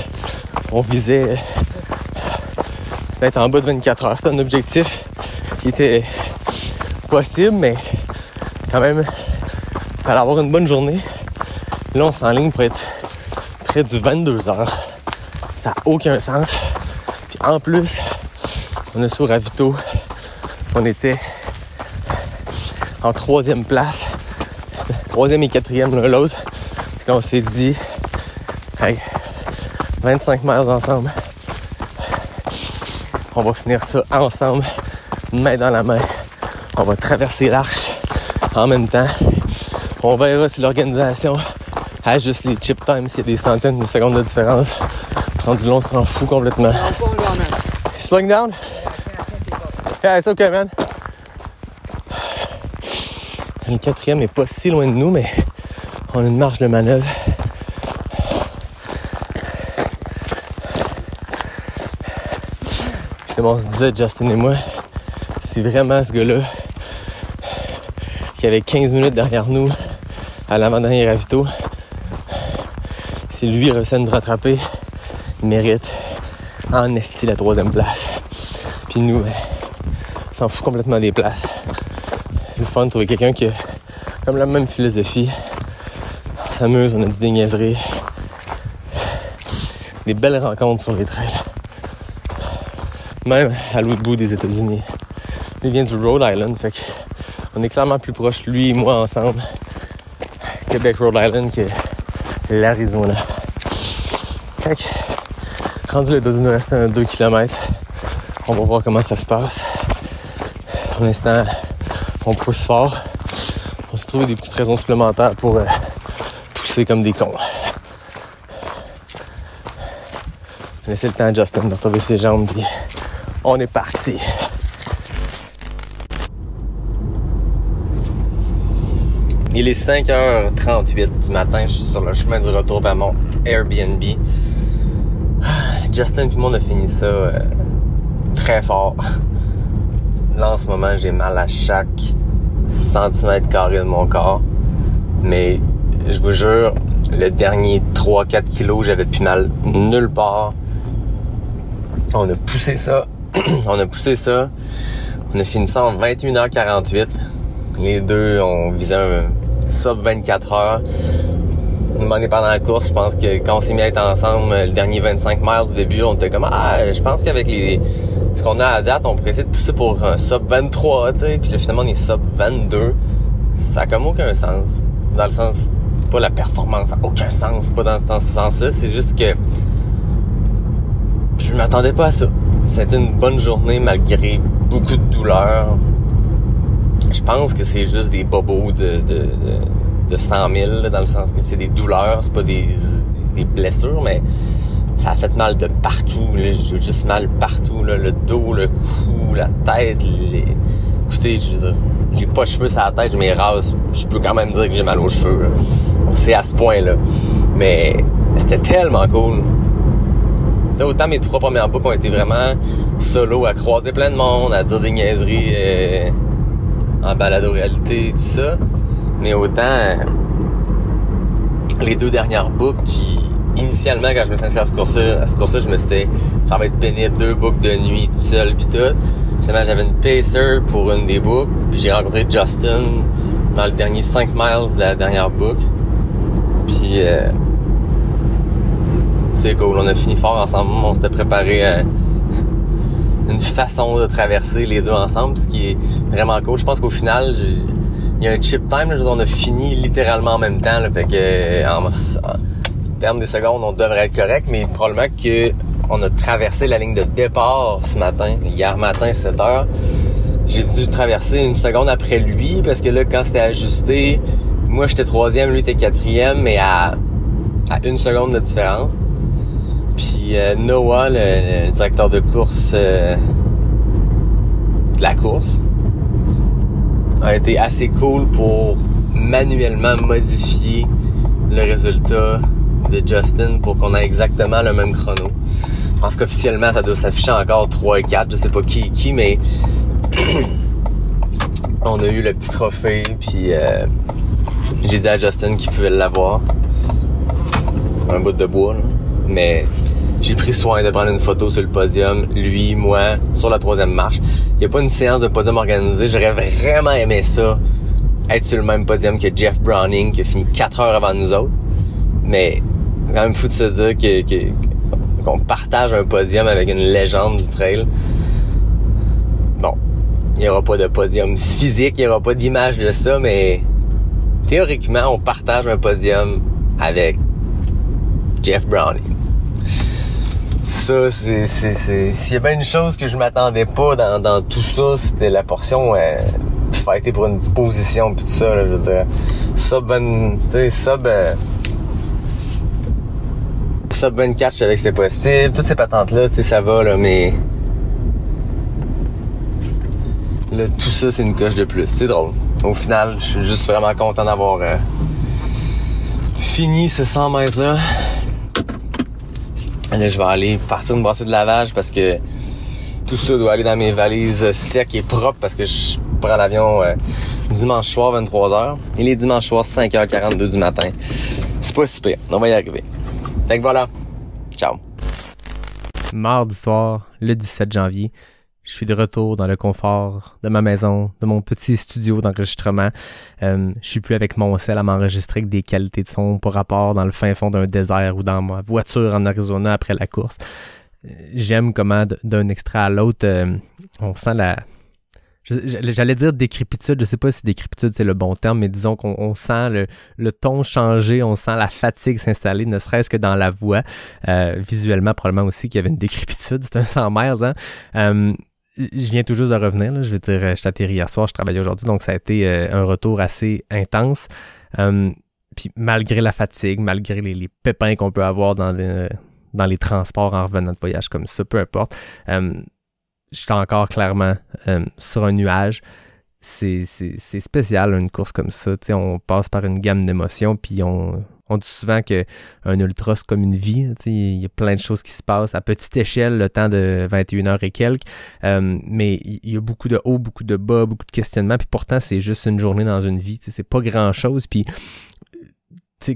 on visait d'être en bas de 24 heures. C'était un objectif qui était possible, mais quand même, il fallait avoir une bonne journée. Là, on s'enligne pour être près du 22 heures. Ça n'a aucun sens. Puis en plus, on est sur Ravito. On était en troisième place. Troisième et quatrième l'un l'autre. Puis là, on s'est dit, hey, 25 miles ensemble. On va finir ça ensemble, main dans la main. On va traverser l'arche en même temps. On verra si l'organisation ajuste les chip times s'il y a des centaines de secondes de différence. Rendu long, on s'en fout complètement. Slowing down? Yeah, it's okay, man. Le quatrième n'est pas si loin de nous, mais on a une marge de manœuvre. On se disait, Justin et moi, c'est vraiment ce gars-là qui avait 15 minutes derrière nous à l'avant-dernier ravito. Si lui réussit à nous rattraper, il mérite en esti la troisième place. Puis nous, ben, s'en fout complètement des places. Le fun de trouver quelqu'un qui a comme la même philosophie. On s'amuse, on a dit des niaiseries. Des belles rencontres sur les trails. Même à l'autre bout des États-Unis. Lui vient du Rhode Island, fait on est clairement plus proche, lui et moi, ensemble. Québec, Rhode Island, que l'Arizona. Fait que, rendu là, il nous reste un 2 km. On va voir comment ça se passe. Pour l'instant, on pousse fort. On se trouve des petites raisons supplémentaires pour euh, pousser comme des cons. Laissez le temps à Justin de retrouver ses jambes, on est parti. Il est 5h38 du matin, je suis sur le chemin du retour vers mon Airbnb. [SIGHS] Justin et moi on a fini ça euh, très fort. Là en ce moment j'ai mal à chaque centimètre carré de mon corps. Mais je vous jure, le dernier 3-4 kilos, j'avais plus mal nulle part. On a poussé ça. [CLEARS THROAT] on a poussé ça. On a fini ça en 21h48. Les deux, on visait un sub 24 heures. On demandé pendant la course, je pense que quand on s'est mis à être ensemble, le dernier 25 miles au début, on était comme ah, je pense qu'avec les ce qu'on a à date, on pourrait essayer de pousser pour un sub 23, tu sais, puis là, finalement on est sub 22. Ça a comme aucun sens. Dans le sens pas la performance, a aucun sens, pas dans ce sens-là, c'est juste que je m'attendais pas à ça. C'était une bonne journée malgré beaucoup de douleurs. Je pense que c'est juste des bobos de, de, de, 100 000, dans le sens que c'est des douleurs, c'est pas des, des blessures, mais ça a fait mal de partout. J'ai juste mal partout. Le dos, le cou, la tête. Les... Écoutez, je veux dire, j'ai pas de cheveux sur la tête, je m'érase. Je peux quand même dire que j'ai mal aux cheveux. C'est à ce point-là. Mais c'était tellement cool. Autant mes trois premières boucles ont été vraiment solo, à croiser plein de monde, à dire des niaiseries euh, en balado-réalité, tout ça. Mais autant les deux dernières boucles qui initialement, quand je me suis inscrit à ce cours-là, je me suis dit, ça va être pénible, deux boucles de nuit, tout seul, puis tout. Finalement, j'avais une pacer pour une des boucles, j'ai rencontré Justin dans le dernier 5 miles de la dernière boucle. Puis, euh, sais, cool, on a fini fort ensemble, on s'était préparé à [LAUGHS] une façon de traverser les deux ensemble, ce qui est vraiment cool. Je pense qu'au final, il y a un chip time, là, on a fini littéralement en même temps, là, fait que en, termes des secondes, on devrait être correct, mais probablement que on a traversé la ligne de départ ce matin, hier matin, 7 heures. J'ai dû traverser une seconde après lui, parce que là, quand c'était ajusté, moi j'étais troisième, lui était quatrième, mais à, à une seconde de différence. Puis euh, Noah, le, directeur de course euh, de la course, a été assez cool pour manuellement modifier le résultat de Justin pour qu'on ait exactement le même chrono. Je pense qu'officiellement, ça doit s'afficher encore 3 et 4. Je sais pas qui est qui, mais [CLEARS THROAT] on a eu le petit trophée, puis euh, j'ai dit à Justin qu'il pouvait l'avoir. Un bout de bois, là. Mais j'ai pris soin de prendre une photo sur le podium, lui, moi, sur la troisième marche. Il n'y a pas une séance de podium organisée. J'aurais vraiment aimé ça, être sur le même podium que Jeff Browning, qui a fini 4 heures avant nous autres. Mais quand même fou de se dire que, qu'on partage un podium avec une légende du trail. Bon, il n'y aura pas de podium physique, il n'y aura pas d'image de ça, mais théoriquement, on partage un podium avec Jeff Browning. C'est, s'il y avait une chose que je m'attendais pas dans, tout ça, c'était la portion euh, fighter pour une position pis tout ça, là, je veux dire. Sub, sub, euh, sub 24, je savais que possible. Toutes ces patentes-là, tu sais, ça va, là, mais... Là, tout ça, c'est une coche de plus. C'est drôle. Au final, je suis juste vraiment content d'avoir euh, fini ce 100 miles-là. Là, je vais aller partir me brasser de lavage parce que tout ça doit aller dans mes valises secs et propres parce que je prends l'avion euh, dimanche soir 23h et les dimanches soirs 5h42 du matin. C'est pas si pire. On va y arriver. Fait que voilà. Ciao. Mardi soir, le 17 janvier, je suis de retour dans le confort de ma maison, de mon petit studio d'enregistrement. Euh, je suis plus avec mon sel à m'enregistrer avec des qualités de son par rapport dans le fin fond d'un désert ou dans ma voiture en Arizona après la course. Euh, J'aime comment d'un extrait à l'autre, euh, on sent la, J'allais dire décrépitude, je sais pas si décrépitude c'est le bon terme, mais disons qu'on on sent le, ton changer, on sent la fatigue s'installer, ne serait-ce que dans la voix. Euh, visuellement, probablement aussi qu'il y avait une décrépitude, [LAUGHS] c'est un 100 miles. Hein? Je viens tout juste de revenir, je veux dire, je atterri hier soir, je travaillais aujourd'hui, donc ça a été euh, un retour assez intense. Euh, puis malgré la fatigue, malgré les, pépins qu'on peut avoir dans les, dans les transports en revenant de voyage comme ça, peu importe, euh, j'étais encore clairement euh, sur un nuage. C'est spécial une course comme ça. sais on passe par une gamme d'émotions, puis on, on dit souvent qu'un ultra, c'est comme une vie. Il y a plein de choses qui se passent à petite échelle, le temps de 21 heures et quelques. Euh, mais il y a beaucoup de hauts, beaucoup de bas, beaucoup de questionnements. Puis pourtant, c'est juste une journée dans une vie. C'est pas grand-chose. Puis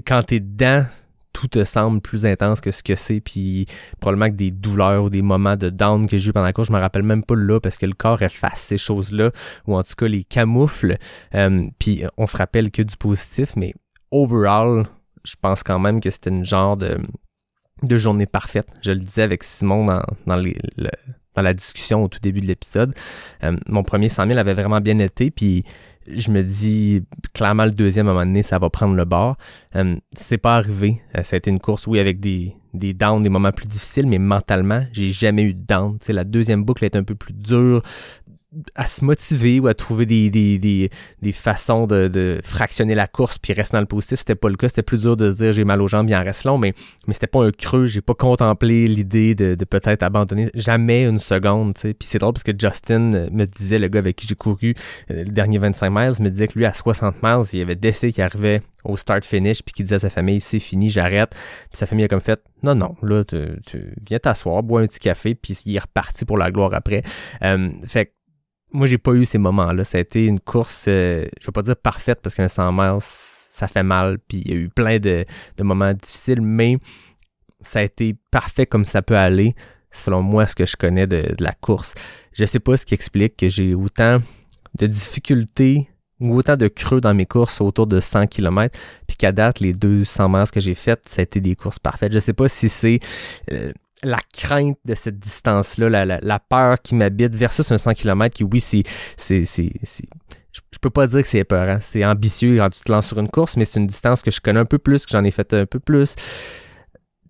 quand t'es dedans, tout te semble plus intense que ce que c'est, puis probablement que des douleurs ou des moments de down que j'ai eu pendant la course, je me rappelle même pas là parce que le corps efface ces choses-là, ou en tout cas les camoufle, euh, puis on se rappelle que du positif, mais overall, je pense quand même que c'était une genre de, de journée parfaite. Je le disais avec Simon dans, dans, le, dans la discussion au tout début de l'épisode. Euh, mon premier 100 000 avait vraiment bien été, puis je me dis clairement le deuxième à un moment donné ça va prendre le bord euh, c'est pas arrivé euh, ça a été une course oui avec des des downs des moments plus difficiles mais mentalement j'ai jamais eu de down la deuxième boucle est un peu plus dure à se motiver ou à trouver des, des, des, des façons de, de, fractionner la course puis rester dans le positif. C'était pas le cas. C'était plus dur de se dire j'ai mal aux jambes, il en reste long, mais, mais c'était pas un creux. J'ai pas contemplé l'idée de, de peut-être abandonner jamais une seconde. T'sais. Puis c'est drôle parce que Justin me disait, le gars avec qui j'ai couru euh, le dernier 25 miles, me disait que lui à 60 miles, il y avait d'essais qui arrivait au start-finish puis qui disait à sa famille c'est fini, j'arrête. Puis sa famille a comme fait non, non, là, tu, tu viens t'asseoir, bois un petit café, puis il est reparti pour la gloire après. Euh, fait moi, j'ai pas eu ces moments-là. Ça a été une course, euh, je vais pas dire parfaite parce qu'un 100 miles, ça fait mal, puis il y a eu plein de, de, moments difficiles, mais ça a été parfait comme ça peut aller, selon moi, ce que je connais de, de la course. Je sais pas ce qui explique que j'ai autant de difficultés ou autant de creux dans mes courses autour de 100 km, puis qu'à date, les 200 miles que j'ai faites, ça a été des courses parfaites. Je sais pas si c'est... Euh, la crainte de cette distance-là, la, la, peur qui m'habite versus un 100 km qui, oui, c'est. je, peux pas dire que c'est épeurant. C'est ambitieux quand tu te lances sur une course, mais c'est une distance que je connais un peu plus, que j'en ai fait un peu plus.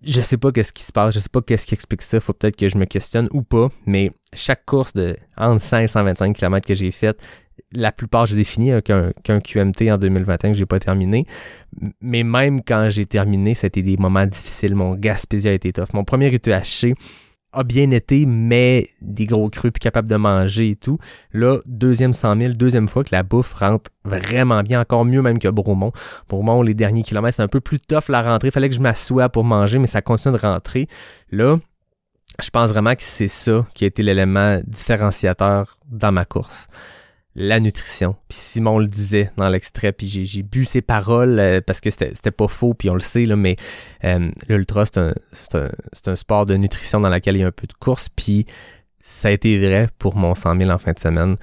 Je sais pas qu'est-ce qui se passe, je sais pas qu'est-ce qui explique ça, faut peut-être que je me questionne ou pas, mais chaque course de entre 100 et 125 km que j'ai faite, la plupart, j'ai défini hein, qu'un QMT en 2021 que j'ai pas terminé. Mais même quand j'ai terminé, c'était des moments difficiles. Mon Gaspésia a été tough. Mon premier UTHC a bien été, mais des gros crus, puis capable de manger et tout. Là, deuxième 100 000, deuxième fois que la bouffe rentre vraiment bien, encore mieux même que Bromont. Bromont, les derniers kilomètres, c'est un peu plus tough la rentrée. Fallait que je m'assoie pour manger, mais ça continue de rentrer. Là, je pense vraiment que c'est ça qui a été l'élément différenciateur dans ma course la nutrition. Puis Simon le disait dans l'extrait, puis j'ai bu ses paroles euh, parce que c'était pas faux, puis on le sait, là, mais euh, l'ultra, c'est un, un, un, sport de nutrition dans lequel il y a un peu de course, puis ça a été vrai pour mon 100 000 en fin de semaine.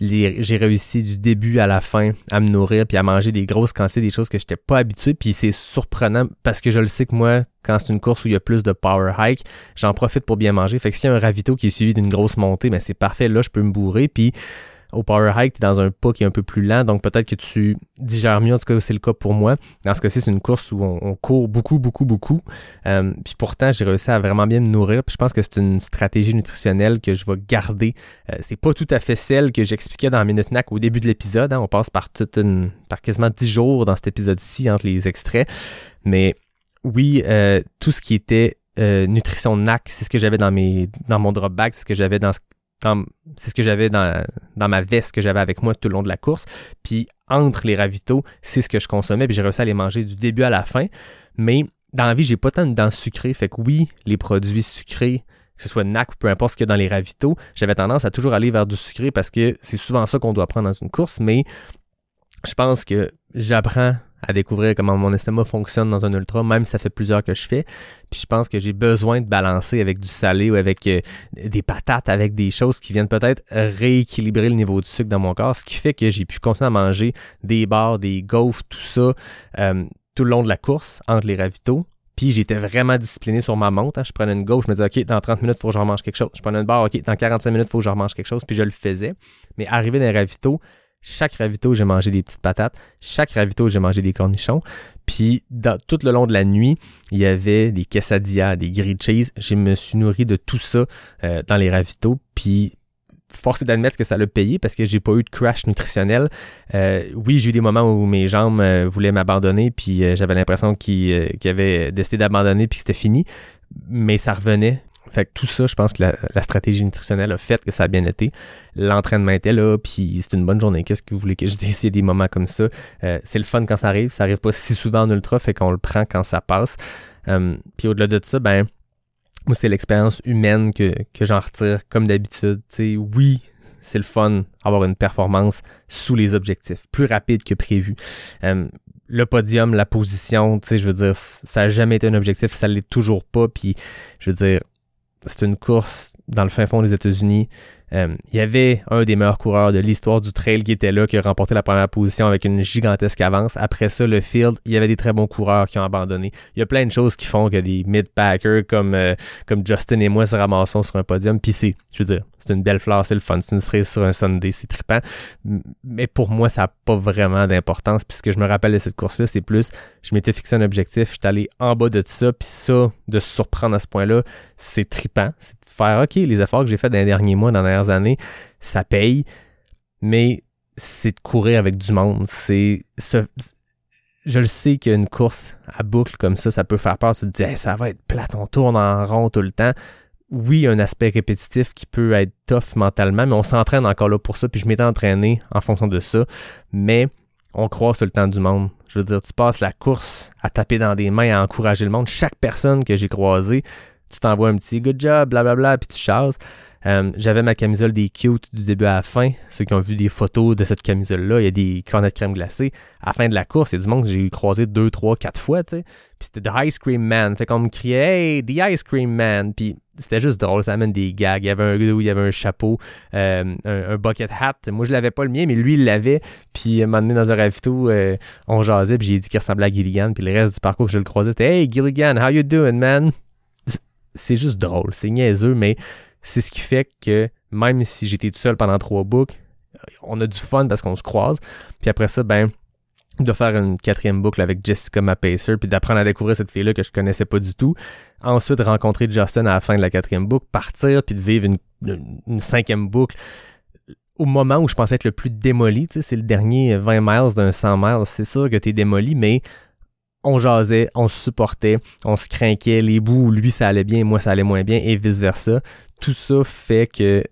J'ai réussi du début à la fin à me nourrir puis à manger des grosses quantités, des choses que j'étais pas habitué. Puis c'est surprenant parce que je le sais que moi, quand c'est une course où il y a plus de power hike, j'en profite pour bien manger. Fait que s'il y a un ravito qui est suivi d'une grosse montée, ben c'est parfait. Là, je peux me bourrer. Puis au power hike, tu es dans un pas qui est un peu plus lent, donc peut-être que tu digères mieux. En tout cas, c'est le cas pour moi. Dans ce cas-ci, c'est une course où on, court beaucoup, beaucoup, beaucoup. Euh, puis pourtant, j'ai réussi à vraiment bien me nourrir. Puis je pense que c'est une stratégie nutritionnelle que je vais garder. Euh, c'est pas tout à fait celle que j'expliquais dans Minute Nac au début de l'épisode. Hein. On passe par toute une, par quasiment 10 jours dans cet épisode-ci entre les extraits. Mais oui, euh, tout ce qui était euh, nutrition NAC, c'est ce que j'avais dans mes dans mon drop bag, c'est ce que j'avais dans dans, c'est ce que j'avais dans, ma veste que j'avais avec moi tout le long de la course. Puis entre les ravitaux, c'est ce que je consommais, puis j'ai réussi à les manger du début à la fin. Mais dans la vie, j'ai pas tant de dents sucrées. Fait que oui, les produits sucrés, que ce soit NAC ou peu importe ce qu'il y a dans les ravitaux, j'avais tendance à toujours aller vers du sucré parce que c'est souvent ça qu'on doit prendre dans une course. Mais je pense que j'apprends à découvrir comment mon estomac fonctionne dans un ultra, même si ça fait plusieurs que je fais. Puis je pense que j'ai besoin de balancer avec du salé ou avec euh, des patates, avec des choses qui viennent peut-être rééquilibrer le niveau du sucre dans mon corps, ce qui fait que j'ai pu continuer à manger des bars, des gaufres, tout ça, euh, tout le long de la course, entre les ravitaux. Puis j'étais vraiment discipliné sur ma montre. Hein. Je prenais une gauche, je me disais, OK, dans 30 minutes, il faut que je remange quelque chose. Je prenais une barre, OK, dans 45 minutes, il faut que je remange quelque chose. Puis je le faisais. Mais arrivé dans les ravitaux, chaque ravito, j'ai mangé des petites patates. Chaque ravito, j'ai mangé des cornichons. Puis, tout le long de la nuit, il y avait des quesadillas, des grilled cheese. Je me suis nourri de tout ça euh, dans les ravitos. Puis, forcé d'admettre que ça l'a payé parce que j'ai pas eu de crash nutritionnel. Euh, oui, j'ai eu des moments où mes jambes euh, voulaient m'abandonner, puis j'avais l'impression qu'ils avaient décidé d'abandonner, puis que c'était fini. Mais ça revenait. Fait que tout ça, je pense que la, stratégie nutritionnelle a fait que ça a bien été. L'entraînement était là, puis c'est une bonne journée. Qu'est-ce que vous voulez que je dise? [LAUGHS] Des moments comme ça. Euh, c'est le fun quand ça arrive. Ça arrive pas si souvent en ultra, fait qu'on le prend quand ça passe. Euh, puis au-delà de ça, ben, moi, c'est l'expérience humaine que, que j'en retire, comme d'habitude. oui, c'est le fun avoir une performance sous les objectifs, plus rapide que prévu. Euh, le podium, la position, tu sais, je veux dire, ça n'a jamais été un objectif, ça l'est toujours pas. Puis, je veux dire, c'est une course dans le fin fond des États-Unis. Euh, il y avait un des meilleurs coureurs de l'histoire du trail qui était là, qui a remporté la première position avec une gigantesque avance. Après ça, le field, il y avait des très bons coureurs qui ont abandonné. Il y a plein de choses qui font que des mid-packers comme, euh, comme Justin et moi se ramassons sur un podium. Puis c'est, je veux dire, c'est une belle fleur, c'est le fun. C'est une cerise sur un Sunday, c'est trippant. Mais pour moi, ça n'a pas vraiment d'importance. Puisque je me rappelle de cette course-là, c'est plus, je m'étais fixé un objectif, je suis allé en bas de ça, puis ça, de se surprendre à ce point-là, c'est trippant. C'est faire, OK, les efforts que j'ai faits dans les derniers mois, dans les dernières années, ça paye, mais c'est de courir avec du monde. C'est je le sais qu'une course à boucle comme ça, ça peut faire peur. Tu te dis, ça va être plate, on tourne en rond tout le temps. Oui, il y a un aspect répétitif qui peut être tough mentalement, mais on s'entraîne encore là pour ça. Puis je m'étais entraîné en fonction de ça. Mais on croise tout le temps du monde. Je veux dire, tu passes la course à taper dans des mains, à encourager le monde. Chaque personne que j'ai croisée, tu t'envoies un petit good job, blablabla, puis tu chasses. Euh, j'avais ma camisole des cute du début à la fin. Ceux qui ont vu des photos de cette camisole-là, il y a des cornets de crème glacée. À la fin de la course, il y a du monde que j'ai croisé deux, trois, quatre fois, tu sais. Puis c'était The Ice Cream Man. Fait qu'on me criait Hey, The Ice Cream Man. Puis c'était juste drôle, ça amène des gags. Il y avait un il y avait un chapeau, euh, un, bucket hat. Moi, je l'avais pas le mien, mais lui, il l'avait. Puis à un moment donné, dans un ravito, euh, on jasait, puis j'ai dit qu'il ressemblait à Gilligan. Puis le reste du parcours, je le croisais, c'était Hey, Gilligan, how you doing, man? C'est juste drôle, c'est niaiseux, mais c'est ce qui fait que même si j'étais tout seul pendant trois boucles, on a du fun parce qu'on se croise. Puis après ça, ben, de faire une quatrième boucle avec Jessica Mapacer, puis d'apprendre à découvrir cette fille-là que je connaissais pas du tout. Ensuite, rencontrer Justin à la fin de la quatrième boucle, partir, puis de vivre une, cinquième boucle au moment où je pensais être le plus démoli, tu sais, c'est le dernier 20 miles d'un 100 miles, c'est sûr que tu es démoli, mais on jasait, on se supportait, on se craquait, les bouts lui ça allait bien, moi ça allait moins bien et vice versa. Tout ça fait que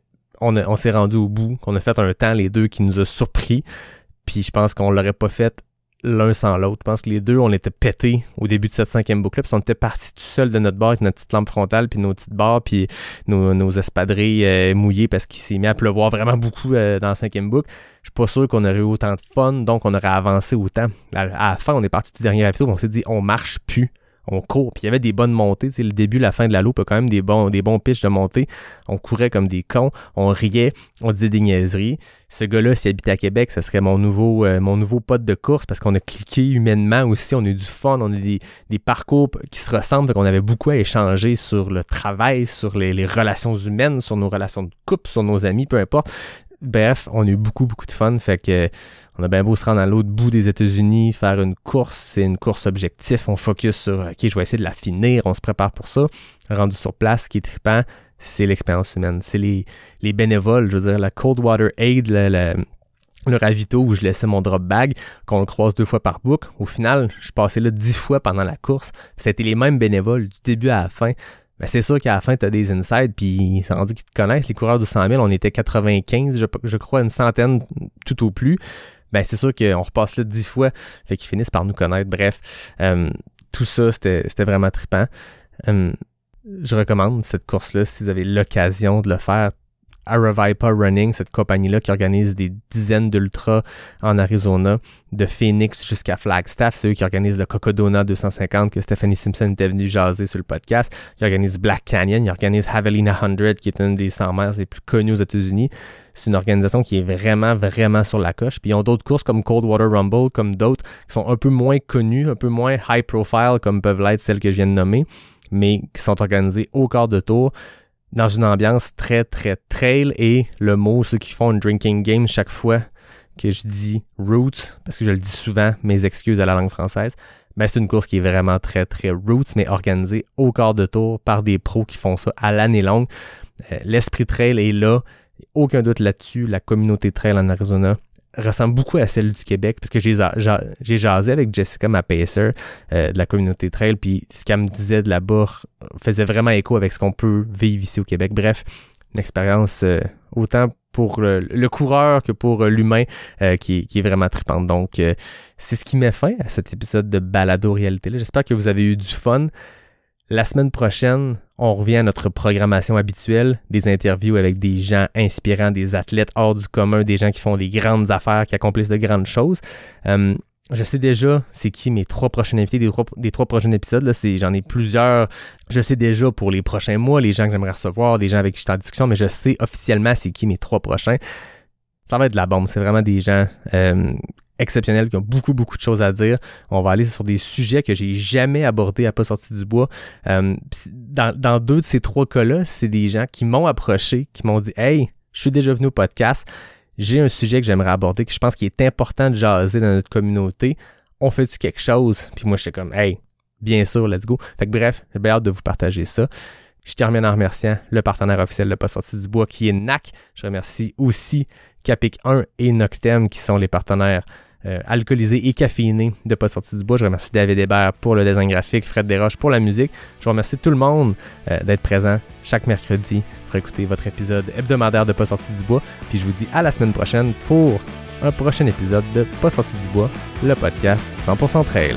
on, on s'est rendu au bout, qu'on a fait un temps les deux qui nous a surpris. Puis je pense qu'on l'aurait pas fait l'un sans l'autre. Je pense que les deux, on était pétés au début de cette cinquième boucle. Puis on était partis tout seul de notre bar avec notre petite lampe frontale, puis nos petites barres, puis nos, nos espadrilles euh, mouillées parce qu'il s'est mis à pleuvoir vraiment beaucoup euh, dans la cinquième boucle. Je suis pas sûr qu'on aurait eu autant de fun, donc on aurait avancé autant. À, la fin, on est parti du dernier épisode, on s'est dit on marche plus on court. Puis il y avait des bonnes montées. Le début, la fin de la loupe, a quand même des bons, des de montée. On courait comme des cons, on riait, on disait des niaiseries. Ce gars-là, s'il habitait à Québec, ce serait mon nouveau, euh, mon nouveau pote de course parce qu'on a cliqué humainement aussi. On a du fun, on a des, parcours qui se ressemblent. qu'on avait beaucoup à échanger sur le travail, sur les, les relations humaines, sur nos relations de couple, sur nos amis, peu importe. Bref, on a eu beaucoup, beaucoup de fun. Fait que on a bien beau se rendre à l'autre bout des États-Unis, faire une course, c'est une course objectif. On focus sur OK, je vais essayer de la finir, on se prépare pour ça. Rendu sur place, ce qui est trippant, c'est l'expérience humaine. C'est les, les bénévoles, je veux dire, la Coldwater Aid, le ravito où je laissais mon drop bag, qu'on croise deux fois par boucle. Au final, je passais là dix fois pendant la course. C'était les mêmes bénévoles du début à la fin ben c'est sûr qu'à la fin, tu as des insides, puis c'est rendu qu'ils te connaissent. Les coureurs du 100 000, on était 95, je, crois, une centaine tout au plus. Ben c'est sûr qu'on repasse là dix fois, fait qu'ils finissent par nous connaître. Bref, euh, tout ça, c'était vraiment trippant. Euh, je recommande cette course-là si vous avez l'occasion de le faire. Aravaipa Running, cette compagnie-là qui organise des dizaines d'ultras en Arizona, de Phoenix jusqu'à Flagstaff. C'est eux qui organisent le Cocodona 250 que Stephanie Simpson était venue jaser sur le podcast. Ils organisent Black Canyon, ils organisent Javelina 100 qui est une des 100 miles les plus connues aux États-Unis. C'est une organisation qui est vraiment, vraiment sur la coche. Puis ils ont d'autres courses comme Coldwater Rumble, comme d'autres qui sont un peu moins connues, un peu moins high profile comme peuvent l'être celles que je viens de nommer, mais qui sont organisées au quart de tour dans une ambiance très, très trail et le mot, ceux qui font une drinking game chaque fois que je dis roots, parce que je le dis souvent, mes excuses à la langue française, ben c'est une course qui est vraiment très, très roots, mais organisée au quart de tour par des pros qui font ça à l'année longue. Euh, l'esprit trail est là, aucun doute là-dessus. La communauté trail en Arizona ressemble beaucoup à celle du Québec, parce que j'ai jasé avec Jessica, ma pacer euh, de la communauté trail, puis ce qu'elle me disait de là-bas faisait vraiment écho avec ce qu'on peut vivre ici au Québec. Bref, une expérience euh, autant pour le, coureur que pour euh, l'humain qui, qui, est vraiment trippante. Donc, c'est ce qui met fin à cet épisode de Balado Réalité. J'espère que vous avez eu du fun. La semaine prochaine, on revient à notre programmation habituelle, des interviews avec des gens inspirants, des athlètes hors du commun, des gens qui font des grandes affaires, qui accomplissent de grandes choses. Euh, je sais déjà c'est qui mes trois prochains invités des trois, prochains épisodes. J'en ai plusieurs. Je sais déjà pour les prochains mois, les gens que j'aimerais recevoir, des gens avec qui je suis en discussion, mais je sais officiellement c'est qui mes trois prochains. Ça va être de la bombe. C'est vraiment des gens euh, exceptionnels qui ont beaucoup, beaucoup de choses à dire. On va aller sur des sujets que j'ai jamais abordés à pas sorti du bois. Euh, dans, deux de ces trois cas-là, c'est des gens qui m'ont approché, qui m'ont dit Hey, je suis déjà venu au podcast. J'ai un sujet que j'aimerais aborder, que je pense qu'il est important de jaser dans notre communauté. On fait-tu quelque chose? Puis moi, j'étais comme Hey, bien sûr, let's go. Fait que bref, j'ai bien hâte de vous partager ça. Je termine en remerciant le partenaire officiel de Pas sorti du bois qui est NAC. Je remercie aussi Capic 1 et Noctem qui sont les partenaires euh, alcoolisé et caféiné de Pas sorti du bois. Je remercie David Hébert pour le design graphique, Fred Desroches pour la musique. Je remercie tout le monde euh, d'être présent chaque mercredi pour écouter votre épisode hebdomadaire de Pas sorti du bois. Puis je vous dis à la semaine prochaine pour un prochain épisode de Pas sorti du bois, le podcast 100% trail.